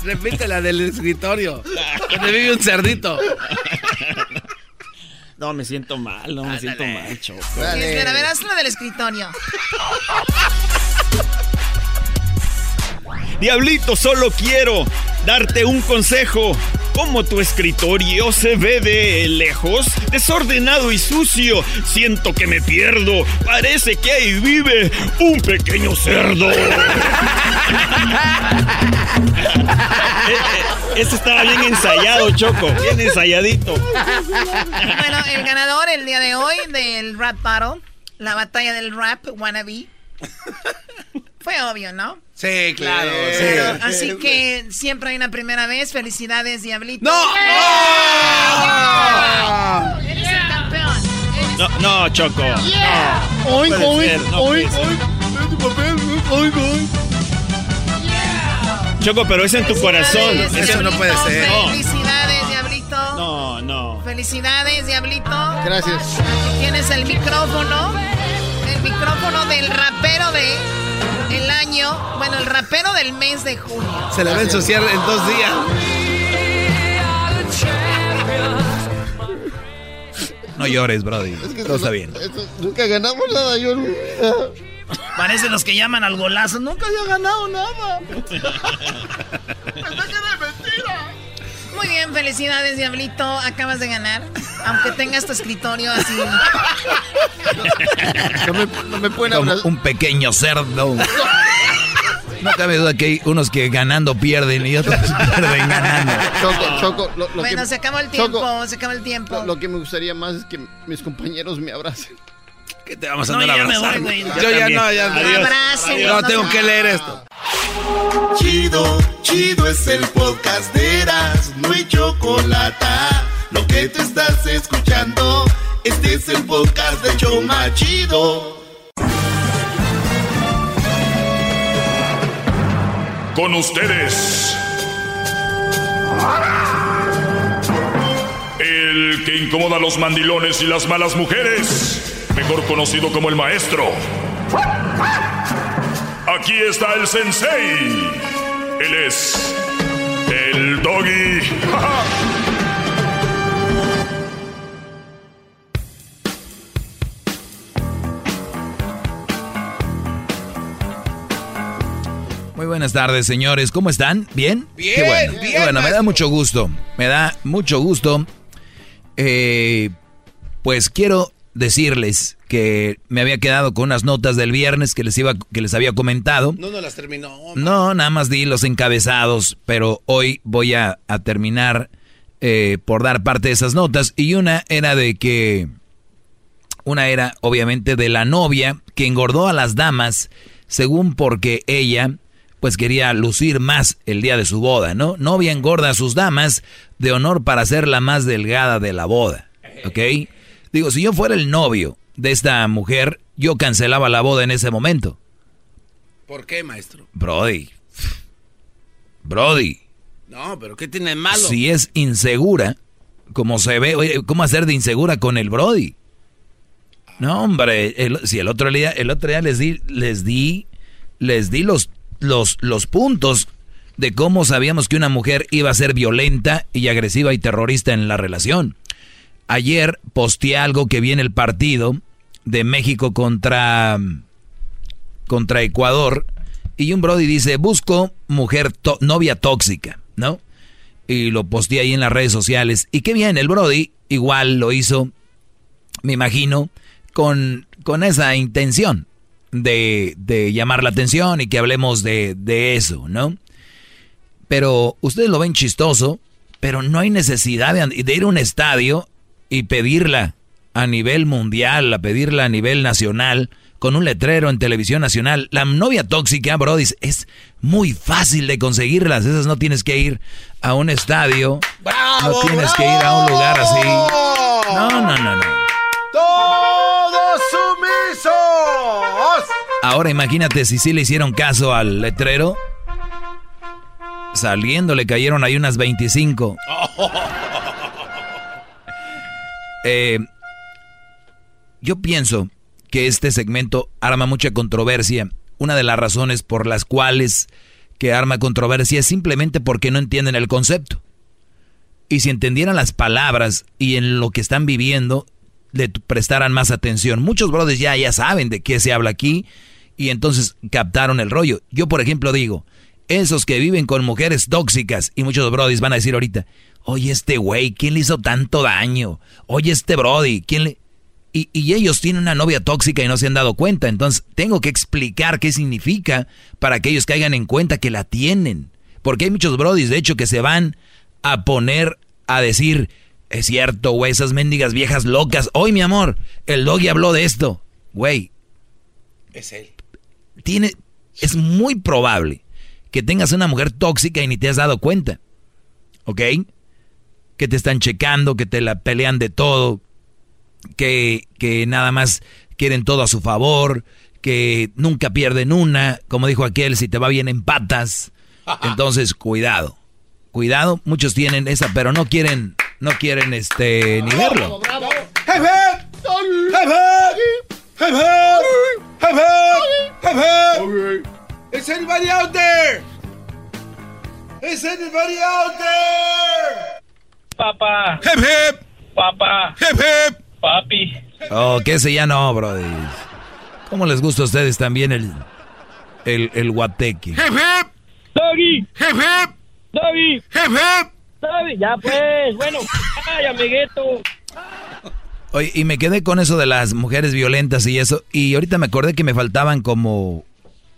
Repite la del escritorio. Donde vive un cerdito. No, me siento mal, no me siento mal, Choco. Espera, a ver, hazlo del escritorio. Diablito, solo quiero darte un consejo. Como tu escritorio se ve de lejos, desordenado y sucio, siento que me pierdo. Parece que ahí vive un pequeño cerdo. (laughs) Este estaba bien ensayado, Choco. Bien ensayadito. Bueno, el ganador el día de hoy del rap battle, la batalla del rap wannabe, fue obvio, ¿no? Sí, claro. Así que siempre hay una primera vez. Felicidades, Diablito. ¡No! ¡Yeah! Eres el campeón. No, no Choco. Yeah. No, Oink, oink, ser, no oink. Choco, pero es en tu corazón. Felicidades, Eso no puede ser. No. Felicidades, Diablito. No, no. Felicidades, Diablito. Gracias. Aquí tienes el micrófono. El micrófono del rapero de el año. Bueno, el rapero del mes de junio. Se la va a ensuciar en dos días. No llores, Brody. Es que Todo está no- bien. eso- nunca ganamos nada yo. Parecen los que llaman al golazo. Nunca había ganado nada. (laughs) Muy bien, felicidades, Diablito. Acabas de ganar. Aunque tengas tu escritorio así. No me, no me pueden Como hablar. un pequeño cerdo. No cabe duda que hay unos que ganando pierden y otros pierden ganando. Choco, Choco, lo, lo bueno, que, se acabó el tiempo. Choco, se acabó el tiempo. lo, lo que me gustaría más es que mis compañeros me abracen. ¿Qué te vamos a No, ya me abrazando? voy, güey. Yo ya no, ya Adiós. Abrácenlos, No, no tengo que leer esto. Chido, chido es el podcast de Eras, no hay chocolate. Lo que te estás escuchando, este es el podcast de Choma Chido. Con ustedes. El que incomoda a los mandilones y las malas mujeres. Mejor conocido como el maestro. Aquí está el sensei. Él es el doggy. Muy buenas tardes, señores. ¿Cómo están? ¿Bien? Bien, Qué bueno. bien, Qué bueno, me da mucho gusto. Me da mucho gusto. Eh, pues quiero decirles que me había quedado con unas notas del viernes que les iba que les había comentado. No, no las terminó. No, nada más di los encabezados, pero hoy voy a, a terminar eh, por dar parte de esas notas. Y una era de que, una era obviamente de la novia que engordó a las damas, según porque ella pues quería lucir más el día de su boda, ¿no? Novia engorda a sus damas de honor para ser la más delgada de la boda, ¿ok? Digo, si yo fuera el novio de esta mujer, yo cancelaba la boda en ese momento. ¿Por qué, maestro? Brody. Brody. No, pero ¿qué tiene de malo? Si es insegura, como se ve, oye, ¿cómo hacer de insegura con el Brody? No, hombre, el- si el otro día, el otro día les di, les di, les di los, los, los puntos de cómo sabíamos que una mujer iba a ser violenta y agresiva y terrorista en la relación. Ayer posteé algo que viene el partido de México contra, contra Ecuador y un Brody dice, busco mujer novia tóxica, ¿no? Y lo posteé ahí en las redes sociales. Y qué bien, el Brody igual lo hizo, me imagino, con, con esa intención de, de, llamar la atención y que hablemos de, de eso, ¿no? Pero ustedes lo ven chistoso, pero no hay necesidad de, de ir a un estadio y pedirla a nivel mundial, a pedirla a nivel nacional, con un letrero en televisión nacional. La novia tóxica, Brody, es muy fácil de conseguirlas. Esas no tienes que ir a un estadio. no tienes que ir a un lugar así. No, no, no, no. ¡Todos sumisos! Ahora imagínate si sí le hicieron caso al letrero. Saliendo le cayeron ahí unas 25. (laughs) Eh, yo pienso que este segmento arma mucha controversia. Una de las razones por las cuales que arma controversia es simplemente porque no entienden el concepto. Y si entendieran las palabras y en lo que están viviendo, le prestaran más atención. Muchos brothers ya, ya saben de qué se habla aquí y entonces captaron el rollo. Yo, por ejemplo, digo, esos que viven con mujeres tóxicas, y muchos brothers van a decir ahorita, Oye, este güey, ¿quién le hizo tanto daño? Oye, este Brody, ¿quién le...? Y, y, ellos tienen una novia tóxica y no se han dado cuenta. Entonces, tengo que explicar qué significa para que ellos caigan en cuenta que la tienen. Porque hay muchos brodis, de hecho, que se van a poner a decir, es cierto, güey, esas mendigas viejas locas. Hoy, mi amor, el doggy habló de esto. Güey. Es él. Tiene, es muy probable que tengas una mujer tóxica y ni te has dado cuenta. ¿Ok? Que te están checando, que te la pelean de todo, que, que nada más quieren todo a su favor, que nunca pierden una, como dijo aquel, si te va bien en patas. (laughs) Entonces, cuidado. Cuidado, muchos tienen esa, pero no quieren, no quieren este ni verlo. Is anybody out there? Is anybody out there? Papá. Hip hip. Papá. Hip hip. Papi. Oh, que ese ya no, brody. ¿Cómo les gusta a ustedes también el, el, el guateque? Hip hip. Doggy. Hip hip. Doggy. Hip hip. Doggy. Ya pues. Bueno. Ay, amiguito. Oye, y me quedé con eso de las mujeres violentas y eso. Y ahorita me acordé que me faltaban como...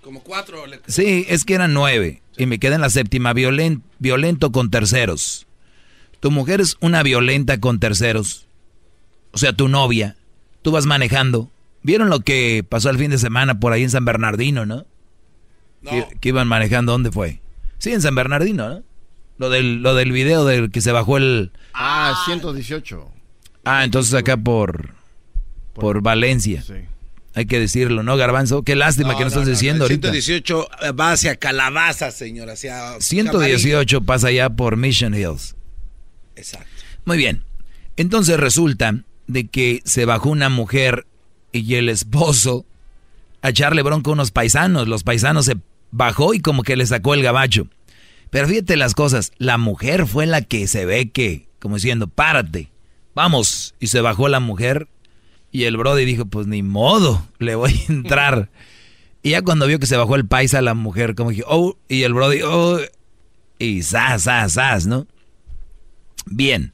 Como cuatro. Sí, es que eran nueve. Y me quedé en la séptima, violen, violento con terceros. Tu mujer es una violenta con terceros. O sea, tu novia. Tú vas manejando. ¿Vieron lo que pasó el fin de semana por ahí en San Bernardino, no? Que, iban manejando, ¿dónde fue? Sí, en San Bernardino, ¿no? Lo del, lo del video del que se bajó el... Ah, 118. Ah, entonces acá por... Por, Valencia. Sí. Hay que decirlo, ¿no, Garbanzo? Qué lástima que no, estás diciendo ahorita. 118 va hacia Calabaza, señor, hacia... 118 pasa allá por Mission Hills. Exacto. Muy bien. Entonces resulta de que se bajó una mujer y el esposo a echarle bronco a unos paisanos. Los paisanos se bajó y como que le sacó el gabacho. Pero fíjate las cosas, la mujer fue la que se ve que, como diciendo, párate, vamos. Y se bajó la mujer y el brody dijo, pues ni modo, le voy a entrar. (laughs) y ya cuando vio que se bajó el paisa, la mujer como dije, oh, y el brody, oh, y zas, zas, zas, ¿no? Bien,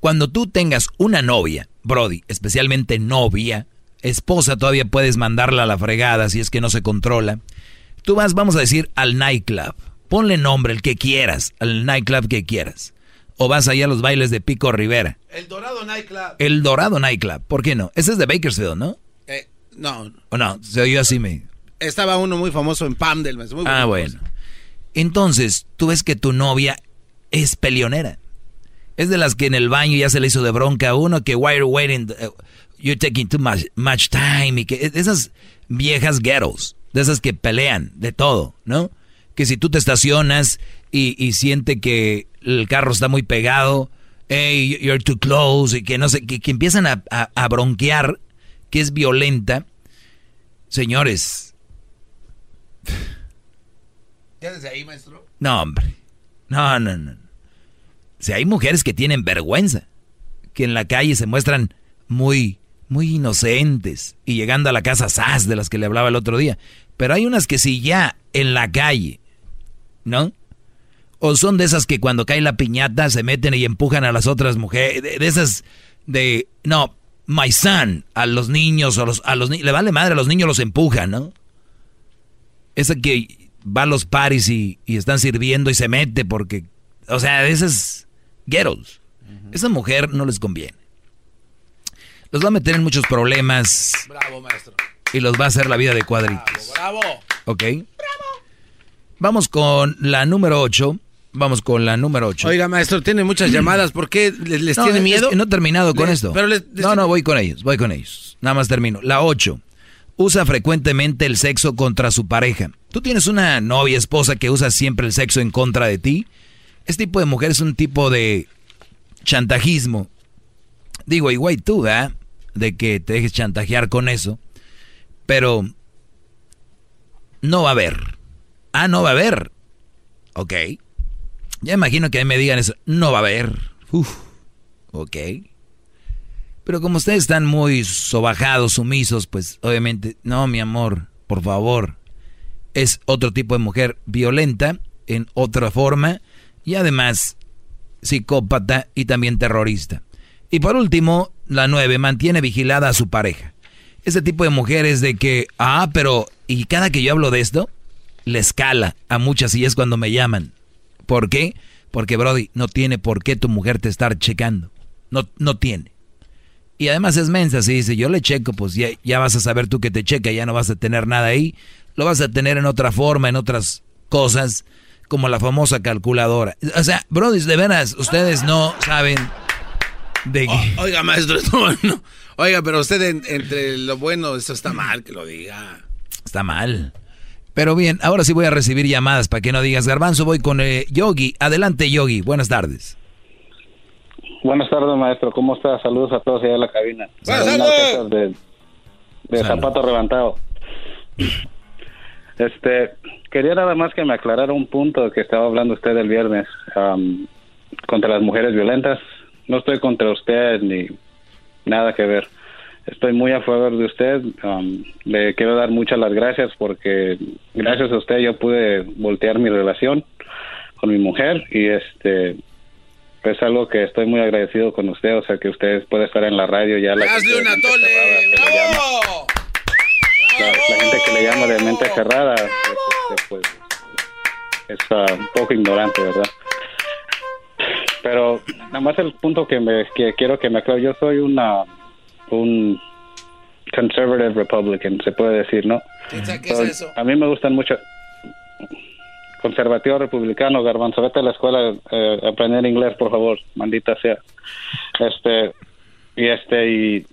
cuando tú tengas una novia, Brody, especialmente novia, esposa todavía puedes mandarla a la fregada si es que no se controla. Tú vas, vamos a decir, al nightclub. Ponle nombre, el que quieras, al nightclub que quieras. O vas allá a los bailes de Pico Rivera. El Dorado Nightclub. El Dorado Nightclub, ¿por qué no? Ese es de Bakersfield, ¿no? Eh, no. ¿O no? Se oyó así me... Estaba uno muy famoso en Pam del mes. ah, bueno. Entonces, tú ves que tu novia es peleonera. Es de las que en el baño ya se le hizo de bronca a uno, que why are you waiting, uh, you're taking too much, time, y que esas viejas ghettos, de esas que pelean de todo, ¿no? Que si tú te estacionas y, y siente que el carro está muy pegado, hey, you're too close, y que no sé, que, que empiezan a, a, a bronquear, que es violenta. Señores, Quédese ahí, maestro. No, hombre. No, no, no. O sea, hay mujeres que tienen vergüenza, que en la calle se muestran muy, muy inocentes y llegando a la casa sas de las que le hablaba el otro día. Pero hay unas que si ya en la calle, ¿no? O son de esas que cuando cae la piñata se meten y empujan a las otras mujeres, de, esas de, no, my son, a los niños, a los, a los le vale madre, a los niños los empujan, ¿no? Esa que va a los paris y, y están sirviendo y se mete porque, o sea, esas ghettos. Esa mujer no les conviene. Los va a meter en muchos problemas. Bravo, maestro. Y los va a hacer la vida de cuadritos. Bravo. ¿Ok? Bravo. Vamos con la número 8. Vamos con la número 8. Oiga, maestro, tiene muchas llamadas. ¿Por qué les, tiene miedo? no he terminado con esto. no, no, voy con ellos, voy con ellos. Nada más termino. La 8. Usa frecuentemente el sexo contra su pareja. ¿Tú tienes una novia, esposa que usa siempre el sexo en contra de ti? Este tipo de mujer es un tipo de chantajismo. Digo, igual tú. De que te dejes chantajear con eso. Pero no va a haber. Ah, no va a haber. Ok. Ya imagino que a me digan eso. No va a haber. Uf. Ok. Pero como ustedes están muy sobajados, sumisos, pues obviamente, no, mi amor, por favor. Es otro tipo de mujer violenta en otra forma y además psicópata y también terrorista. Y por último, la nueve, mantiene vigilada a su pareja. Ese tipo de mujeres de que, ah, pero, y cada que yo hablo de esto, le escala a muchas y es cuando me llaman. ¿Por qué? Porque, Brody, no tiene por qué tu mujer te estar checando. No, no tiene. Y además es mensa, si dice, yo le checo, pues ya, ya vas a saber tú que te checa, ya no vas a tener nada ahí. Lo vas a tener en otra forma, en otras cosas como la famosa calculadora. O sea, Brody, de veras, ustedes no saben de oiga, maestro, (laughs) no, Oiga, pero usted entre lo bueno, eso está mal que lo diga. Está mal. Pero bien, ahora sí voy a recibir llamadas para que no digas garbanzo. Voy con eh, Yogi. Adelante, Yogi. Buenas tardes. Buenas tardes, maestro. ¿Cómo está? Saludos a todos allá en la cabina. Buenas De, de zapato levantado. Este, (laughs) quería nada más que me aclarara un punto que estaba hablando usted el viernes contra las mujeres violentas. No estoy contra usted ni nada que ver. Estoy muy a favor de usted. le quiero dar muchas las gracias porque gracias a usted yo pude voltear mi relación con mi mujer y este es algo que estoy muy agradecido con usted, o sea que usted puede estar en la radio ya. La una ¡Bravo! la, gente que le llama de mente cerrada pues, pues, es uh, un poco ignorante, ¿verdad? Pero nada más el punto que, me, que quiero que me aclare, yo soy una un conservative republican, se puede decir, ¿no? ¿Qué es eso? A mí me gustan mucho conservativo republicano, garbanzo, vete a la escuela eh, a aprender inglés, por favor, maldita sea. Este y este y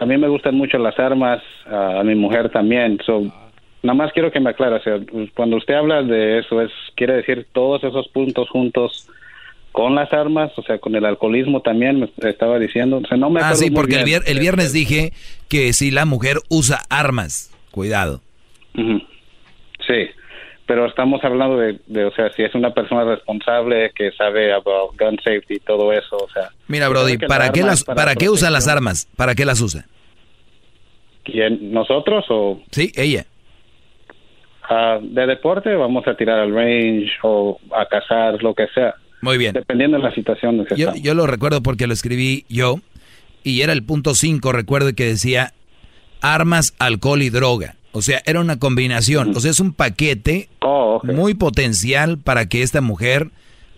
a mí me gustan mucho las armas, a mi mujer también. So, nada más quiero que me aclare, o sea, cuando usted habla de eso, es quiere decir todos esos puntos juntos con las armas, o sea, con el alcoholismo también me estaba diciendo. O sea, no me ah, sí, porque el, el, viernes dije que si la mujer usa armas, cuidado. Sí, pero estamos hablando de, o sea, si es una persona responsable que sabe about gun safety y todo eso, o sea. Mira, Brody, ¿para qué las, para, qué usa las armas? ¿Para qué las usa? ¿Quién? ¿Nosotros o? Sí, ella. Uh, de deporte vamos a tirar al range o a cazar, lo que sea. Muy bien. Dependiendo de la situación. Que yo, yo lo recuerdo porque lo escribí yo y era el punto 5, recuerdo que decía armas, alcohol y droga. O sea, era una combinación. O sea, es un paquete oh, muy potencial para que esta mujer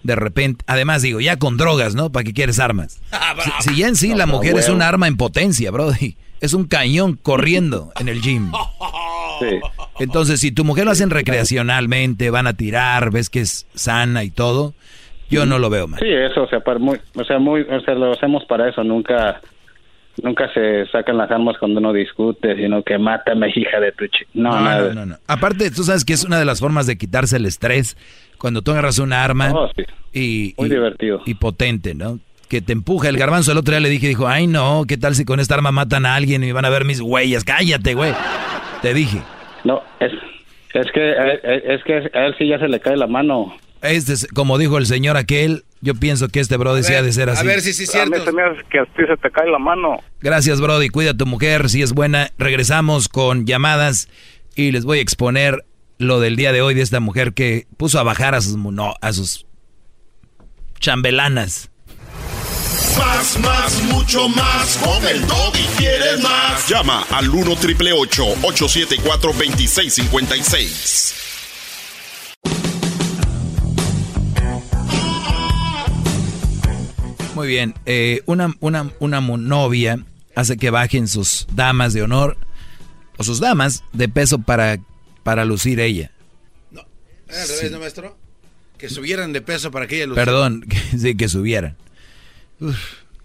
de repente, además digo, ya con drogas, ¿no? ¿Para qué quieres armas? (laughs) Ah, si, ya en sí la mujer es un arma en potencia, brody. Es un cañón corriendo en el gym. (laughs) Entonces, si tu mujer lo hacen recreacionalmente, van a tirar, ves que es sana y todo, yo no lo veo mal. Sí, eso, o sea, muy, o sea, muy, o sea, lo hacemos para eso, nunca nunca se sacan las armas cuando uno discute, sino que mátame, hija de tu chico. No, no, no, no, Aparte, tú sabes que es una de las formas de quitarse el estrés cuando tú agarras una arma oh, y, Muy divertido. y potente, ¿no? Que te empuja el garbanzo. El otro día le dije, dijo, ay no, ¿qué tal si con esta arma matan a alguien y van a ver mis huellas? Cállate, güey. Te dije. No, es, Es que, eh, es que a él sí ya se le cae la mano. Este, es- como dijo el señor aquel, yo pienso que este Brody sí ha de ser así. A mí se me hace que a ti se te cae la mano. Gracias, Brody. Cuida a tu mujer, si es buena. Regresamos con llamadas y les voy a exponer lo del día de hoy de esta mujer que puso a bajar a sus, no, a sus chambelanas. Más, más, mucho más. Con el y quieres más. Llama al 1 triple 874 2656. Muy bien. eh, una, una, una novia hace que bajen sus damas de honor o sus damas de peso para, para lucir ella. Al revés, ¿no, maestro? Que subieran de peso para que ella luciera. Perdón, que, (laughs) sí, que subieran. Uf,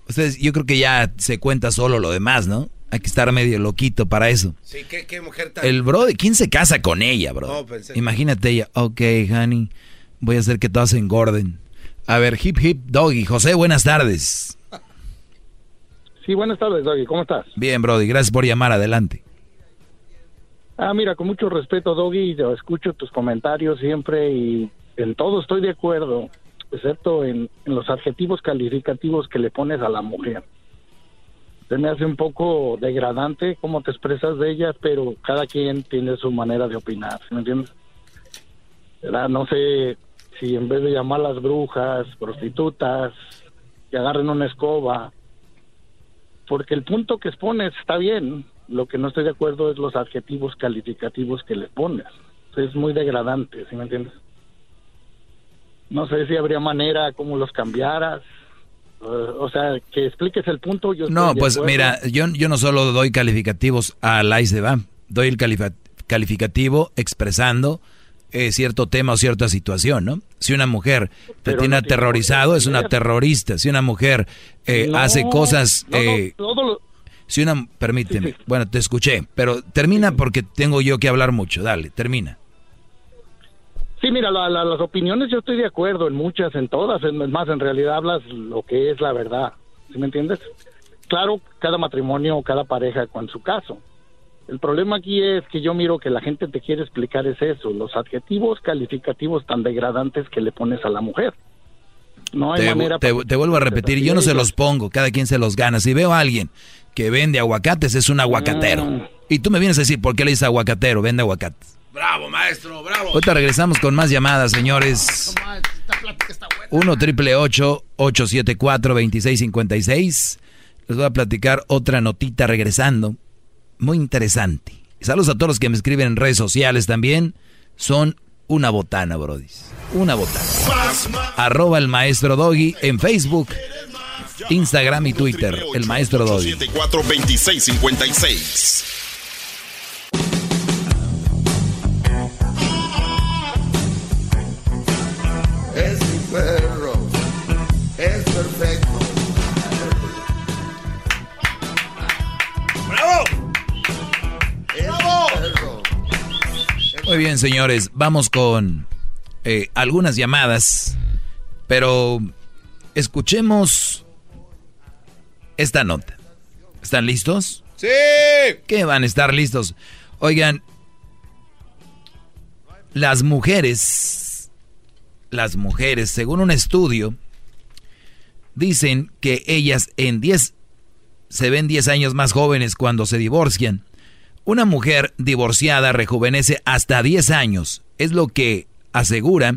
ustedes, yo creo que ya se cuenta solo lo demás, ¿no? Hay que estar medio loquito para eso. Sí, ¿qué, qué mujer tan... El bro, ¿quién se casa con ella, bro? No, pensé- Imagínate ella, ok, honey, voy a hacer que todas engorden. A ver, hip hip doggy. José, buenas tardes. Sí, buenas tardes, Doggy. ¿Cómo estás? Bien, Brody, gracias por llamar adelante. Ah, mira, con mucho respeto, Doggy, yo escucho tus comentarios siempre y en todo estoy de acuerdo, excepto en, los adjetivos calificativos que le pones a la mujer. Se me hace un poco degradante cómo te expresas de ella, pero cada quien tiene su manera de opinar, ¿sí ¿me entiendes? No sé si en vez de llamarlas brujas, prostitutas, que agarren una escoba, porque el punto que expones está bien, lo que no estoy de acuerdo es los adjetivos calificativos que le pones. Es muy degradante, ¿sí me entiendes? No sé si habría manera como los cambiaras. eh, o sea, que expliques el punto. Yo No, de pues mira, yo, yo no solo doy calificativos a la ICEBA, doy el calificativo expresando eh, cierto tema o cierta situación, ¿no? Si una mujer te Pero tiene no tiene aterrorizado, es una terrorista. Si una mujer eh, No, hace cosas... no, no, eh, todo lo- si una... Permíteme, bueno, te escuché, pero termina porque tengo yo que hablar mucho, dale, termina. Sí, mira, la- la- las opiniones yo estoy de acuerdo en muchas, en todas. Es más, en realidad hablas lo que es la verdad. ¿Sí me entiendes? Claro, cada matrimonio, cada pareja con su caso. El problema aquí es que yo miro que la gente te quiere explicar es eso, los adjetivos calificativos tan degradantes que le pones a la mujer. No hay Te, manera te vuelvo a repetir, yo no se los pongo, cada quien se los gana. Si veo a alguien que vende aguacates, es un aguacatero. Mm. Y tú me vienes a decir, ¿por qué le dices aguacatero? Vende aguacates. Bravo, maestro, bravo. Ahorita regresamos con más llamadas, señores. 1 triple 874 2656 Les voy a platicar otra notita regresando. Muy interesante. Saludos a todos los que me escriben en redes sociales también. Son una botana, brodis. Una botana. Arroba el maestro Doggy en Facebook, Instagram y Twitter. El maestro Doggy. 874 2656. Muy bien, señores, vamos con eh, algunas llamadas, pero escuchemos esta nota. ¿Están listos? ¡Sí! ¿Qué van a estar listos? Oigan, las mujeres, las mujeres, según un estudio, dicen que ellas en 10 se ven 10 años más jóvenes cuando se divorcian. Una mujer divorciada rejuvenece hasta 10 años, es lo que asegura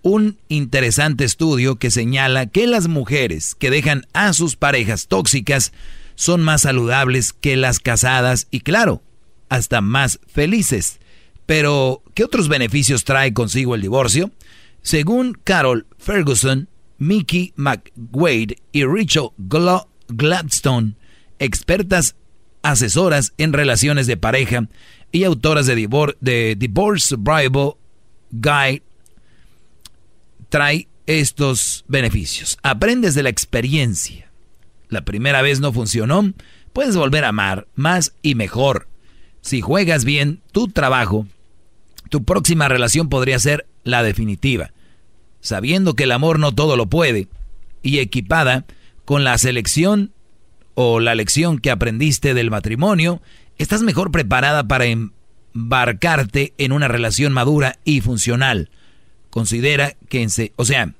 un interesante estudio que señala que las mujeres que dejan a sus parejas tóxicas son más saludables que las casadas y claro, hasta más felices. Pero, ¿qué otros beneficios trae consigo el divorcio? Según Carol Ferguson, Mickey McWade y Rachel Gladstone, expertas asesoras en relaciones de pareja y autoras de, divor- de Divorce Survival Guide, trae estos beneficios. Aprendes de la experiencia. La primera vez no funcionó, puedes volver a amar más y mejor. Si juegas bien tu trabajo, tu próxima relación podría ser la definitiva. Sabiendo que el amor no todo lo puede y equipada con la selección o la lección que aprendiste del matrimonio, estás mejor preparada para em- embarcarte en una relación madura y funcional. Considera que, o sea,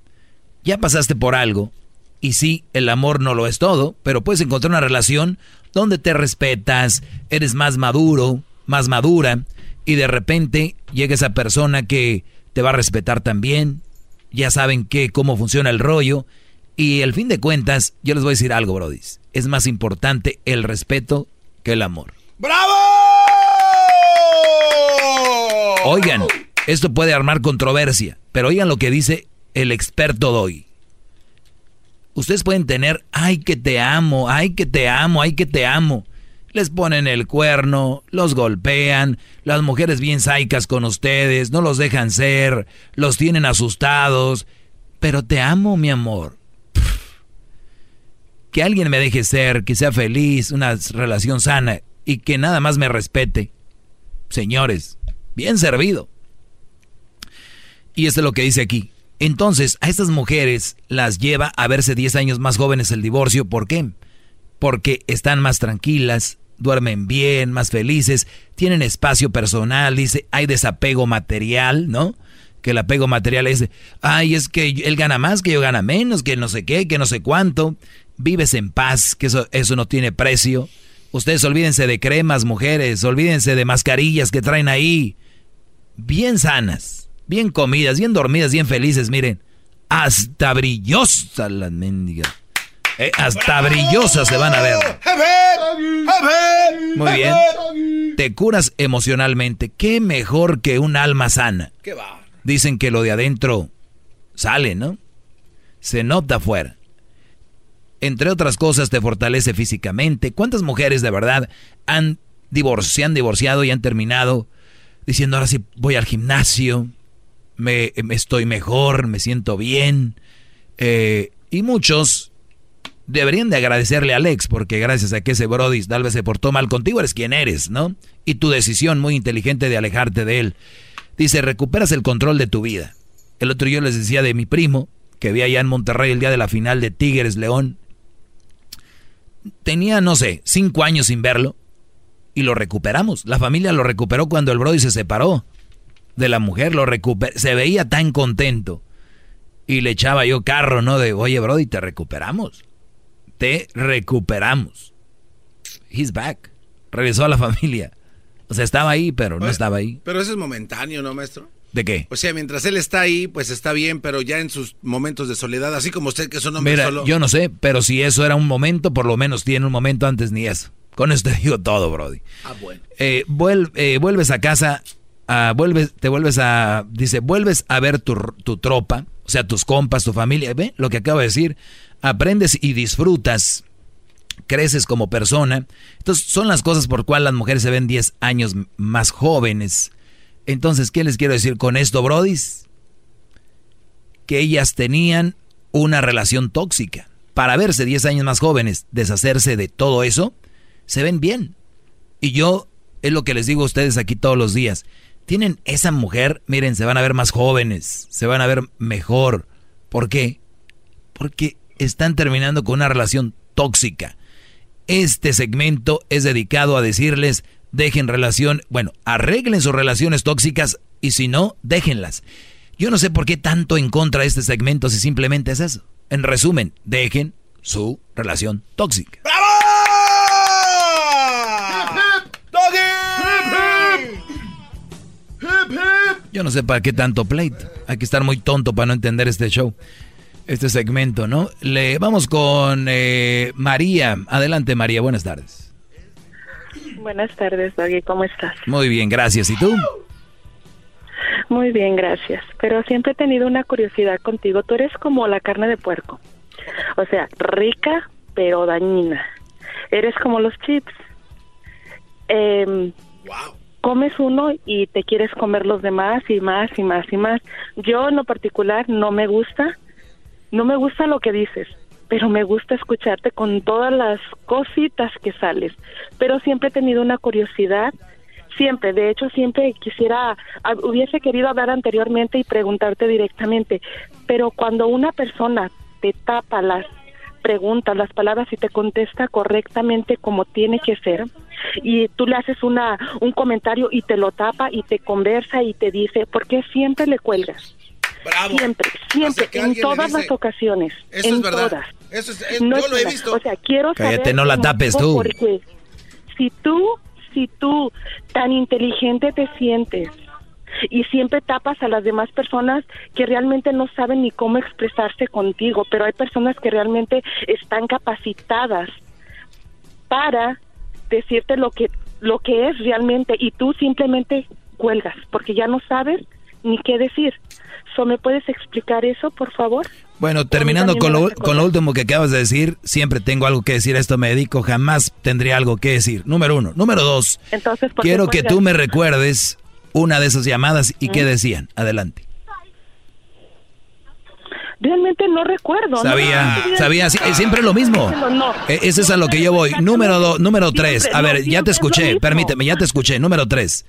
ya pasaste por algo y sí, el amor no lo es todo, pero puedes encontrar una relación donde te respetas, eres más maduro, más madura y de repente llega esa persona que te va a respetar también, ya saben que cómo funciona el rollo y al fin de cuentas, yo les voy a decir algo, brodis, es más importante el respeto que el amor. ¡Bravo! Oigan, esto puede armar controversia, pero oigan lo que dice el experto Doy. Ustedes pueden tener, ay que te amo, ay que te amo, ay que te amo. Les ponen el cuerno, los golpean, las mujeres bien saicas con ustedes, no los dejan ser, los tienen asustados. Pero te amo, mi amor. Que alguien me deje ser, que sea feliz, una relación sana y que nada más me respete. Señores, bien servido. Y esto es lo que dice aquí. Entonces, a estas mujeres las lleva a verse 10 años más jóvenes el divorcio. ¿Por qué? Porque están más tranquilas, duermen bien, más felices, tienen espacio personal, dice, hay desapego material, ¿no? Que el apego material es, ay, es que él gana más, que yo gana menos, que no sé qué, que no sé cuánto. Vives en paz, que eso, eso no tiene precio. Ustedes olvídense de cremas, mujeres, olvídense de mascarillas que traen ahí. Bien sanas, bien comidas, bien dormidas, bien felices, miren. Hasta brillosas las mendigas. Eh, hasta brillosas se van a ver. Muy bien. Te curas emocionalmente. ¿Qué mejor que un alma sana? Dicen que lo de adentro sale, ¿no? Se nota afuera entre otras cosas, te fortalece físicamente. ¿Cuántas mujeres de verdad han se han divorciado y han terminado diciendo ahora sí voy al gimnasio, me, estoy mejor, me siento bien? Eh, y muchos deberían de agradecerle a Alex porque gracias a que ese Brody tal vez se portó mal contigo, eres quien eres, ¿no? Y tu decisión muy inteligente de alejarte de él. Dice, recuperas el control de tu vida. El otro yo les decía de mi primo, que vi allá en Monterrey el día de la final de Tigres León tenía, no sé, cinco años sin verlo y lo recuperamos. La familia lo recuperó cuando el Brody se separó de la mujer, lo recuperó, se veía tan contento. Y le echaba yo carro, ¿no? De, oye, Brody, te recuperamos. Te recuperamos. He's back. Regresó a la familia. O sea, estaba ahí, pero no estaba ahí. Pero eso es momentáneo, ¿no, maestro? ¿De qué? O sea, mientras él está ahí, pues está bien, pero ya en sus momentos de soledad, así como usted que es un hombre Mira, solo. yo no sé, pero si eso era un momento, por lo menos tiene un momento antes ni eso. Con esto te (laughs) digo todo, Brody. Ah, bueno. Eh, eh, vuelves a casa, vuelves, te vuelves a, dice, vuelves a ver tu, tu tropa, o sea, tus compas, tu familia, ¿ve? Lo que acabo de decir, aprendes y disfrutas, creces como persona. Entonces, son las cosas por cuales las mujeres se ven 10 años más jóvenes entonces, ¿qué les quiero decir con esto, Brodis? Que ellas tenían una relación tóxica. Para verse 10 años más jóvenes, deshacerse de todo eso, se ven bien. Y yo, es lo que les digo a ustedes aquí todos los días. Tienen esa mujer, miren, se van a ver más jóvenes, se van a ver mejor. ¿Por qué? Porque están terminando con una relación tóxica. Este segmento es dedicado a decirles dejen relación, bueno, arreglen sus relaciones tóxicas y si no, déjenlas. Yo no sé por qué tanto en contra de este segmento si simplemente es eso. En resumen, dejen su relación tóxica. ¡Bravo! Yo no sé para qué tanto pleito. Hay que estar muy tonto para no entender este show, este segmento, ¿no? Le vamos con eh, María. Adelante, María. Buenas tardes. Buenas tardes, Doggy. ¿Cómo estás? Muy bien, gracias. ¿Y tú? Muy bien, gracias. Pero siempre he tenido una curiosidad contigo. Tú eres como la carne de puerco. O sea, rica, pero dañina. Eres como los chips. Eh, Comes uno y te quieres comer los demás y más y más y más. Yo en lo particular no me gusta. No me gusta lo que dices pero me gusta escucharte con todas las cositas que sales. Pero siempre he tenido una curiosidad, siempre, de hecho siempre quisiera, hubiese querido hablar anteriormente y preguntarte directamente, pero cuando una persona te tapa las preguntas, las palabras y te contesta correctamente como tiene que ser, y tú le haces una un comentario y te lo tapa y te conversa y te dice, ¿por qué siempre le cuelgas? Siempre, siempre, en todas dice, las ocasiones, Eso en es verdad. todas. Eso es, es- No yo es lo he visto. O sea, quiero Cállate, saber no la tapes tú. Porque si tú, si tú tan inteligente te sientes y siempre tapas a las demás personas que realmente no saben ni cómo expresarse contigo, pero hay personas que realmente están capacitadas para decirte lo que lo que es realmente y tú simplemente cuelgas porque ya no sabes ni qué decir. So, ¿Me puedes explicar eso, por favor? Bueno, terminando con lo, con lo último que acabas de decir, siempre tengo algo que decir, a esto me dedico, jamás tendría algo que decir. Número uno. Número dos, Entonces, ¿por qué quiero que tú me recuerdes una de esas llamadas y qué decían. Adelante. Realmente no recuerdo. Sabía, no, sabía, sí, siempre lo mismo. No. Eh, Ese es a lo que yo voy. Número dos, número tres. A ver, ya te escuché, permíteme, ya te escuché. Número tres.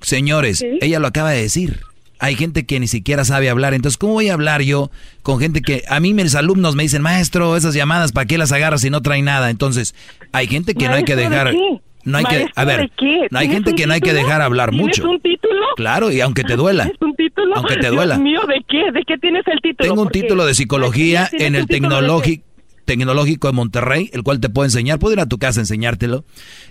Señores, Sí. ella lo acaba de decir. Hay gente que ni siquiera sabe hablar. Entonces, ¿cómo voy a hablar yo con gente que a mí mis alumnos me dicen, maestro, esas llamadas, ¿para qué las agarras si no traen nada? Entonces, hay gente que no hay que ¿Maestro de dejar. No hay que, ¿Maestro a ver, no hay ¿Tienes gente que no hay que dejar hablar ¿Tienes mucho. un título? Claro, y aunque te duela. ¿Tienes un título? Aunque te Dios duela. mío, ¿de qué? ¿De qué tienes el título? Tengo un título de psicología en el tecnológico tecnológico de Monterrey, el cual te puedo enseñar. Puedo ir a tu casa a enseñártelo.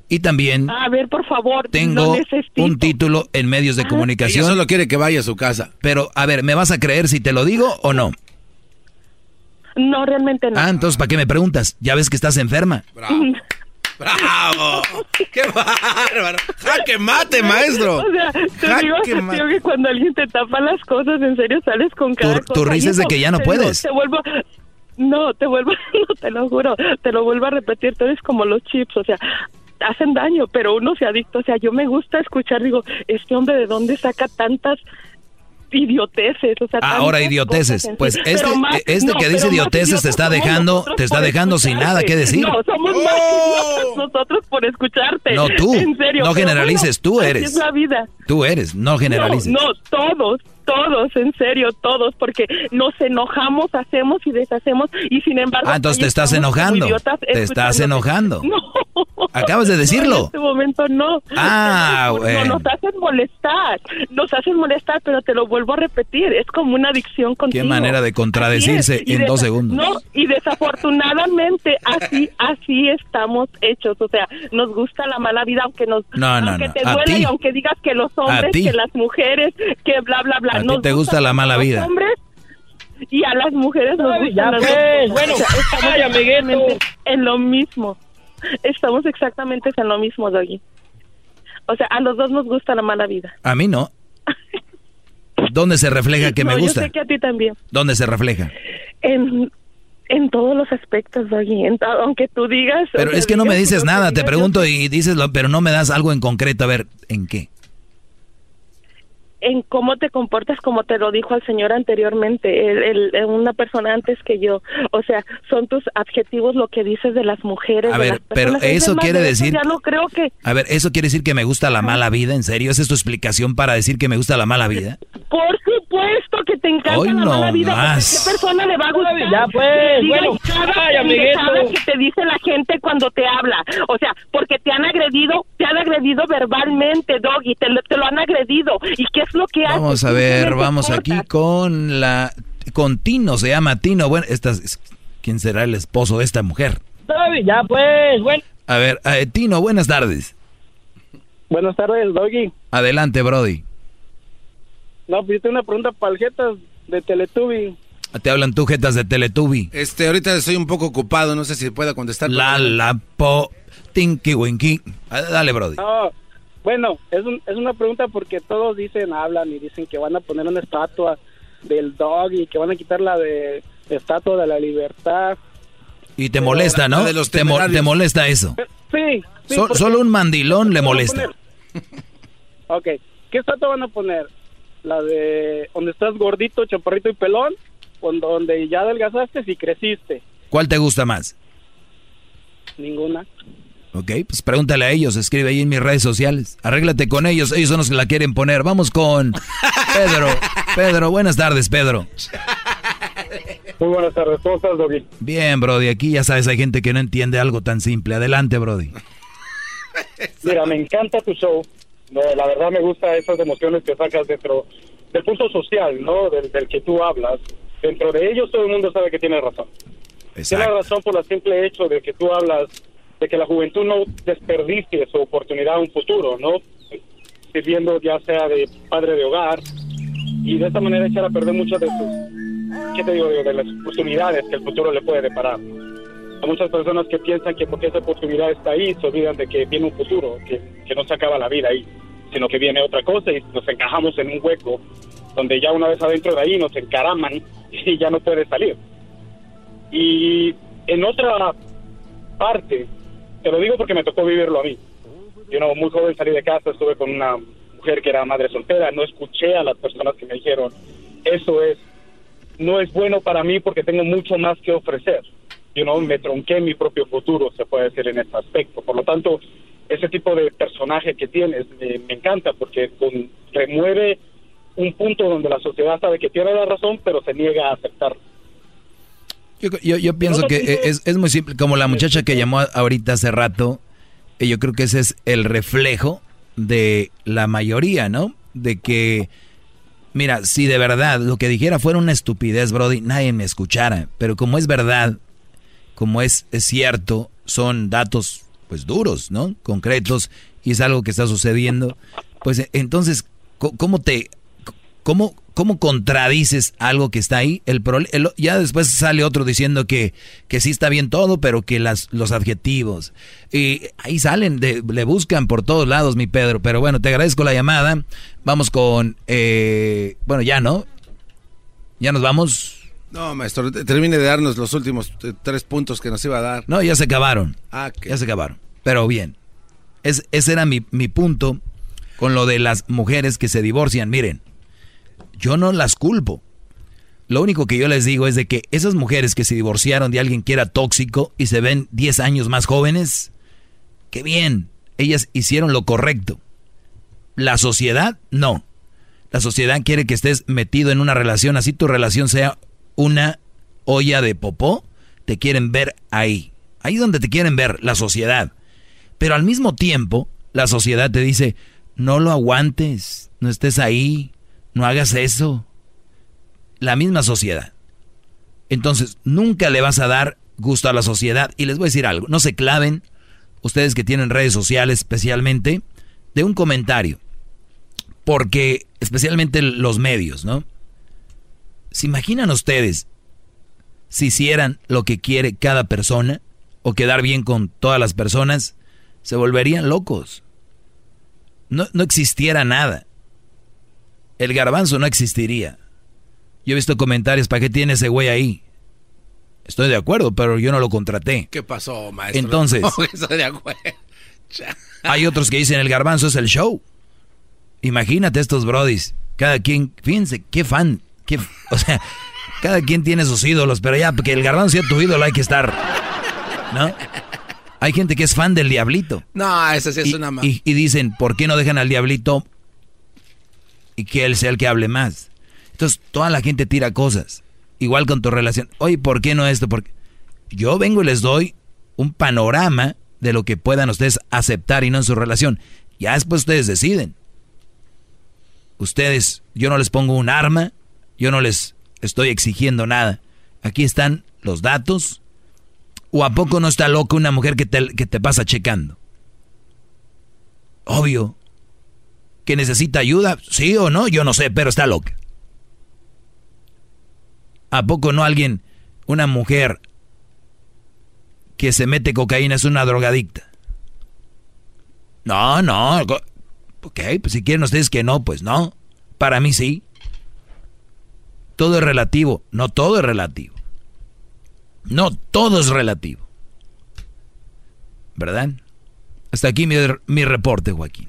Y también. A ver, por favor, tengo un título en medios de comunicación. Ella solo quiere que vaya a su casa. Pero, a ver, ¿me vas a creer si te lo digo o no? No, realmente no. Ah, entonces, ¿para qué me preguntas? Ya ves que estás enferma. ¡Bravo! (laughs) ¡Qué bárbaro! ¡Jaque mate, maestro! O sea, te Jaque digo, te mate. digo que cuando alguien te tapa las cosas, en serio sales con cada Tu- tu cosa. risa Y es de que ya no te digo, puedes. te vuelvo... No, te vuelvo... (laughs) No, te lo juro. Te lo vuelvo a repetir. Tú eres como los chips, o sea... Hacen daño, pero uno se adicta. O sea, yo me gusta escuchar, digo, este hombre de dónde saca tantas idioteces, o sea, Ahora tantas idioteces. Pues sí. este, más- este no, que dice más idioteces te está dejando, te está dejando sin nada que decir. No, somos más idiotas nosotros por escucharte. No, tú. En serio. No generalices, tú eres. es la vida. Tú eres, no generalices. No, no, todos, todos, en serio, todos, porque nos enojamos, hacemos y deshacemos y sin embargo... Ah, entonces te estás enojando. idiotas Te estás enojando. (laughs) No. Acabas de No, en decirlo. este momento no. Ah, (laughs) No, bueno. nos hacen molestar, nos hacen molestar, pero te lo vuelvo a repetir, es como una adicción contigo. Qué manera de contradecirse en dos segundos. No, y desafortunadamente así, así estamos hechos, o sea, nos gusta la mala vida, aunque nos, No, no, aunque te duele y aunque digas que los hombres, que las mujeres, que bla, bla, bla. A ti te gusta la mala vida. hombres y a las mujeres nos las pues, dos. bueno, ay, amiguito. en lo mismo. Estamos exactamente en lo mismo, Doggy. O sea, a los dos nos gusta la mala vida. A mí no. ¿Dónde se refleja que No, me Yo gusta? sé que a ti también. ¿Dónde se refleja? En, en todos los aspectos, Doggy. Aunque tú digas... Pero es que no me dices nada, te yo pregunto y dices, lo, pero no me das algo en concreto. A ver, ¿en qué? En cómo te comportas, como te lo dijo al señor anteriormente, el, el- el- una persona antes que yo. O sea, son tus adjetivos lo que dices de las mujeres. A de ver, las pero personas. Es eso más, quiere de eso decir- Ya no creo que. A ver, ¿eso quiere decir que me gusta la mala vida? ¿En serio? ¿Esa es tu explicación para decir que me gusta la mala vida? Por supuesto que te encanta Hoy la no mala vida. más. ¿Qué persona le va a gustar? Ya, pues, diga bueno, cada ay, amiguito. que te dice la gente cuando te habla. O sea, porque te han agredido, te han agredido verbalmente, Doggy, te, lo- te lo han agredido. ¿Y qué es lo que haces? Vamos a ver, vamos aquí con la... Con Tino, se llama Tino. Bueno, esta es- ¿quién será el esposo de esta mujer? Ya pues, bueno. A ver, eh, Tino, buenas tardes. Buenas tardes, Doggy. Adelante, Brody. No, pues yo tengo una pregunta para el Jetas de Teletubby. Te hablan tú, jetas de Teletubi. Este, ahorita estoy un poco ocupado, no sé si pueda contestar. La, la, po, tinky, winky. Ah, Dale, Brody. No, bueno, es, un- es una pregunta porque todos dicen, hablan y dicen que van a poner una estatua del Doggy, que van a quitar la de estatua de la libertad. Y te molesta, ¿no? de los te, mo- te molesta eso. Sí, sí. So- solo un mandilón le ¿Qué van a molesta. Ok, ¿qué estatua van a poner? ¿La de donde estás gordito, chaparrito y pelón? ¿O donde ya adelgazaste y creciste? ¿Cuál te gusta más? Ninguna. Ok, pues pregúntale a ellos, escribe ahí en mis redes sociales. Arréglate con ellos, ellos son los que la quieren poner. Vamos con Pedro. Pedro, buenas tardes, Pedro. Muy buenas tardes, ¿cómo estás, Doggy? Bien, Brody, aquí ya sabes, hay gente que no entiende algo tan simple. Adelante, Brody. Mira, me encanta tu show. No, la verdad me gusta esas emociones que sacas dentro del punto social, ¿no? Del, del que tú hablas. Dentro de ellos todo el mundo sabe que tiene razón. Tiene razón por el simple hecho de que tú hablas de que la juventud no desperdicie su oportunidad a un futuro, ¿no? Sirviendo ya sea de padre de hogar y de esta manera echar a perder muchas de sus, ¿qué te digo? De las oportunidades que el futuro le puede deparar. Hay muchas personas que piensan que porque esa oportunidad está ahí, se olvidan de que viene un futuro, que, que no se acaba la vida ahí, sino que viene otra cosa y nos encajamos en un hueco donde ya una vez adentro de ahí nos encaraman (laughs) y ya no puede salir. Y en otra parte, te lo digo porque me tocó vivirlo a mí. Yo no, muy joven salí de casa, estuve con una mujer que era madre soltera, no escuché a las personas que me dijeron, eso es, no es bueno para mí porque tengo mucho más que ofrecer. Yo no me tronqué mi propio futuro, se puede decir en este aspecto. Por lo tanto, ese tipo de personaje que tienes me, me encanta porque con, remueve un punto donde la sociedad sabe que tiene la razón, pero se niega a aceptarlo. Yo, yo, yo pienso que es, es, muy simple, como la muchacha que llamó ahorita hace rato, eh, yo creo que ese es el reflejo de la mayoría, ¿no? De que, mira, si de verdad lo que dijera fuera una estupidez, Brody, nadie me escuchara, pero como es verdad, como es, es cierto, son datos pues duros, ¿no? Concretos, y es algo que está sucediendo, pues entonces, ¿cómo te ¿Cómo, cómo contradices algo que está ahí? El, ya después sale otro diciendo que, que sí está bien todo, pero que las, los adjetivos. Y ahí salen, le buscan por todos lados, mi Pedro. Pero bueno, te agradezco la llamada. Vamos con... Eh, bueno, ya, ¿no? ¿Ya nos vamos? No, maestro, termine de darnos los últimos eh, tres puntos que nos iba a dar. No, ya se acabaron. Ah, Ya se acabaron. Pero bien. Es, ese era mi, mi punto con lo de las mujeres que se divorcian. Miren, yo no las culpo. Lo único que yo les digo es de que esas mujeres que se divorciaron de alguien que era tóxico y se ven 10 años más jóvenes, qué bien, ellas hicieron lo correcto. La sociedad, no. La sociedad quiere que estés metido en una relación, así tu relación sea una olla de popó, te quieren ver ahí. Ahí donde te quieren ver, la sociedad. Pero al mismo tiempo, la sociedad te dice, no lo aguantes, no estés ahí, no hagas eso. La misma sociedad. Entonces, nunca le vas a dar gusto a la sociedad. Y les voy a decir algo, no se claven, ustedes que tienen redes sociales especialmente, de un comentario. Porque, especialmente los medios, ¿no? ¿Se imaginan ustedes si hicieran lo que quiere cada persona o quedar bien con todas las personas? Se volverían locos. No, no existiera nada el garbanzo no existiría. Yo he visto comentarios, ¿para qué tiene ese güey ahí? Estoy de acuerdo, pero yo no lo contraté. ¿Qué pasó, maestro? Entonces, (laughs) no, estoy de acuerdo. (laughs) hay otros que dicen el garbanzo es el show. Imagínate estos brodis. Cada quien, fíjense, qué fan. Qué, (laughs) o sea, cada quien tiene sus ídolos, pero ya, porque el garbanzo sea tu ídolo hay que estar. ¿No? Hay gente que es fan del diablito. No, esa sí es y, una y, y dicen, ¿por qué no dejan al diablito y que él sea el que hable más. Entonces, toda la gente tira cosas. Igual con tu relación. Oye, ¿por qué no esto? Porque yo vengo y les doy un panorama de lo que puedan ustedes aceptar y no en su relación. Ya después ustedes deciden. Ustedes, yo no les pongo un arma, yo no les estoy exigiendo nada. Aquí están los datos. ¿O a poco no está loca una mujer que te, que te pasa checando? Obvio, que necesita ayuda, sí o no, yo no sé, pero está loca. ¿A poco no alguien, una mujer que se mete cocaína es una drogadicta? No, no. Ok, pues si quieren ustedes que no, pues no. Para mí sí. Todo es relativo. No todo es relativo. No todo es relativo. ¿Verdad? Hasta aquí mi, mi reporte, Joaquín.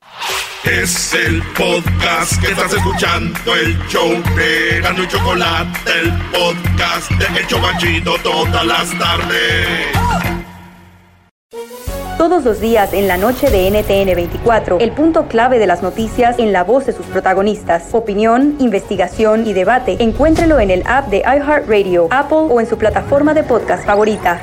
Es el podcast que estás escuchando, el show de Gano y Chocolate, el podcast de Hecho Banchito todas las tardes. Todos los días en la noche de NTN 24, el punto clave de las noticias en la voz de sus protagonistas. Opinión, investigación y debate. Encuéntrelo en el app de iHeartRadio, Apple o en su plataforma de podcast favorita.